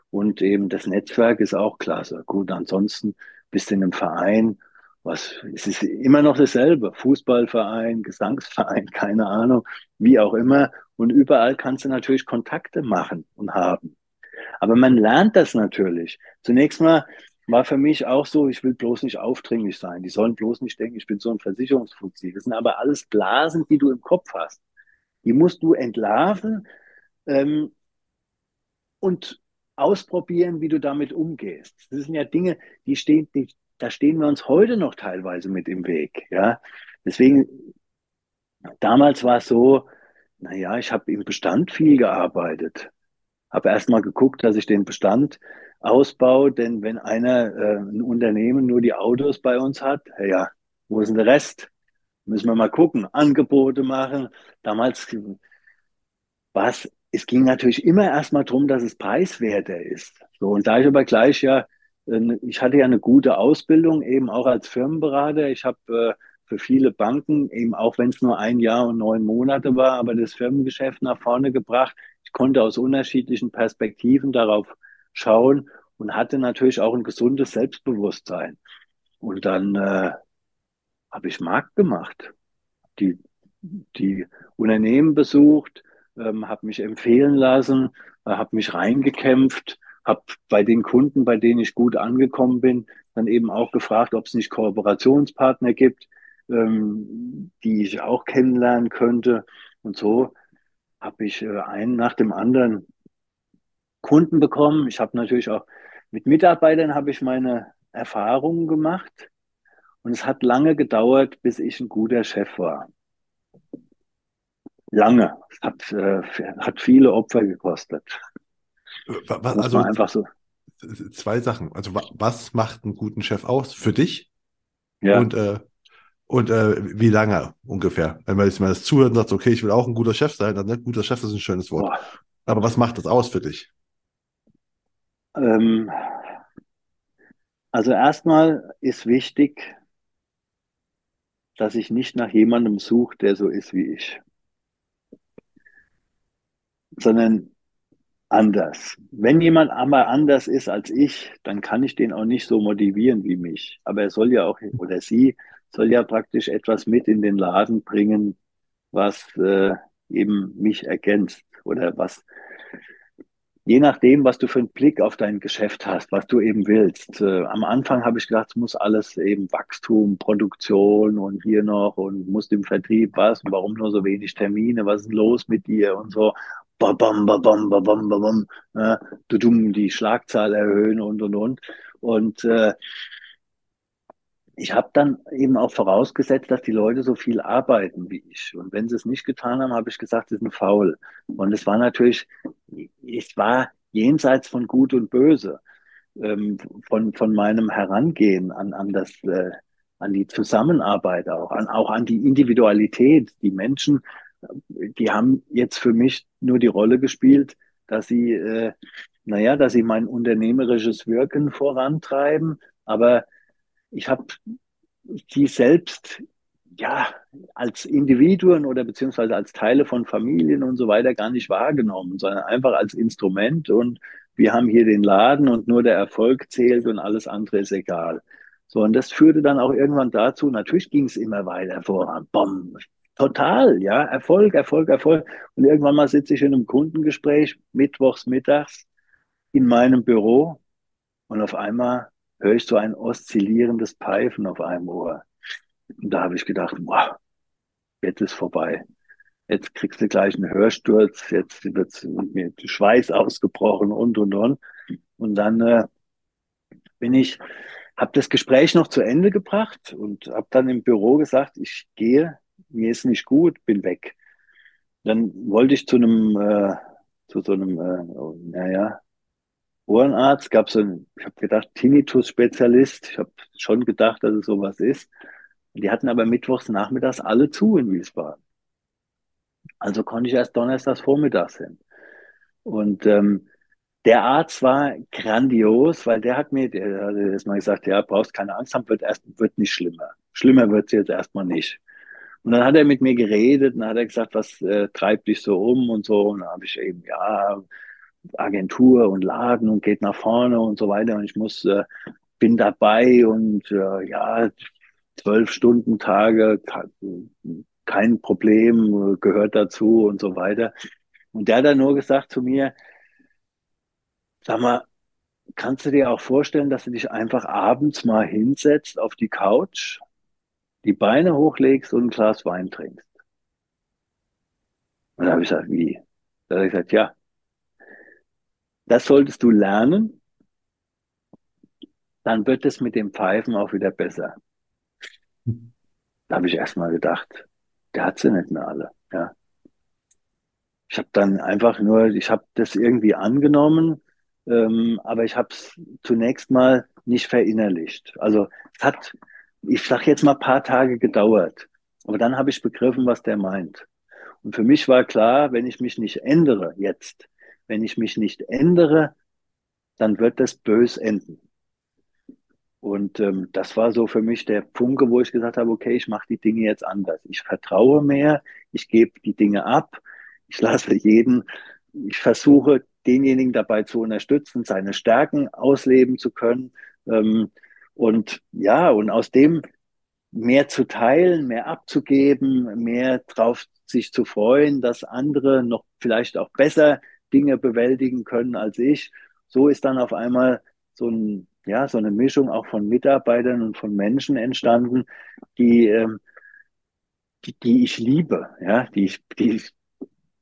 Und eben das Netzwerk ist auch klasse. Gut, ansonsten bist du in einem Verein, was, es ist immer noch dasselbe. Fußballverein, Gesangsverein, keine Ahnung, wie auch immer. Und überall kannst du natürlich Kontakte machen und haben. Aber man lernt das natürlich. Zunächst mal war für mich auch so, ich will bloß nicht aufdringlich sein. Die sollen bloß nicht denken, ich bin so ein Versicherungsfuzzi. Das sind aber alles Blasen, die du im Kopf hast. Die musst du entlarven ähm, und ausprobieren, wie du damit umgehst. Das sind ja Dinge, die stehen, die, da stehen wir uns heute noch teilweise mit im Weg. Ja, deswegen damals war es so, naja, ich habe im Bestand viel gearbeitet, habe erstmal geguckt, dass ich den Bestand ausbaue, denn wenn einer äh, ein Unternehmen nur die Autos bei uns hat, ja, Wo ist denn der Rest? Müssen wir mal gucken, Angebote machen. Damals war es, es ging natürlich immer erstmal darum, dass es preiswerter ist. So, und da ich aber gleich ja, ich hatte ja eine gute Ausbildung, eben auch als Firmenberater. Ich habe äh, für viele Banken, eben auch wenn es nur ein Jahr und neun Monate war, aber das Firmengeschäft nach vorne gebracht. Ich konnte aus unterschiedlichen Perspektiven darauf schauen und hatte natürlich auch ein gesundes Selbstbewusstsein. Und dann äh, habe ich Markt gemacht, die, die Unternehmen besucht, ähm, habe mich empfehlen lassen, äh, habe mich reingekämpft, habe bei den Kunden, bei denen ich gut angekommen bin, dann eben auch gefragt, ob es nicht Kooperationspartner gibt, ähm, die ich auch kennenlernen könnte. Und so habe ich äh, einen nach dem anderen Kunden bekommen. Ich habe natürlich auch mit Mitarbeitern habe ich meine Erfahrungen gemacht. Und es hat lange gedauert, bis ich ein guter Chef war. Lange. Es hat, äh, hat viele Opfer gekostet. Was, also einfach so. Zwei Sachen. Also was macht einen guten Chef aus für dich? Ja. Und äh, und äh, wie lange ungefähr? Wenn man jetzt mal das zuhört und sagt, okay, ich will auch ein guter Chef sein, dann ne? guter Chef ist ein schönes Wort. Boah. Aber was macht das aus für dich? Ähm, also erstmal ist wichtig, dass ich nicht nach jemandem suche, der so ist wie ich, sondern anders. Wenn jemand einmal anders ist als ich, dann kann ich den auch nicht so motivieren wie mich. Aber er soll ja auch, oder sie soll ja praktisch etwas mit in den Laden bringen, was äh, eben mich ergänzt oder was je nachdem, was du für einen Blick auf dein Geschäft hast, was du eben willst. Äh, am Anfang habe ich gedacht, es muss alles eben Wachstum, Produktion und hier noch und muss im Vertrieb was warum nur so wenig Termine, was ist los mit dir und so. Babam, babam, babam, babam, äh, du dumm die Schlagzahl erhöhen und und und. Und äh, ich habe dann eben auch vorausgesetzt, dass die Leute so viel arbeiten wie ich. Und wenn sie es nicht getan haben, habe ich gesagt, sie sind faul. Und es war natürlich, ich war jenseits von Gut und Böse, ähm, von, von meinem Herangehen an, an das, äh, an die Zusammenarbeit auch, an, auch an die Individualität. Die Menschen, die haben jetzt für mich nur die Rolle gespielt, dass sie, äh, naja, dass sie mein unternehmerisches Wirken vorantreiben, aber ich habe die selbst ja als Individuen oder beziehungsweise als Teile von Familien und so weiter gar nicht wahrgenommen, sondern einfach als Instrument und wir haben hier den Laden und nur der Erfolg zählt und alles andere ist egal. So, und das führte dann auch irgendwann dazu, natürlich ging es immer weiter voran. Bom, total, ja, Erfolg, Erfolg, Erfolg. Und irgendwann mal sitze ich in einem Kundengespräch, mittwochs, mittags, in meinem Büro und auf einmal höre ich so ein oszillierendes Pfeifen auf einem Ohr. Und da habe ich gedacht, wow, jetzt ist vorbei. Jetzt kriegst du gleich einen Hörsturz, jetzt wird mir Schweiß ausgebrochen und, und, und. Und dann äh, bin ich, habe das Gespräch noch zu Ende gebracht und habe dann im Büro gesagt, ich gehe, mir ist nicht gut, bin weg. Dann wollte ich zu einem, äh, zu so einem, äh, naja, Ohrenarzt, gab so ein, ich habe gedacht, Tinnitus-Spezialist. Ich habe schon gedacht, dass es sowas ist. Die hatten aber mittwochs nachmittags alle zu in Wiesbaden. Also konnte ich erst donnerstags vormittags hin. Und ähm, der Arzt war grandios, weil der hat mir, der hat jetzt mal gesagt, ja, brauchst keine Angst haben, wird erst, wird nicht schlimmer. Schlimmer wird es jetzt erstmal nicht. Und dann hat er mit mir geredet und dann hat er gesagt, was äh, treibt dich so um und so. Und dann habe ich eben, ja, Agentur und Laden und geht nach vorne und so weiter. Und ich muss, äh, bin dabei und äh, ja, zwölf Stunden Tage, kein Problem, gehört dazu und so weiter. Und der hat dann nur gesagt zu mir, sag mal, kannst du dir auch vorstellen, dass du dich einfach abends mal hinsetzt auf die Couch, die Beine hochlegst und ein Glas Wein trinkst? Und da habe ich gesagt, wie? Da habe ich gesagt, ja, das solltest du lernen. Dann wird es mit dem Pfeifen auch wieder besser. Da habe ich erstmal gedacht, der hat sie nicht mehr alle. Ja. Ich habe dann einfach nur, ich habe das irgendwie angenommen, ähm, aber ich habe es zunächst mal nicht verinnerlicht. Also es hat ich sage jetzt mal ein paar Tage gedauert. Aber dann habe ich begriffen, was der meint. Und für mich war klar, wenn ich mich nicht ändere jetzt, wenn ich mich nicht ändere, dann wird das bös enden. Und ähm, das war so für mich der Funke, wo ich gesagt habe, okay, ich mache die Dinge jetzt anders. Ich vertraue mehr, ich gebe die Dinge ab, ich lasse jeden, ich versuche denjenigen dabei zu unterstützen, seine Stärken ausleben zu können. Ähm, und ja, und aus dem mehr zu teilen, mehr abzugeben, mehr drauf sich zu freuen, dass andere noch vielleicht auch besser Dinge bewältigen können als ich. So ist dann auf einmal so ein ja, so eine Mischung auch von Mitarbeitern und von Menschen entstanden, die, ähm, die, die ich liebe, ja, die ich, die,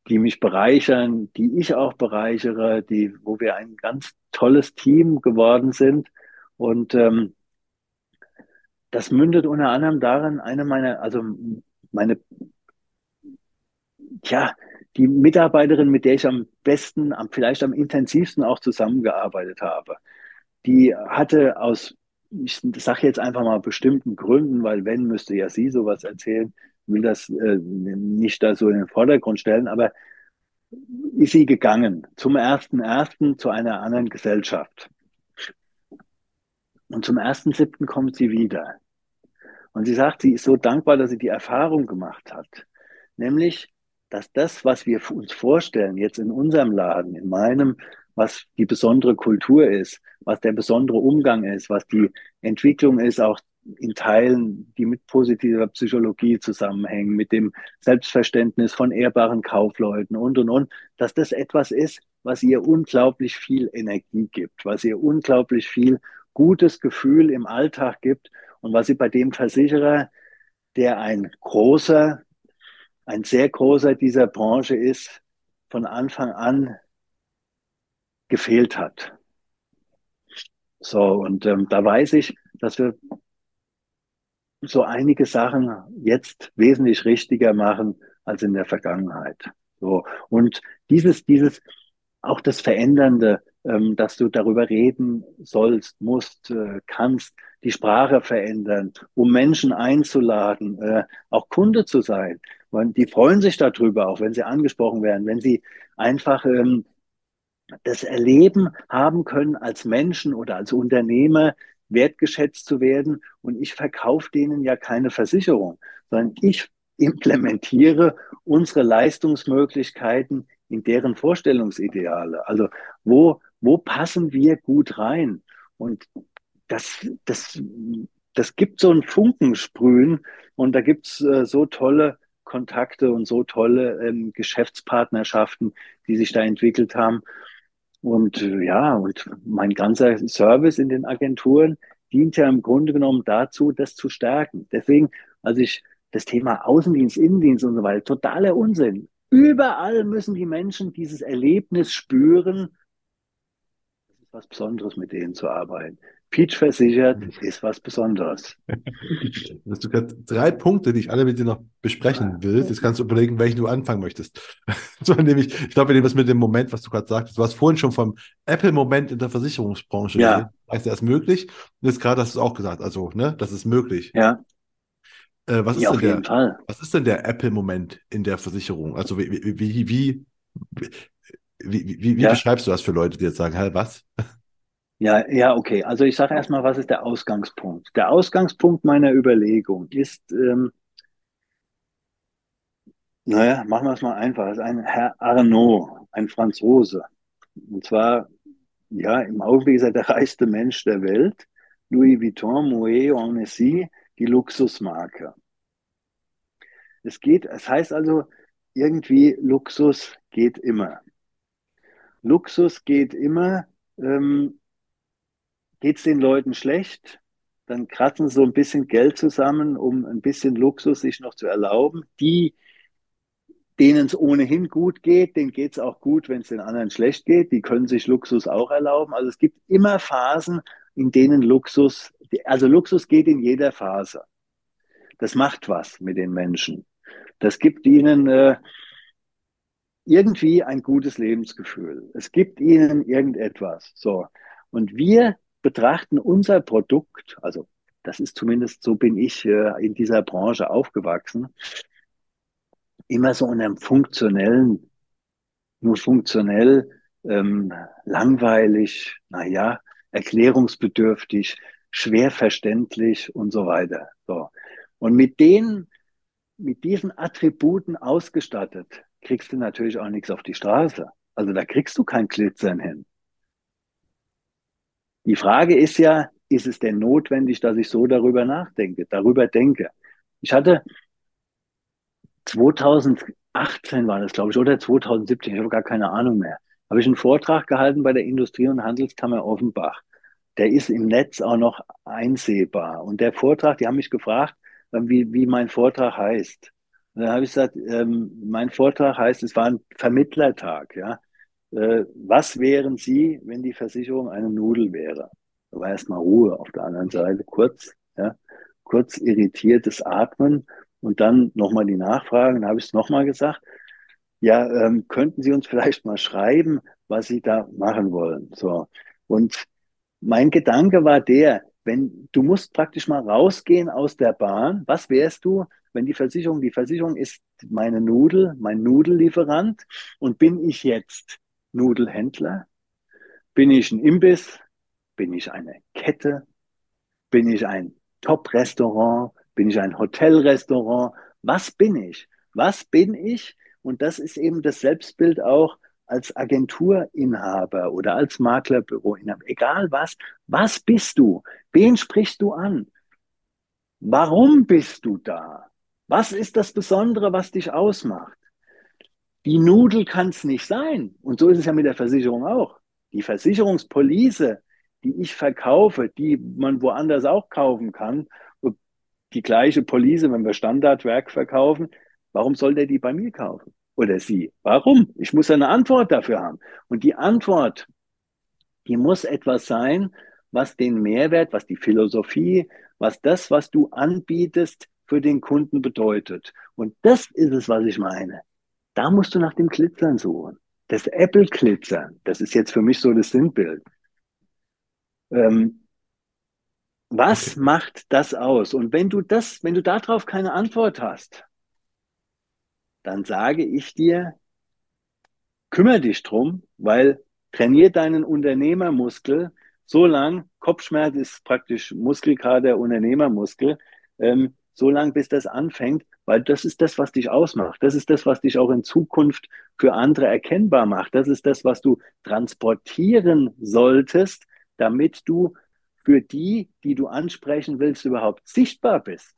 die mich bereichern, die ich auch bereichere, die, wo wir ein ganz tolles Team geworden sind. Und ähm, das mündet unter anderem darin, eine meiner, also meine, ja, die Mitarbeiterin, mit der ich am besten, am, vielleicht am intensivsten auch zusammengearbeitet habe die hatte aus, ich sage jetzt einfach mal bestimmten Gründen, weil wenn, müsste ja sie sowas erzählen, will das äh, nicht da so in den Vordergrund stellen, aber ist sie gegangen zum ersten ersten zu einer anderen Gesellschaft. Und zum ersten siebten kommt sie wieder. Und sie sagt, sie ist so dankbar, dass sie die Erfahrung gemacht hat. Nämlich, dass das, was wir uns vorstellen, jetzt in unserem Laden, in meinem, was die besondere Kultur ist, was der besondere Umgang ist, was die Entwicklung ist, auch in Teilen, die mit positiver Psychologie zusammenhängen, mit dem Selbstverständnis von ehrbaren Kaufleuten und, und, und, dass das etwas ist, was ihr unglaublich viel Energie gibt, was ihr unglaublich viel gutes Gefühl im Alltag gibt und was sie bei dem Versicherer, der ein großer, ein sehr großer dieser Branche ist, von Anfang an gefehlt hat. So, und ähm, da weiß ich, dass wir so einige Sachen jetzt wesentlich richtiger machen als in der Vergangenheit. So, und dieses, dieses, auch das Verändernde, dass du darüber reden sollst, musst, äh, kannst, die Sprache verändern, um Menschen einzuladen, äh, auch Kunde zu sein. Und die freuen sich darüber, auch wenn sie angesprochen werden, wenn sie einfach ähm, das Erleben haben können, als Menschen oder als Unternehmer wertgeschätzt zu werden. Und ich verkaufe denen ja keine Versicherung, sondern ich implementiere unsere Leistungsmöglichkeiten in deren Vorstellungsideale. Also wo, wo passen wir gut rein? Und das, das, das gibt so ein Funkensprühen und da gibt's äh, so tolle Kontakte und so tolle ähm, Geschäftspartnerschaften, die sich da entwickelt haben. Und äh, ja, und mein ganzer Service in den Agenturen dient ja im Grunde genommen dazu, das zu stärken. Deswegen, also ich das Thema Außendienst, Innendienst und so weiter, totaler Unsinn. Überall müssen die Menschen dieses Erlebnis spüren. Es ist was Besonderes, mit denen zu arbeiten. Peach versichert ist was Besonderes. Du hast drei Punkte, die ich alle mit dir noch besprechen will. Jetzt kannst du überlegen, welchen du anfangen möchtest. so, nämlich, ich glaube, das mit dem Moment, was du gerade sagtest. Du hast vorhin schon vom Apple-Moment in der Versicherungsbranche ja. geredet. Heißt, er ist möglich. Und jetzt gerade hast du es auch gesagt. Also, ne, das ist möglich. Ja. Äh, was, ja, ist denn der, was ist denn der Apple-Moment in der Versicherung? Also, wie, wie, wie, wie, wie, wie, wie ja. beschreibst du das für Leute, die jetzt sagen, hä, was? Ja, ja, okay. Also ich sage erstmal, was ist der Ausgangspunkt? Der Ausgangspunkt meiner Überlegung ist, ähm, naja, machen wir es mal einfach. Das ist ein Herr Arnaud, ein Franzose. Und zwar, ja, im Augenblick ist er der reichste Mensch der Welt. Louis Vuitton, Moet, Hennessy, die Luxusmarke. Es geht, es heißt also, irgendwie Luxus geht immer. Luxus geht immer, ähm, geht es den Leuten schlecht, dann kratzen sie so ein bisschen Geld zusammen, um ein bisschen Luxus sich noch zu erlauben. Die, denen es ohnehin gut geht, denen geht es auch gut, wenn es den anderen schlecht geht. Die können sich Luxus auch erlauben. Also es gibt immer Phasen, in denen Luxus, also Luxus geht in jeder Phase. Das macht was mit den Menschen. Das gibt ihnen äh, irgendwie ein gutes Lebensgefühl. Es gibt ihnen irgendetwas. So. Und wir betrachten unser Produkt, also das ist zumindest, so bin ich äh, in dieser Branche aufgewachsen, immer so in einem funktionellen, nur funktionell, ähm, langweilig, naja, erklärungsbedürftig, schwer verständlich und so weiter. So. Und mit denen, mit diesen Attributen ausgestattet, kriegst du natürlich auch nichts auf die Straße. Also da kriegst du kein Glitzern hin. Die Frage ist ja, ist es denn notwendig, dass ich so darüber nachdenke, darüber denke? Ich hatte 2018 war das, glaube ich, oder 2017, ich habe gar keine Ahnung mehr, habe ich einen Vortrag gehalten bei der Industrie- und Handelskammer Offenbach. Der ist im Netz auch noch einsehbar. Und der Vortrag, die haben mich gefragt, wie, wie mein Vortrag heißt. Und dann habe ich gesagt, ähm, mein Vortrag heißt, es war ein Vermittlertag, ja. Äh, was wären Sie, wenn die Versicherung eine Nudel wäre? Da war erstmal Ruhe auf der anderen Seite, kurz, ja, kurz irritiertes Atmen und dann nochmal die Nachfragen. Dann habe ich es nochmal gesagt. Ja, ähm, könnten Sie uns vielleicht mal schreiben, was Sie da machen wollen? So. Und mein Gedanke war der, wenn du musst praktisch mal rausgehen aus der Bahn, was wärst du, wenn die Versicherung, die Versicherung ist meine Nudel, mein Nudellieferant und bin ich jetzt Nudelhändler? Bin ich ein Imbiss? Bin ich eine Kette? Bin ich ein Top-Restaurant? Bin ich ein Hotelrestaurant? Was bin ich? Was bin ich? Und das ist eben das Selbstbild auch als Agenturinhaber oder als Maklerbüroinhaber. Egal was. Was bist du? Wen sprichst du an? Warum bist du da? Was ist das Besondere, was dich ausmacht? Die Nudel kann es nicht sein. Und so ist es ja mit der Versicherung auch. Die Versicherungspolice, die ich verkaufe, die man woanders auch kaufen kann, die gleiche Police, wenn wir Standardwerk verkaufen, warum soll der die bei mir kaufen? Oder sie? Warum? Ich muss eine Antwort dafür haben. Und die Antwort, die muss etwas sein, was den Mehrwert, was die Philosophie, was das, was du anbietest, für den Kunden bedeutet. Und das ist es, was ich meine. Da musst du nach dem Glitzern suchen. Das Apple-Glitzern, das ist jetzt für mich so das Sinnbild. Ähm, was okay. macht das aus? Und wenn du das, wenn du darauf keine Antwort hast, dann sage ich dir, kümmere dich drum, weil trainier deinen Unternehmermuskel so lang, Kopfschmerz ist praktisch Muskelkater, Unternehmermuskel, ähm, so lange, bis das anfängt, weil das ist das, was dich ausmacht. Das ist das, was dich auch in Zukunft für andere erkennbar macht. Das ist das, was du transportieren solltest, damit du für die, die du ansprechen willst, überhaupt sichtbar bist.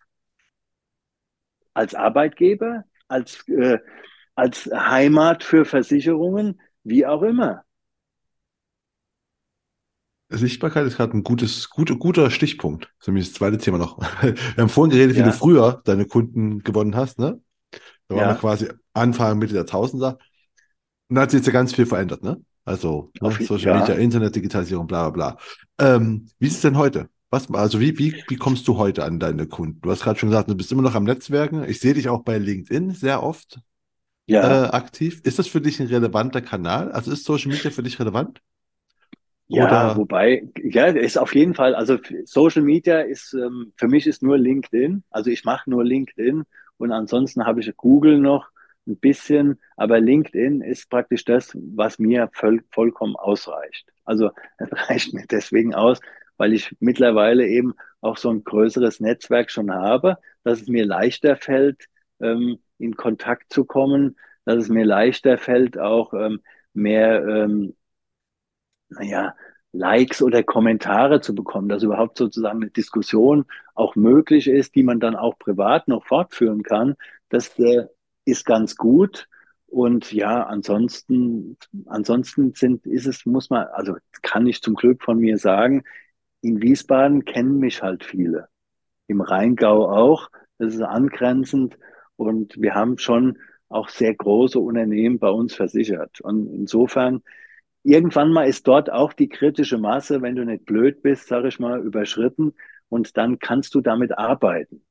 Als Arbeitgeber, als, äh, als Heimat für Versicherungen, wie auch immer. Sichtbarkeit ist gerade ein gutes, gut, guter Stichpunkt. Nämlich das zweite Thema noch. Wir haben vorhin geredet, ja. wie du früher deine Kunden gewonnen hast, ne? Da waren wir quasi Anfang Mitte der Tausender. Und da hat sich jetzt ja ganz viel verändert, ne? Also ne? Social ja. Media, Internet, Digitalisierung, bla bla bla. Ähm, wie ist es denn heute? Was, also wie, wie, wie kommst du heute an deine Kunden? Du hast gerade schon gesagt, du bist immer noch am Netzwerken. Ich sehe dich auch bei LinkedIn sehr oft ja. äh, aktiv. Ist das für dich ein relevanter Kanal? Also ist Social Media für dich relevant? Ja, Oder? wobei, ja, ist auf jeden Fall, also Social Media ist, ähm, für mich ist nur LinkedIn. Also ich mache nur LinkedIn und ansonsten habe ich Google noch ein bisschen, aber LinkedIn ist praktisch das, was mir voll, vollkommen ausreicht. Also es reicht mir deswegen aus, weil ich mittlerweile eben auch so ein größeres Netzwerk schon habe, dass es mir leichter fällt, ähm, in Kontakt zu kommen, dass es mir leichter fällt, auch ähm, mehr ähm, naja, Likes oder Kommentare zu bekommen, dass überhaupt sozusagen eine Diskussion auch möglich ist, die man dann auch privat noch fortführen kann, das äh, ist ganz gut. Und ja, ansonsten, ansonsten sind, ist es, muss man, also kann ich zum Glück von mir sagen, in Wiesbaden kennen mich halt viele. Im Rheingau auch. Das ist angrenzend. Und wir haben schon auch sehr große Unternehmen bei uns versichert. Und insofern irgendwann mal ist dort auch die kritische Masse, wenn du nicht blöd bist, sage ich mal, überschritten und dann kannst du damit arbeiten.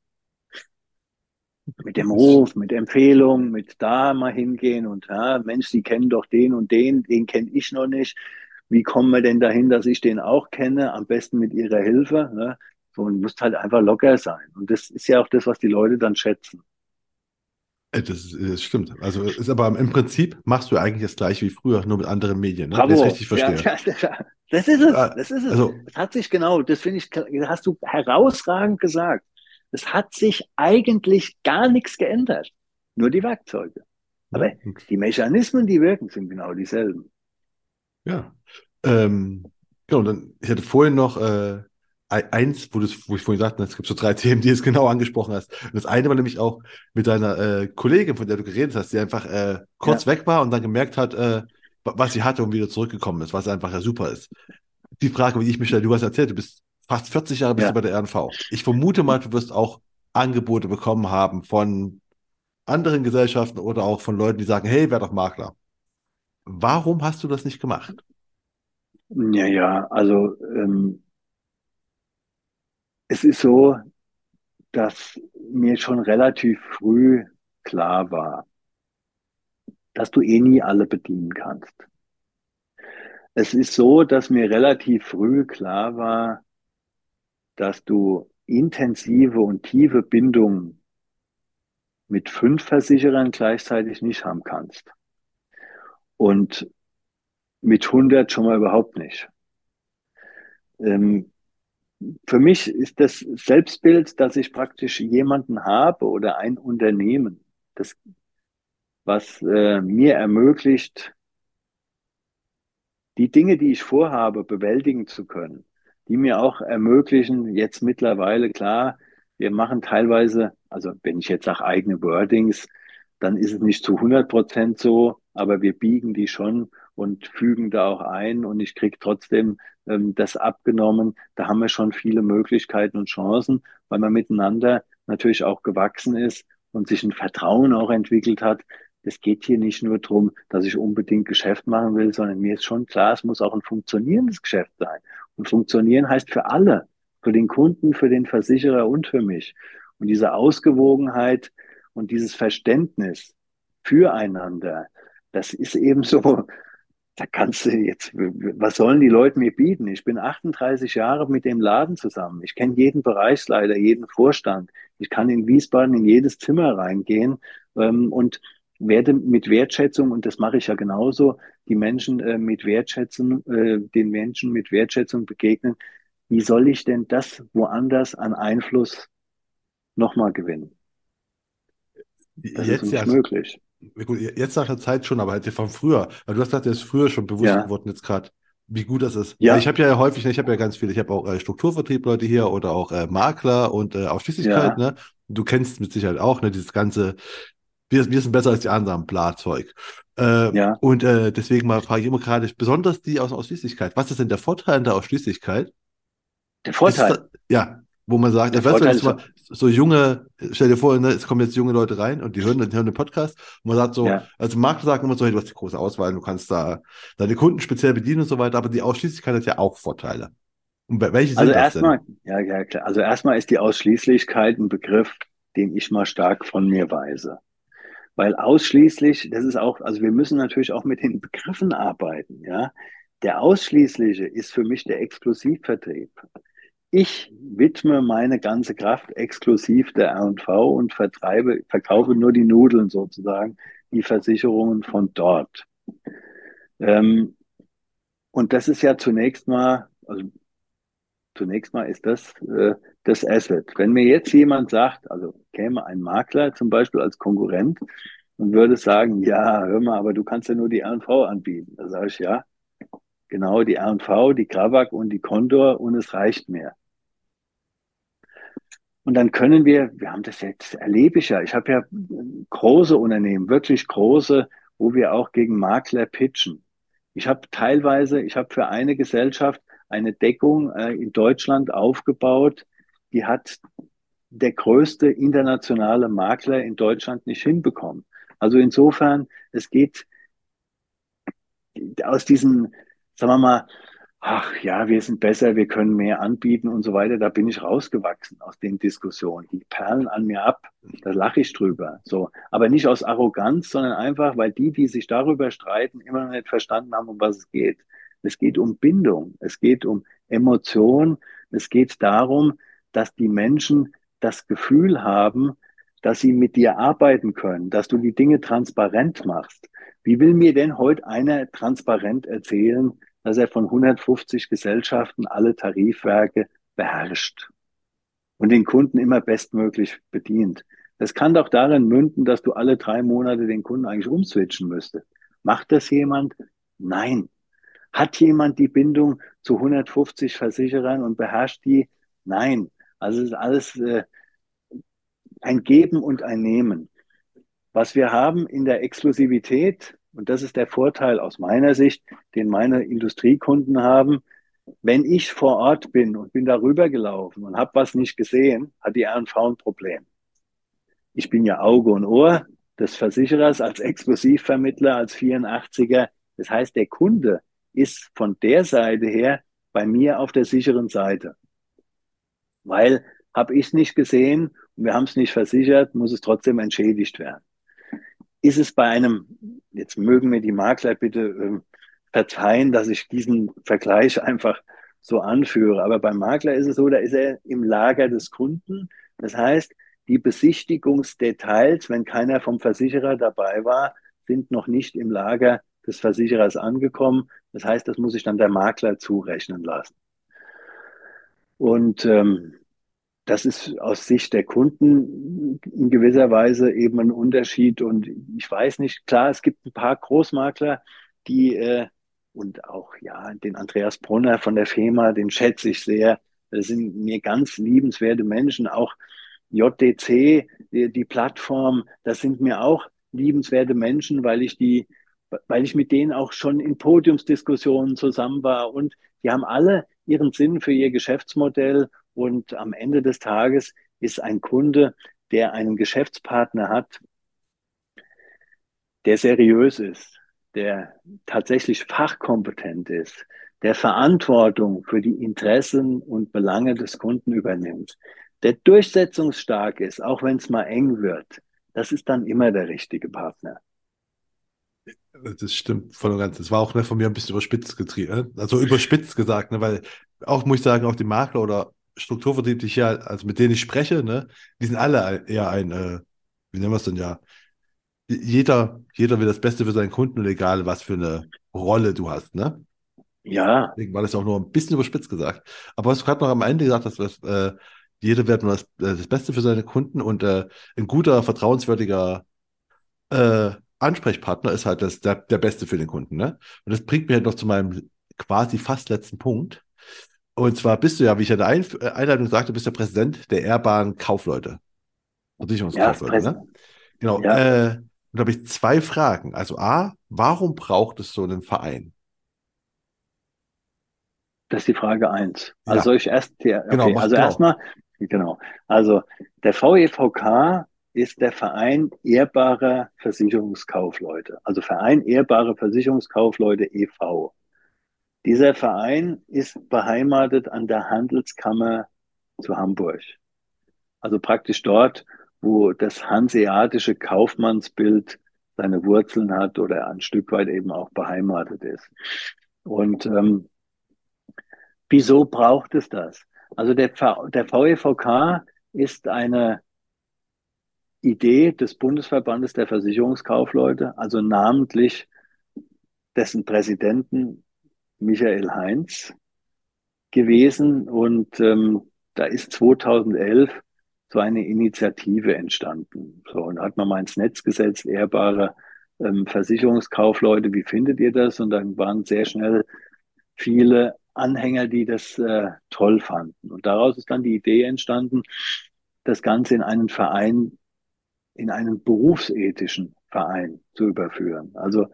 Mit dem Ruf, mit Empfehlungen, mit da mal hingehen und ja, Mensch, Sie kennen doch den und den, den kenne ich noch nicht. Wie kommen wir denn dahin, dass ich den auch kenne? Am besten mit Ihrer Hilfe. Ne? So, und musst halt einfach locker sein. Und das ist ja auch das, was die Leute dann schätzen. Äh, das, ist, das stimmt. Also ist aber im Prinzip machst du eigentlich das gleiche wie früher, nur mit anderen Medien, ne? Bravo. Ich richtig verstehe. Ja, ja, das ist es. Das ist es. Also, es hat sich genau, das finde ich, das hast du herausragend gesagt. Es hat sich eigentlich gar nichts geändert. Nur die Werkzeuge. Aber die Mechanismen, die wirken, sind genau dieselben. Ja. Ähm, genau, dann, ich hatte vorhin noch äh, eins, wo, das, wo ich vorhin sagte, es gibt so drei Themen, die du genau angesprochen hast. Und das eine war nämlich auch mit deiner äh, Kollegin, von der du geredet hast, die einfach äh, kurz ja. weg war und dann gemerkt hat, äh, was sie hatte und wieder zurückgekommen ist, was einfach ja super ist. Die Frage, wie ich mich stelle, du hast erzählt, du bist fast 40 Jahre bist ja. du bei der RNV. Ich vermute mal, du wirst auch Angebote bekommen haben von anderen Gesellschaften oder auch von Leuten, die sagen, hey, wer doch Makler. Warum hast du das nicht gemacht? Ja, ja, also ähm, es ist so, dass mir schon relativ früh klar war, dass du eh nie alle bedienen kannst. Es ist so, dass mir relativ früh klar war, dass du intensive und tiefe Bindungen mit fünf Versicherern gleichzeitig nicht haben kannst. Und mit 100 schon mal überhaupt nicht. Ähm, für mich ist das Selbstbild, dass ich praktisch jemanden habe oder ein Unternehmen, das, was äh, mir ermöglicht, die Dinge, die ich vorhabe, bewältigen zu können, die mir auch ermöglichen, jetzt mittlerweile klar, wir machen teilweise, also wenn ich jetzt sage eigene Wordings, dann ist es nicht zu 100 Prozent so, aber wir biegen die schon und fügen da auch ein und ich kriege trotzdem ähm, das abgenommen. Da haben wir schon viele Möglichkeiten und Chancen, weil man miteinander natürlich auch gewachsen ist und sich ein Vertrauen auch entwickelt hat. Es geht hier nicht nur darum, dass ich unbedingt Geschäft machen will, sondern mir ist schon klar, es muss auch ein funktionierendes Geschäft sein. Und funktionieren heißt für alle, für den Kunden, für den Versicherer und für mich. Und diese Ausgewogenheit und dieses Verständnis füreinander, das ist eben so, da kannst du jetzt, was sollen die Leute mir bieten? Ich bin 38 Jahre mit dem Laden zusammen. Ich kenne jeden Bereichsleiter, jeden Vorstand. Ich kann in Wiesbaden in jedes Zimmer reingehen ähm, und werde mit Wertschätzung, und das mache ich ja genauso, die Menschen äh, mit Wertschätzung, äh, den Menschen mit Wertschätzung begegnen. Wie soll ich denn das woanders an Einfluss nochmal gewinnen? Das jetzt ist nicht ja, möglich. Gut, jetzt nach der Zeit schon, aber halt von früher. Weil du hast gesagt, der ist früher schon bewusst ja. geworden, jetzt gerade, wie gut das ist. Ja. Ich habe ja häufig, ich habe ja ganz viele, ich habe auch äh, Strukturvertriebleute hier oder auch äh, Makler und äh, Ausschließlichkeit, ja. ne? Du kennst mit Sicherheit auch, ne, dieses ganze, wir, wir sind besser als die anderen, Blazeug. Äh, ja. Und äh, deswegen mal frage ich immer gerade, besonders die aus Ausschließlichkeit. Was ist denn der Vorteil in der Ausschließlichkeit? Der Vorteil? Da, ja, wo man sagt, ich weiß mal, so junge, stell dir vor, ne, es kommen jetzt junge Leute rein und die hören, die hören den Podcast und man sagt so, ja. also Markt sagt immer so, hey, du hast die große Auswahl, du kannst da deine Kunden speziell bedienen und so weiter, aber die Ausschließlichkeit hat ja auch Vorteile. Und welche sind also erstmal? Ja, ja, klar. Also erstmal ist die Ausschließlichkeit ein Begriff, den ich mal stark von mir weise. Weil ausschließlich, das ist auch, also wir müssen natürlich auch mit den Begriffen arbeiten, ja. Der ausschließliche ist für mich der Exklusivvertrieb. Ich widme meine ganze Kraft exklusiv der R&V und vertreibe, verkaufe nur die Nudeln sozusagen, die Versicherungen von dort. Ähm, und das ist ja zunächst mal, also zunächst mal ist das äh, das Asset. Wenn mir jetzt jemand sagt, also käme ein Makler zum Beispiel als Konkurrent und würde sagen, ja, hör mal, aber du kannst ja nur die R&V anbieten. Da sage ich, ja, genau, die R&V, die Gravak und die Condor und es reicht mir. Und dann können wir, wir haben das jetzt, erlebe ich ja, ich habe ja große Unternehmen, wirklich große, wo wir auch gegen Makler pitchen. Ich habe teilweise, ich habe für eine Gesellschaft eine Deckung äh, in Deutschland aufgebaut, die hat der größte internationale Makler in Deutschland nicht hinbekommen. Also insofern, es geht aus diesen, sagen wir mal, ach ja, wir sind besser, wir können mehr anbieten und so weiter. Da bin ich rausgewachsen aus den Diskussionen. Die perlen an mir ab, da lache ich drüber. So, aber nicht aus Arroganz, sondern einfach, weil die, die sich darüber streiten, immer noch nicht verstanden haben, um was es geht. Es geht um Bindung, es geht um Emotion, es geht darum, dass die Menschen das Gefühl haben, dass sie mit dir arbeiten können, dass du die Dinge transparent machst. Wie will mir denn heute einer transparent erzählen, dass er von 150 Gesellschaften alle Tarifwerke beherrscht und den Kunden immer bestmöglich bedient? Das kann doch darin münden, dass du alle drei Monate den Kunden eigentlich umswitchen müsstest. Macht das jemand? Nein. Hat jemand die Bindung zu 150 Versicherern und beherrscht die? Nein. Also es ist alles äh, ein Geben und ein Nehmen. Was wir haben in der Exklusivität, und das ist der Vorteil aus meiner Sicht, den meine Industriekunden haben, wenn ich vor Ort bin und bin darüber gelaufen und habe was nicht gesehen, hat die R&V ein Problem. Ich bin ja Auge und Ohr des Versicherers als Exklusivvermittler, als 84er. Das heißt, der Kunde ist von der Seite her bei mir auf der sicheren Seite. Weil habe ich es nicht gesehen und wir haben es nicht versichert, muss es trotzdem entschädigt werden. Ist es bei einem, jetzt mögen mir die Makler bitte äh, verzeihen, dass ich diesen Vergleich einfach so anführe, aber beim Makler ist es so, da ist er im Lager des Kunden. Das heißt, die Besichtigungsdetails, wenn keiner vom Versicherer dabei war, sind noch nicht im Lager des Versicherers angekommen. Das heißt, das muss sich dann der Makler zurechnen lassen. Und ähm, das ist aus Sicht der Kunden in gewisser Weise eben ein Unterschied. Und ich weiß nicht, klar, es gibt ein paar Großmakler, die äh, und auch ja den Andreas Brunner von der FEMA, den schätze ich sehr. Das sind mir ganz liebenswerte Menschen. Auch JDC, die, die Plattform, das sind mir auch liebenswerte Menschen, weil ich die, weil ich mit denen auch schon in Podiumsdiskussionen zusammen war und die haben alle ihren Sinn für ihr Geschäftsmodell und am Ende des Tages ist ein Kunde, der einen Geschäftspartner hat, der seriös ist, der tatsächlich fachkompetent ist, der Verantwortung für die Interessen und Belange des Kunden übernimmt, der durchsetzungsstark ist, auch wenn es mal eng wird, das ist dann immer der richtige Partner. Das stimmt voll und ganz. Das war auch ne, von mir ein bisschen überspitzt getrieben, ne? also überspitzt gesagt, ne? weil auch, muss ich sagen, auch die Makler oder Strukturvertrieb, die ich ja, also mit denen ich spreche, ne, die sind alle eher ein, äh, wie nennen wir es denn ja? Jeder, jeder will das Beste für seinen Kunden und egal, was für eine Rolle du hast, ne? Ja. Deswegen war das auch nur ein bisschen überspitzt gesagt. Aber was du gerade noch am Ende gesagt hast, was, äh, jeder wird nur das, äh, das Beste für seine Kunden und äh, ein guter, vertrauenswürdiger äh, Ansprechpartner ist halt das, der, der Beste für den Kunden. Ne? Und das bringt mich halt noch zu meinem quasi fast letzten Punkt. Und zwar bist du ja, wie ich in der äh, Einleitung sagte, bist der Präsident der Airbahn Kaufleute. Versicherungskaufleute, ja, ne? Genau. Ja. Äh, und da habe ich zwei Fragen. Also A, warum braucht es so einen Verein? Das ist die Frage eins. Also ja. soll ich erst hier, genau, okay, genau, also genau. erstmal, genau. Also der VEVK ist der Verein ehrbarer Versicherungskaufleute. Also Verein ehrbare Versicherungskaufleute e.V. Dieser Verein ist beheimatet an der Handelskammer zu Hamburg. Also praktisch dort, wo das hanseatische Kaufmannsbild seine Wurzeln hat oder ein Stück weit eben auch beheimatet ist. Und ähm, wieso braucht es das? Also der, der VEVK ist eine Idee des Bundesverbandes der Versicherungskaufleute, also namentlich dessen Präsidenten Michael Heinz gewesen und ähm, da ist 2011 so eine Initiative entstanden. So, und da hat man mal ins Netz gesetzt, ehrbare ähm, Versicherungskaufleute, wie findet ihr das? Und dann waren sehr schnell viele Anhänger, die das äh, toll fanden. Und daraus ist dann die Idee entstanden, das Ganze in einen Verein, in einen berufsethischen Verein zu überführen. Also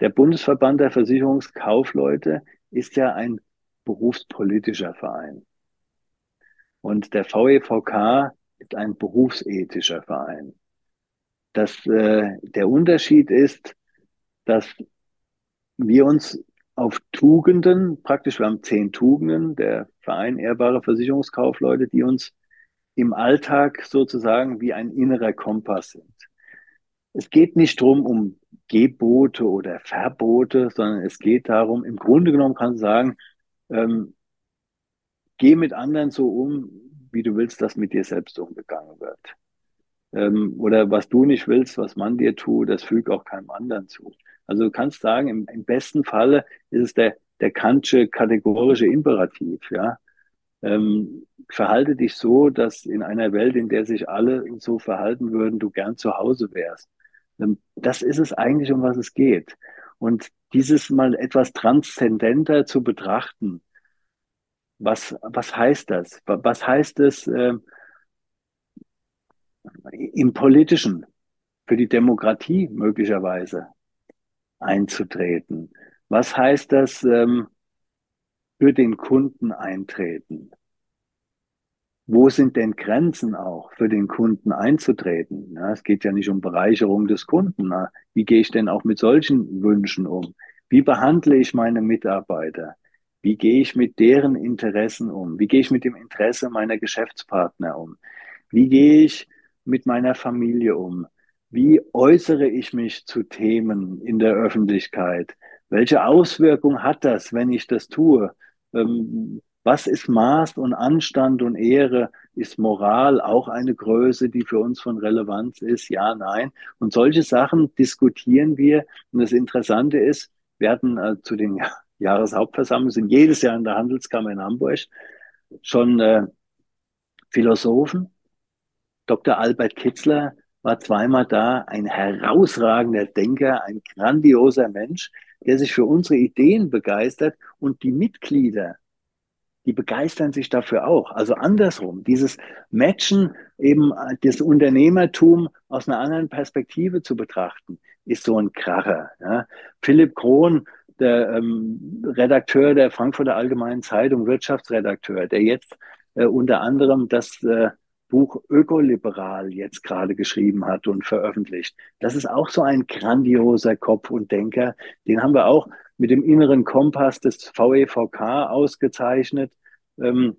der Bundesverband der Versicherungskaufleute ist ja ein berufspolitischer Verein. Und der VEVK ist ein berufsethischer Verein. Das, äh, der Unterschied ist, dass wir uns auf Tugenden, praktisch wir haben zehn Tugenden, der Verein ehrbare Versicherungskaufleute, die uns im Alltag sozusagen wie ein innerer Kompass sind. Es geht nicht drum um Gebote oder Verbote, sondern es geht darum, im Grunde genommen kann man sagen, ähm, geh mit anderen so um, wie du willst, dass mit dir selbst umgegangen wird. Ähm, oder was du nicht willst, was man dir tut, das fügt auch keinem anderen zu. Also du kannst sagen, im, im besten Falle ist es der, der Kantsche kategorische Imperativ, ja. Ähm, verhalte dich so, dass in einer Welt, in der sich alle so verhalten würden, du gern zu Hause wärst. Ähm, das ist es eigentlich, um was es geht. Und dieses mal etwas transzendenter zu betrachten, was, was heißt das? Was heißt es äh, im Politischen, für die Demokratie möglicherweise einzutreten? Was heißt das ähm, für den Kunden eintreten? Wo sind denn Grenzen auch für den Kunden einzutreten? Ja, es geht ja nicht um Bereicherung des Kunden. Na, wie gehe ich denn auch mit solchen Wünschen um? Wie behandle ich meine Mitarbeiter? Wie gehe ich mit deren Interessen um? Wie gehe ich mit dem Interesse meiner Geschäftspartner um? Wie gehe ich mit meiner Familie um? Wie äußere ich mich zu Themen in der Öffentlichkeit? Welche Auswirkung hat das, wenn ich das tue? Ähm, was ist Maß und Anstand und Ehre? Ist Moral auch eine Größe, die für uns von Relevanz ist? Ja, nein. Und solche Sachen diskutieren wir. Und das Interessante ist, wir hatten äh, zu den Jahreshauptversammlung, sind jedes Jahr in der Handelskammer in Hamburg schon äh, Philosophen. Dr. Albert Kitzler war zweimal da, ein herausragender Denker, ein grandioser Mensch, der sich für unsere Ideen begeistert und die Mitglieder, die begeistern sich dafür auch. Also andersrum, dieses Matchen eben äh, das Unternehmertum aus einer anderen Perspektive zu betrachten, ist so ein Kracher. Ja. Philipp Krohn der ähm, Redakteur der Frankfurter Allgemeinen Zeitung, Wirtschaftsredakteur, der jetzt äh, unter anderem das äh, Buch Ökoliberal jetzt gerade geschrieben hat und veröffentlicht. Das ist auch so ein grandioser Kopf und Denker. Den haben wir auch mit dem inneren Kompass des VEVK ausgezeichnet. Ähm,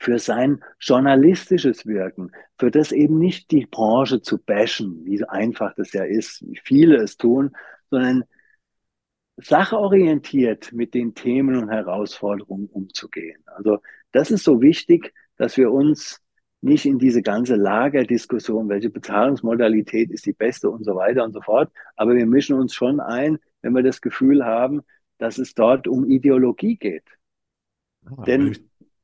für sein journalistisches Wirken, für das eben nicht die Branche zu bashen, wie einfach das ja ist, wie viele es tun, sondern sachorientiert mit den Themen und Herausforderungen umzugehen. Also das ist so wichtig, dass wir uns nicht in diese ganze Lagerdiskussion, welche Bezahlungsmodalität ist die beste und so weiter und so fort, aber wir mischen uns schon ein, wenn wir das Gefühl haben, dass es dort um Ideologie geht. Ah, Denn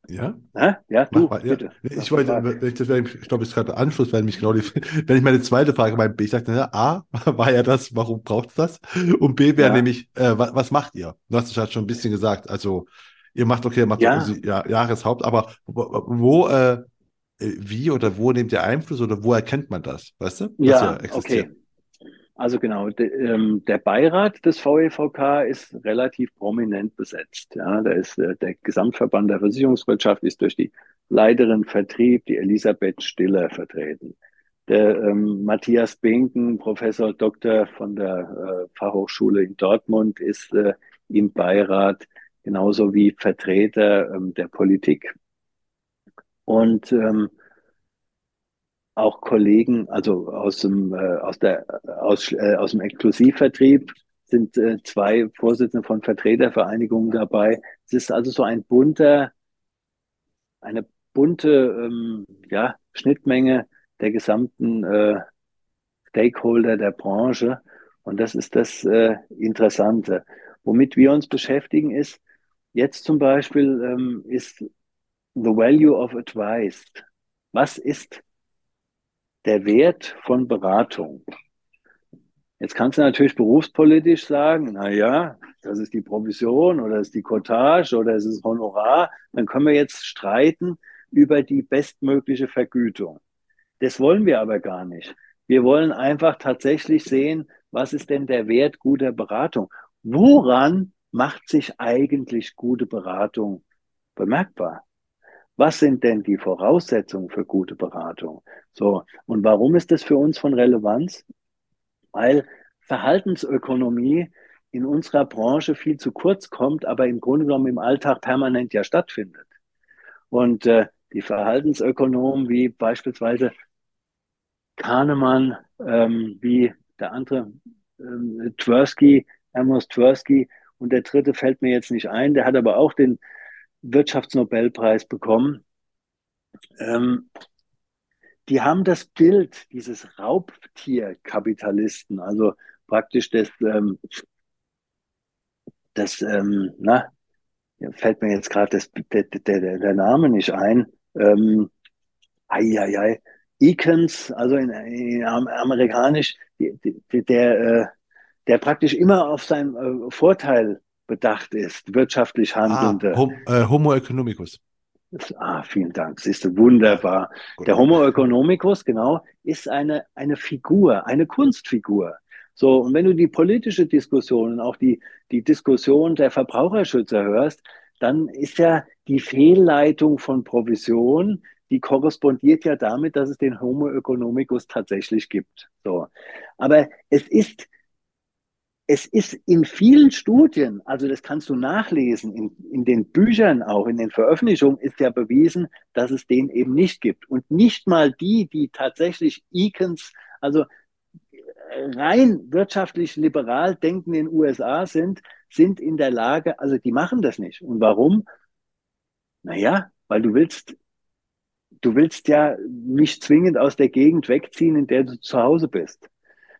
ja? Ja, ja du, bitte. Ja. Ich wollte, ich, ich glaube, ist gerade Anschluss, weil mich genau die, wenn ich meine zweite Frage mein ich sagte, na, A, war ja das, warum braucht es das? Und B wäre ja. nämlich, äh, was, was, macht ihr? Du hast es halt schon ein bisschen gesagt, also, ihr macht, okay, ihr macht ja. ja, Jahreshaupt, aber wo, äh, wie oder wo nehmt ihr Einfluss oder wo erkennt man das? Weißt du? Ja, okay. Also genau, de, ähm, der Beirat des VEVK ist relativ prominent besetzt. Ja, da ist äh, der Gesamtverband der Versicherungswirtschaft ist durch die Leiterin Vertrieb, die Elisabeth Stiller, vertreten. Der ähm, Matthias Binken, Professor Doktor von der äh, Fachhochschule in Dortmund, ist äh, im Beirat genauso wie Vertreter ähm, der Politik. Und ähm, auch Kollegen, also aus dem, äh, aus der, aus, äh, aus dem Exklusivvertrieb sind äh, zwei Vorsitzende von Vertretervereinigungen dabei. Es ist also so ein bunter, eine bunte ähm, ja, Schnittmenge der gesamten äh, Stakeholder der Branche. Und das ist das äh, Interessante. Womit wir uns beschäftigen ist, jetzt zum Beispiel ähm, ist the value of advice. Was ist der Wert von Beratung. Jetzt kannst du natürlich berufspolitisch sagen, na ja, das ist die Provision oder das ist die Cottage oder es ist Honorar. Dann können wir jetzt streiten über die bestmögliche Vergütung. Das wollen wir aber gar nicht. Wir wollen einfach tatsächlich sehen, was ist denn der Wert guter Beratung? Woran macht sich eigentlich gute Beratung bemerkbar? Was sind denn die Voraussetzungen für gute Beratung? So. Und warum ist das für uns von Relevanz? Weil Verhaltensökonomie in unserer Branche viel zu kurz kommt, aber im Grunde genommen im Alltag permanent ja stattfindet. Und äh, die Verhaltensökonomen wie beispielsweise Kahnemann, ähm, wie der andere ähm, Tversky, Amos Tversky und der dritte fällt mir jetzt nicht ein, der hat aber auch den Wirtschaftsnobelpreis bekommen. ähm, die haben das Bild dieses Raubtierkapitalisten, also praktisch das, ähm, das ähm, na, fällt mir jetzt gerade der, der, der Name nicht ein. Ähm, ei. Eakins, also in, in amerikanisch, der, der, äh, der praktisch immer auf seinen äh, Vorteil bedacht ist, wirtschaftlich ah, handelnde. Ah, hom, äh, Homo economicus. Ah, vielen Dank. Siehst du, wunderbar. Gut. Der Homo economicus, genau, ist eine, eine Figur, eine Kunstfigur. So, und wenn du die politische Diskussion und auch die, die Diskussion der Verbraucherschützer hörst, dann ist ja die Fehlleitung von Provision, die korrespondiert ja damit, dass es den Homo economicus tatsächlich gibt. So. Aber es ist es ist in vielen Studien, also das kannst du nachlesen, in, in den Büchern auch, in den Veröffentlichungen ist ja bewiesen, dass es den eben nicht gibt. Und nicht mal die, die tatsächlich Icons, also rein wirtschaftlich liberal denken in den USA sind, sind in der Lage, also die machen das nicht. Und warum? Naja, weil du willst, du willst ja nicht zwingend aus der Gegend wegziehen, in der du zu Hause bist.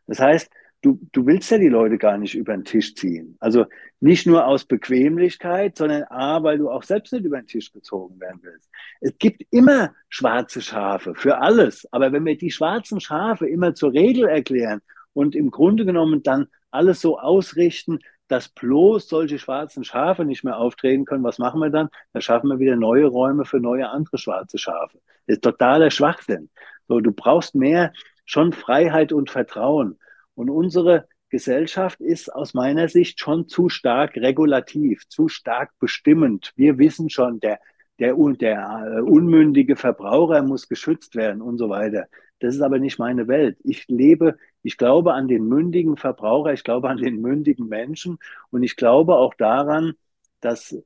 Das heißt, du, du willst ja die Leute gar nicht über den Tisch ziehen. Also nicht nur aus Bequemlichkeit, sondern A, weil du auch selbst nicht über den Tisch gezogen werden willst. Es gibt immer schwarze Schafe für alles. Aber wenn wir die schwarzen Schafe immer zur Regel erklären und im Grunde genommen dann alles so ausrichten, dass bloß solche schwarzen Schafe nicht mehr auftreten können, was machen wir dann? Dann schaffen wir wieder neue Räume für neue andere schwarze Schafe. Das ist totaler Schwachsinn. So, du brauchst mehr schon Freiheit und Vertrauen. Und unsere Gesellschaft ist aus meiner Sicht schon zu stark regulativ, zu stark bestimmend. Wir wissen schon, der, der, der äh, unmündige Verbraucher muss geschützt werden und so weiter. Das ist aber nicht meine Welt. Ich lebe, ich glaube an den mündigen Verbraucher, ich glaube an den mündigen Menschen und ich glaube auch daran, dass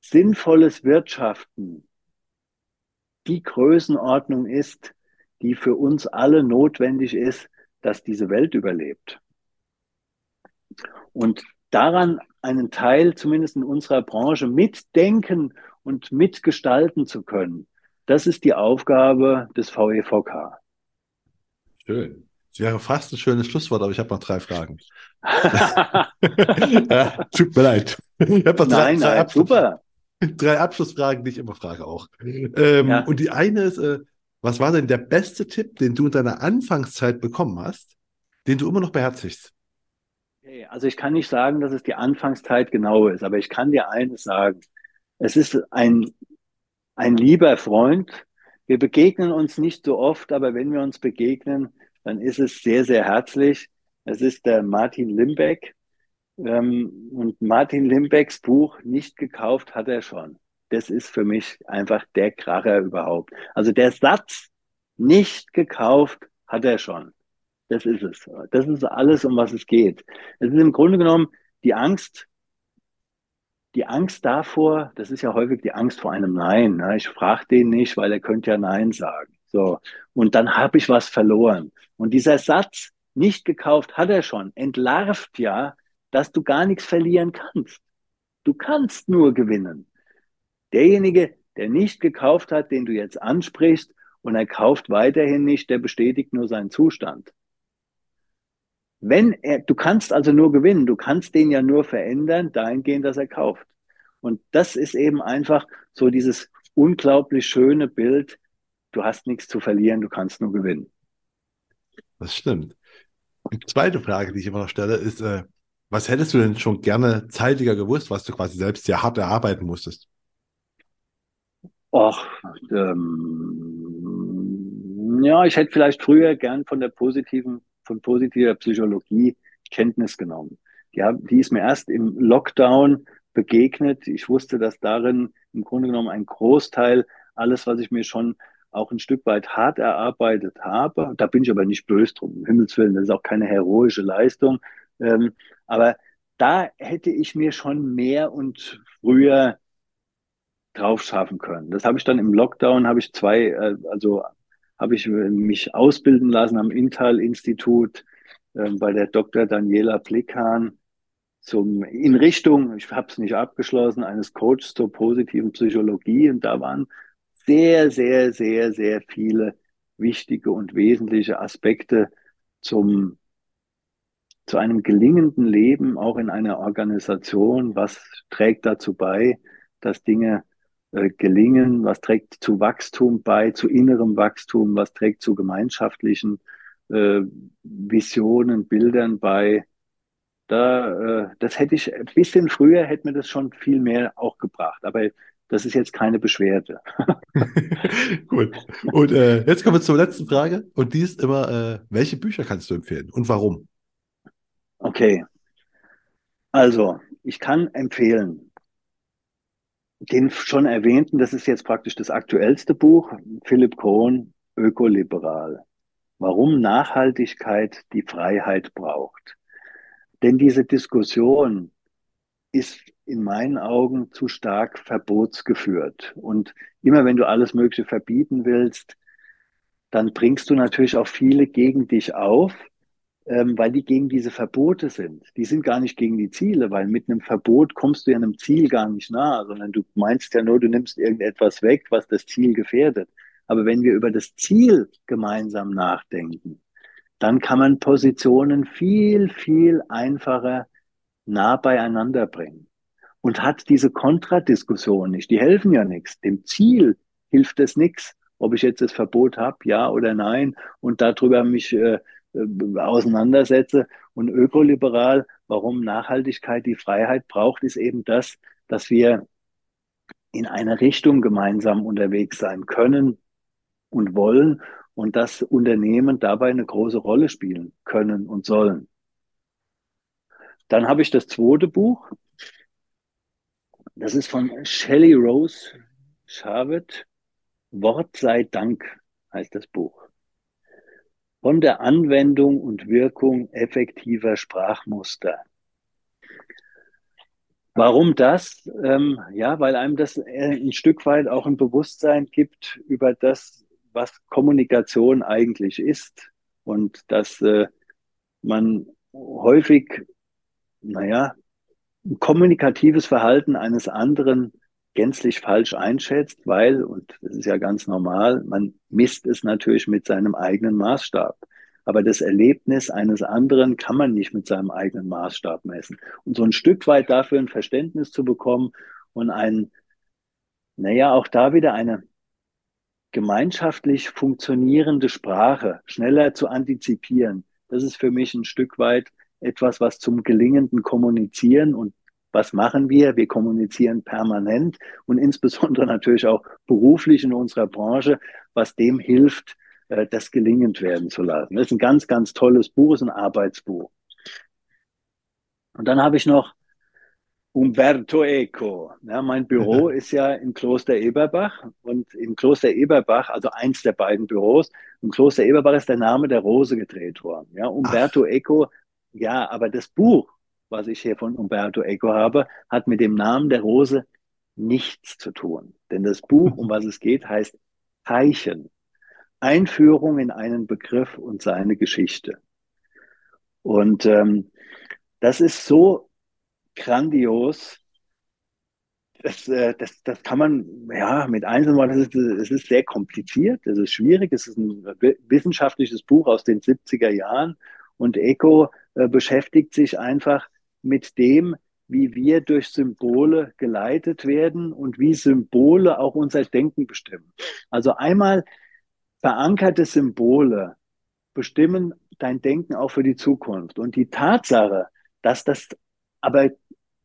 sinnvolles Wirtschaften die Größenordnung ist, die für uns alle notwendig ist, dass diese Welt überlebt. Und daran einen Teil zumindest in unserer Branche mitdenken und mitgestalten zu können, das ist die Aufgabe des VEVK. Schön. Das wäre fast ein schönes Schlusswort, aber ich habe noch drei Fragen. ja, tut mir leid. Ich habe noch drei, nein, drei, nein, super. drei Abschlussfragen, die ich immer frage auch. Ähm, ja. Und die eine ist, äh, was war denn der beste Tipp, den du in deiner Anfangszeit bekommen hast, den du immer noch beherzigst? Also ich kann nicht sagen, dass es die Anfangszeit genau ist, aber ich kann dir eines sagen. Es ist ein, ein lieber Freund. Wir begegnen uns nicht so oft, aber wenn wir uns begegnen, dann ist es sehr, sehr herzlich. Es ist der Martin Limbeck. Ähm, und Martin Limbecks Buch nicht gekauft hat er schon das ist für mich einfach der Kracher überhaupt. Also der Satz, nicht gekauft, hat er schon. Das ist es. Das ist alles, um was es geht. Es ist im Grunde genommen die Angst, die Angst davor, das ist ja häufig die Angst vor einem Nein. Ne? Ich frage den nicht, weil er könnte ja Nein sagen. So. Und dann habe ich was verloren. Und dieser Satz, nicht gekauft, hat er schon, entlarvt ja, dass du gar nichts verlieren kannst. Du kannst nur gewinnen. Derjenige, der nicht gekauft hat, den du jetzt ansprichst und er kauft weiterhin nicht, der bestätigt nur seinen Zustand. Wenn er, du kannst also nur gewinnen, du kannst den ja nur verändern, dahingehend, dass er kauft. Und das ist eben einfach so dieses unglaublich schöne Bild. Du hast nichts zu verlieren, du kannst nur gewinnen. Das stimmt. Die zweite Frage, die ich immer noch stelle, ist, äh, was hättest du denn schon gerne zeitiger gewusst, was du quasi selbst sehr hart erarbeiten musstest? Och, ähm, ja, ich hätte vielleicht früher gern von der positiven, von positiver Psychologie Kenntnis genommen. Die, die ist mir erst im Lockdown begegnet. Ich wusste, dass darin im Grunde genommen ein Großteil alles, was ich mir schon auch ein Stück weit hart erarbeitet habe. Da bin ich aber nicht böse drum, um Himmels Willen. Das ist auch keine heroische Leistung. Ähm, aber da hätte ich mir schon mehr und früher drauf schaffen können. Das habe ich dann im Lockdown, habe ich zwei, äh, also habe ich mich ausbilden lassen am Intal-Institut äh, bei der Dr. Daniela Plikan zum, in Richtung, ich habe es nicht abgeschlossen, eines Coaches zur positiven Psychologie und da waren sehr, sehr, sehr, sehr viele wichtige und wesentliche Aspekte zum, zu einem gelingenden Leben, auch in einer Organisation. Was trägt dazu bei, dass Dinge äh, gelingen? Was trägt zu Wachstum bei, zu innerem Wachstum? Was trägt zu gemeinschaftlichen äh, Visionen, Bildern bei? Da, äh, das hätte ich ein bisschen früher hätte mir das schon viel mehr auch gebracht. Aber das ist jetzt keine Beschwerde. Gut. Und äh, jetzt kommen wir zur letzten Frage. Und die ist immer, äh, welche Bücher kannst du empfehlen und warum? Okay. Also, ich kann empfehlen, den schon erwähnten, das ist jetzt praktisch das aktuellste Buch, Philipp Kohn, Ökoliberal. Warum Nachhaltigkeit die Freiheit braucht. Denn diese Diskussion ist in meinen Augen zu stark verbotsgeführt. Und immer wenn du alles Mögliche verbieten willst, dann bringst du natürlich auch viele gegen dich auf, ähm, weil die gegen diese Verbote sind. Die sind gar nicht gegen die Ziele, weil mit einem Verbot kommst du ja einem Ziel gar nicht nahe, sondern du meinst ja nur, du nimmst irgendetwas weg, was das Ziel gefährdet. Aber wenn wir über das Ziel gemeinsam nachdenken, dann kann man Positionen viel, viel einfacher nah beieinander bringen und hat diese Kontradiskussion nicht. Die helfen ja nichts. Dem Ziel hilft es nichts, ob ich jetzt das Verbot habe, ja oder nein, und darüber mich äh, äh, auseinandersetze. Und ökoliberal, warum Nachhaltigkeit die Freiheit braucht, ist eben das, dass wir in eine Richtung gemeinsam unterwegs sein können und wollen und dass Unternehmen dabei eine große Rolle spielen können und sollen. Dann habe ich das zweite Buch. Das ist von Shelley Rose Charvet. Wort sei Dank heißt das Buch. Von der Anwendung und Wirkung effektiver Sprachmuster. Warum das? Ähm, ja, weil einem das ein Stück weit auch ein Bewusstsein gibt über das, was Kommunikation eigentlich ist und dass äh, man häufig naja, kommunikatives Verhalten eines anderen gänzlich falsch einschätzt, weil, und das ist ja ganz normal, man misst es natürlich mit seinem eigenen Maßstab. Aber das Erlebnis eines anderen kann man nicht mit seinem eigenen Maßstab messen. Und so ein Stück weit dafür ein Verständnis zu bekommen und ein, naja, auch da wieder eine gemeinschaftlich funktionierende Sprache schneller zu antizipieren, das ist für mich ein Stück weit etwas, was zum gelingenden Kommunizieren und was machen wir? Wir kommunizieren permanent und insbesondere natürlich auch beruflich in unserer Branche, was dem hilft, äh, das gelingend werden zu lassen. Das ist ein ganz, ganz tolles Buch, ist ein Arbeitsbuch. Und dann habe ich noch Umberto Eco. Ja, mein Büro ist ja im Kloster Eberbach und im Kloster Eberbach, also eins der beiden Büros, im Kloster Eberbach ist der Name der Rose gedreht worden. Ja, Umberto Ach. Eco ja, aber das Buch, was ich hier von Umberto Eco habe, hat mit dem Namen der Rose nichts zu tun. Denn das Buch, um was es geht, heißt Zeichen. Einführung in einen Begriff und seine Geschichte. Und ähm, das ist so grandios, das, äh, das, das kann man, ja, mit einzelnen Worten, es ist, ist sehr kompliziert, es ist schwierig, es ist ein wissenschaftliches Buch aus den 70er Jahren und Eco äh, beschäftigt sich einfach mit dem, wie wir durch Symbole geleitet werden und wie Symbole auch unser Denken bestimmen. Also einmal verankerte Symbole bestimmen dein Denken auch für die Zukunft. Und die Tatsache, dass das, aber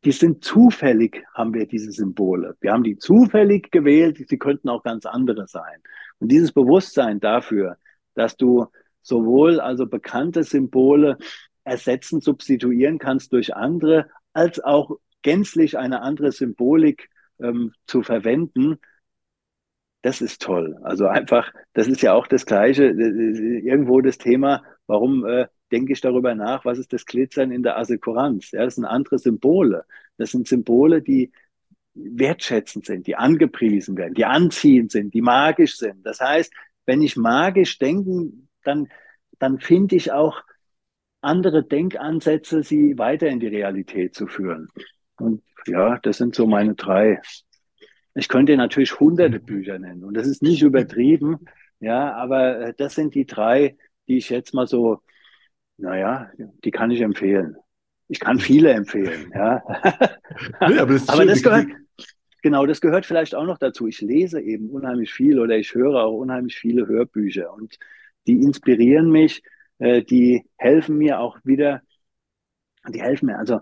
die sind zufällig, haben wir diese Symbole. Wir haben die zufällig gewählt, sie könnten auch ganz andere sein. Und dieses Bewusstsein dafür, dass du sowohl also bekannte Symbole ersetzen, substituieren kannst durch andere, als auch gänzlich eine andere Symbolik ähm, zu verwenden, das ist toll. Also einfach, das ist ja auch das Gleiche, irgendwo das Thema, warum äh, denke ich darüber nach, was ist das Glitzern in der Assekuranz? Ja, das sind andere Symbole. Das sind Symbole, die wertschätzend sind, die angepriesen werden, die anziehend sind, die magisch sind. Das heißt, wenn ich magisch denken dann, dann finde ich auch andere Denkansätze, sie weiter in die Realität zu führen. Und ja, das sind so meine drei Ich könnte natürlich hunderte Bücher nennen und das ist nicht übertrieben, ja, aber äh, das sind die drei, die ich jetzt mal so, naja, die kann ich empfehlen. Ich kann viele empfehlen, ja. Nee, aber das, aber das gehört, genau, das gehört vielleicht auch noch dazu. Ich lese eben unheimlich viel oder ich höre auch unheimlich viele Hörbücher und die inspirieren mich, äh, die helfen mir auch wieder, die helfen mir also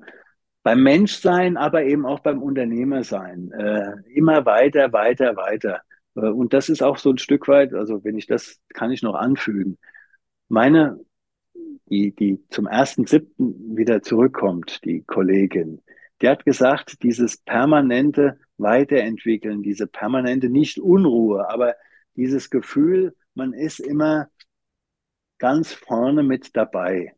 beim Menschsein, aber eben auch beim Unternehmersein. Äh, immer weiter, weiter, weiter. Äh, und das ist auch so ein Stück weit, also wenn ich das kann ich noch anfügen. Meine, die, die zum ersten siebten wieder zurückkommt, die Kollegin, die hat gesagt, dieses permanente Weiterentwickeln, diese permanente nicht Unruhe, aber dieses Gefühl, man ist immer ganz vorne mit dabei.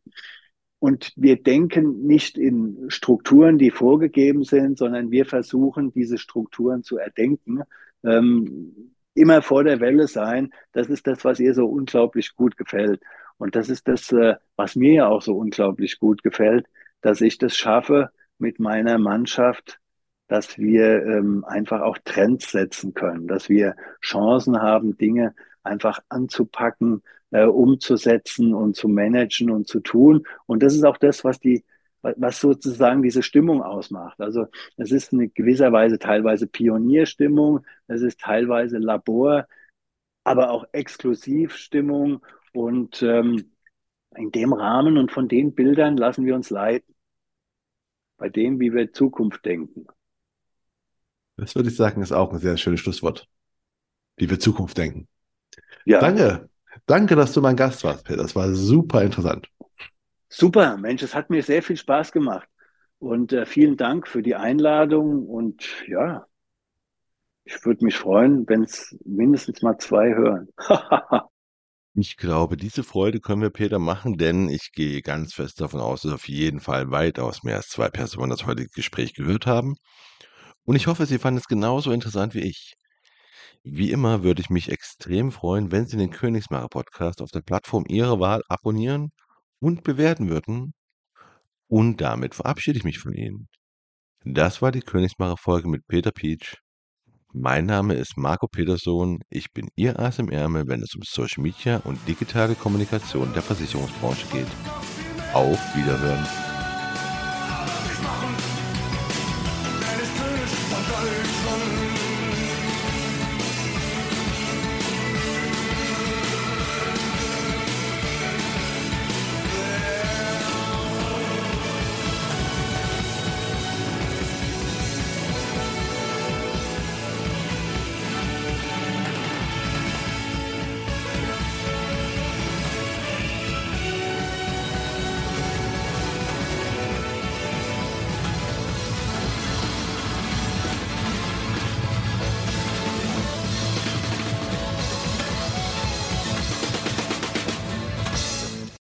Und wir denken nicht in Strukturen, die vorgegeben sind, sondern wir versuchen, diese Strukturen zu erdenken. Ähm, immer vor der Welle sein, das ist das, was ihr so unglaublich gut gefällt. Und das ist das, äh, was mir ja auch so unglaublich gut gefällt, dass ich das schaffe mit meiner Mannschaft, dass wir ähm, einfach auch Trends setzen können, dass wir Chancen haben, Dinge einfach anzupacken, äh, umzusetzen und zu managen und zu tun. Und das ist auch das, was die, was sozusagen diese Stimmung ausmacht. Also es ist eine gewisser Weise teilweise Pionierstimmung, es ist teilweise Labor, aber auch Exklusivstimmung und ähm, in dem Rahmen und von den Bildern lassen wir uns leiten. Bei dem, wie wir Zukunft denken. Das würde ich sagen, ist auch ein sehr schönes Schlusswort. Wie wir Zukunft denken. Ja. Danke. Danke, dass du mein Gast warst, Peter. Das war super interessant. Super, Mensch, es hat mir sehr viel Spaß gemacht. Und äh, vielen Dank für die Einladung. Und ja, ich würde mich freuen, wenn es mindestens mal zwei hören. ich glaube, diese Freude können wir Peter machen, denn ich gehe ganz fest davon aus, dass auf jeden Fall weitaus mehr als zwei Personen das heutige Gespräch gehört haben. Und ich hoffe, Sie fanden es genauso interessant wie ich. Wie immer würde ich mich extrem freuen, wenn Sie den Königsmacher Podcast auf der Plattform Ihrer Wahl abonnieren und bewerten würden. Und damit verabschiede ich mich von Ihnen. Das war die Königsmacher Folge mit Peter Peach. Mein Name ist Marco Petersohn. Ich bin Ihr Ass im Ärmel, wenn es um Social Media und digitale Kommunikation der Versicherungsbranche geht. Auf Wiederhören.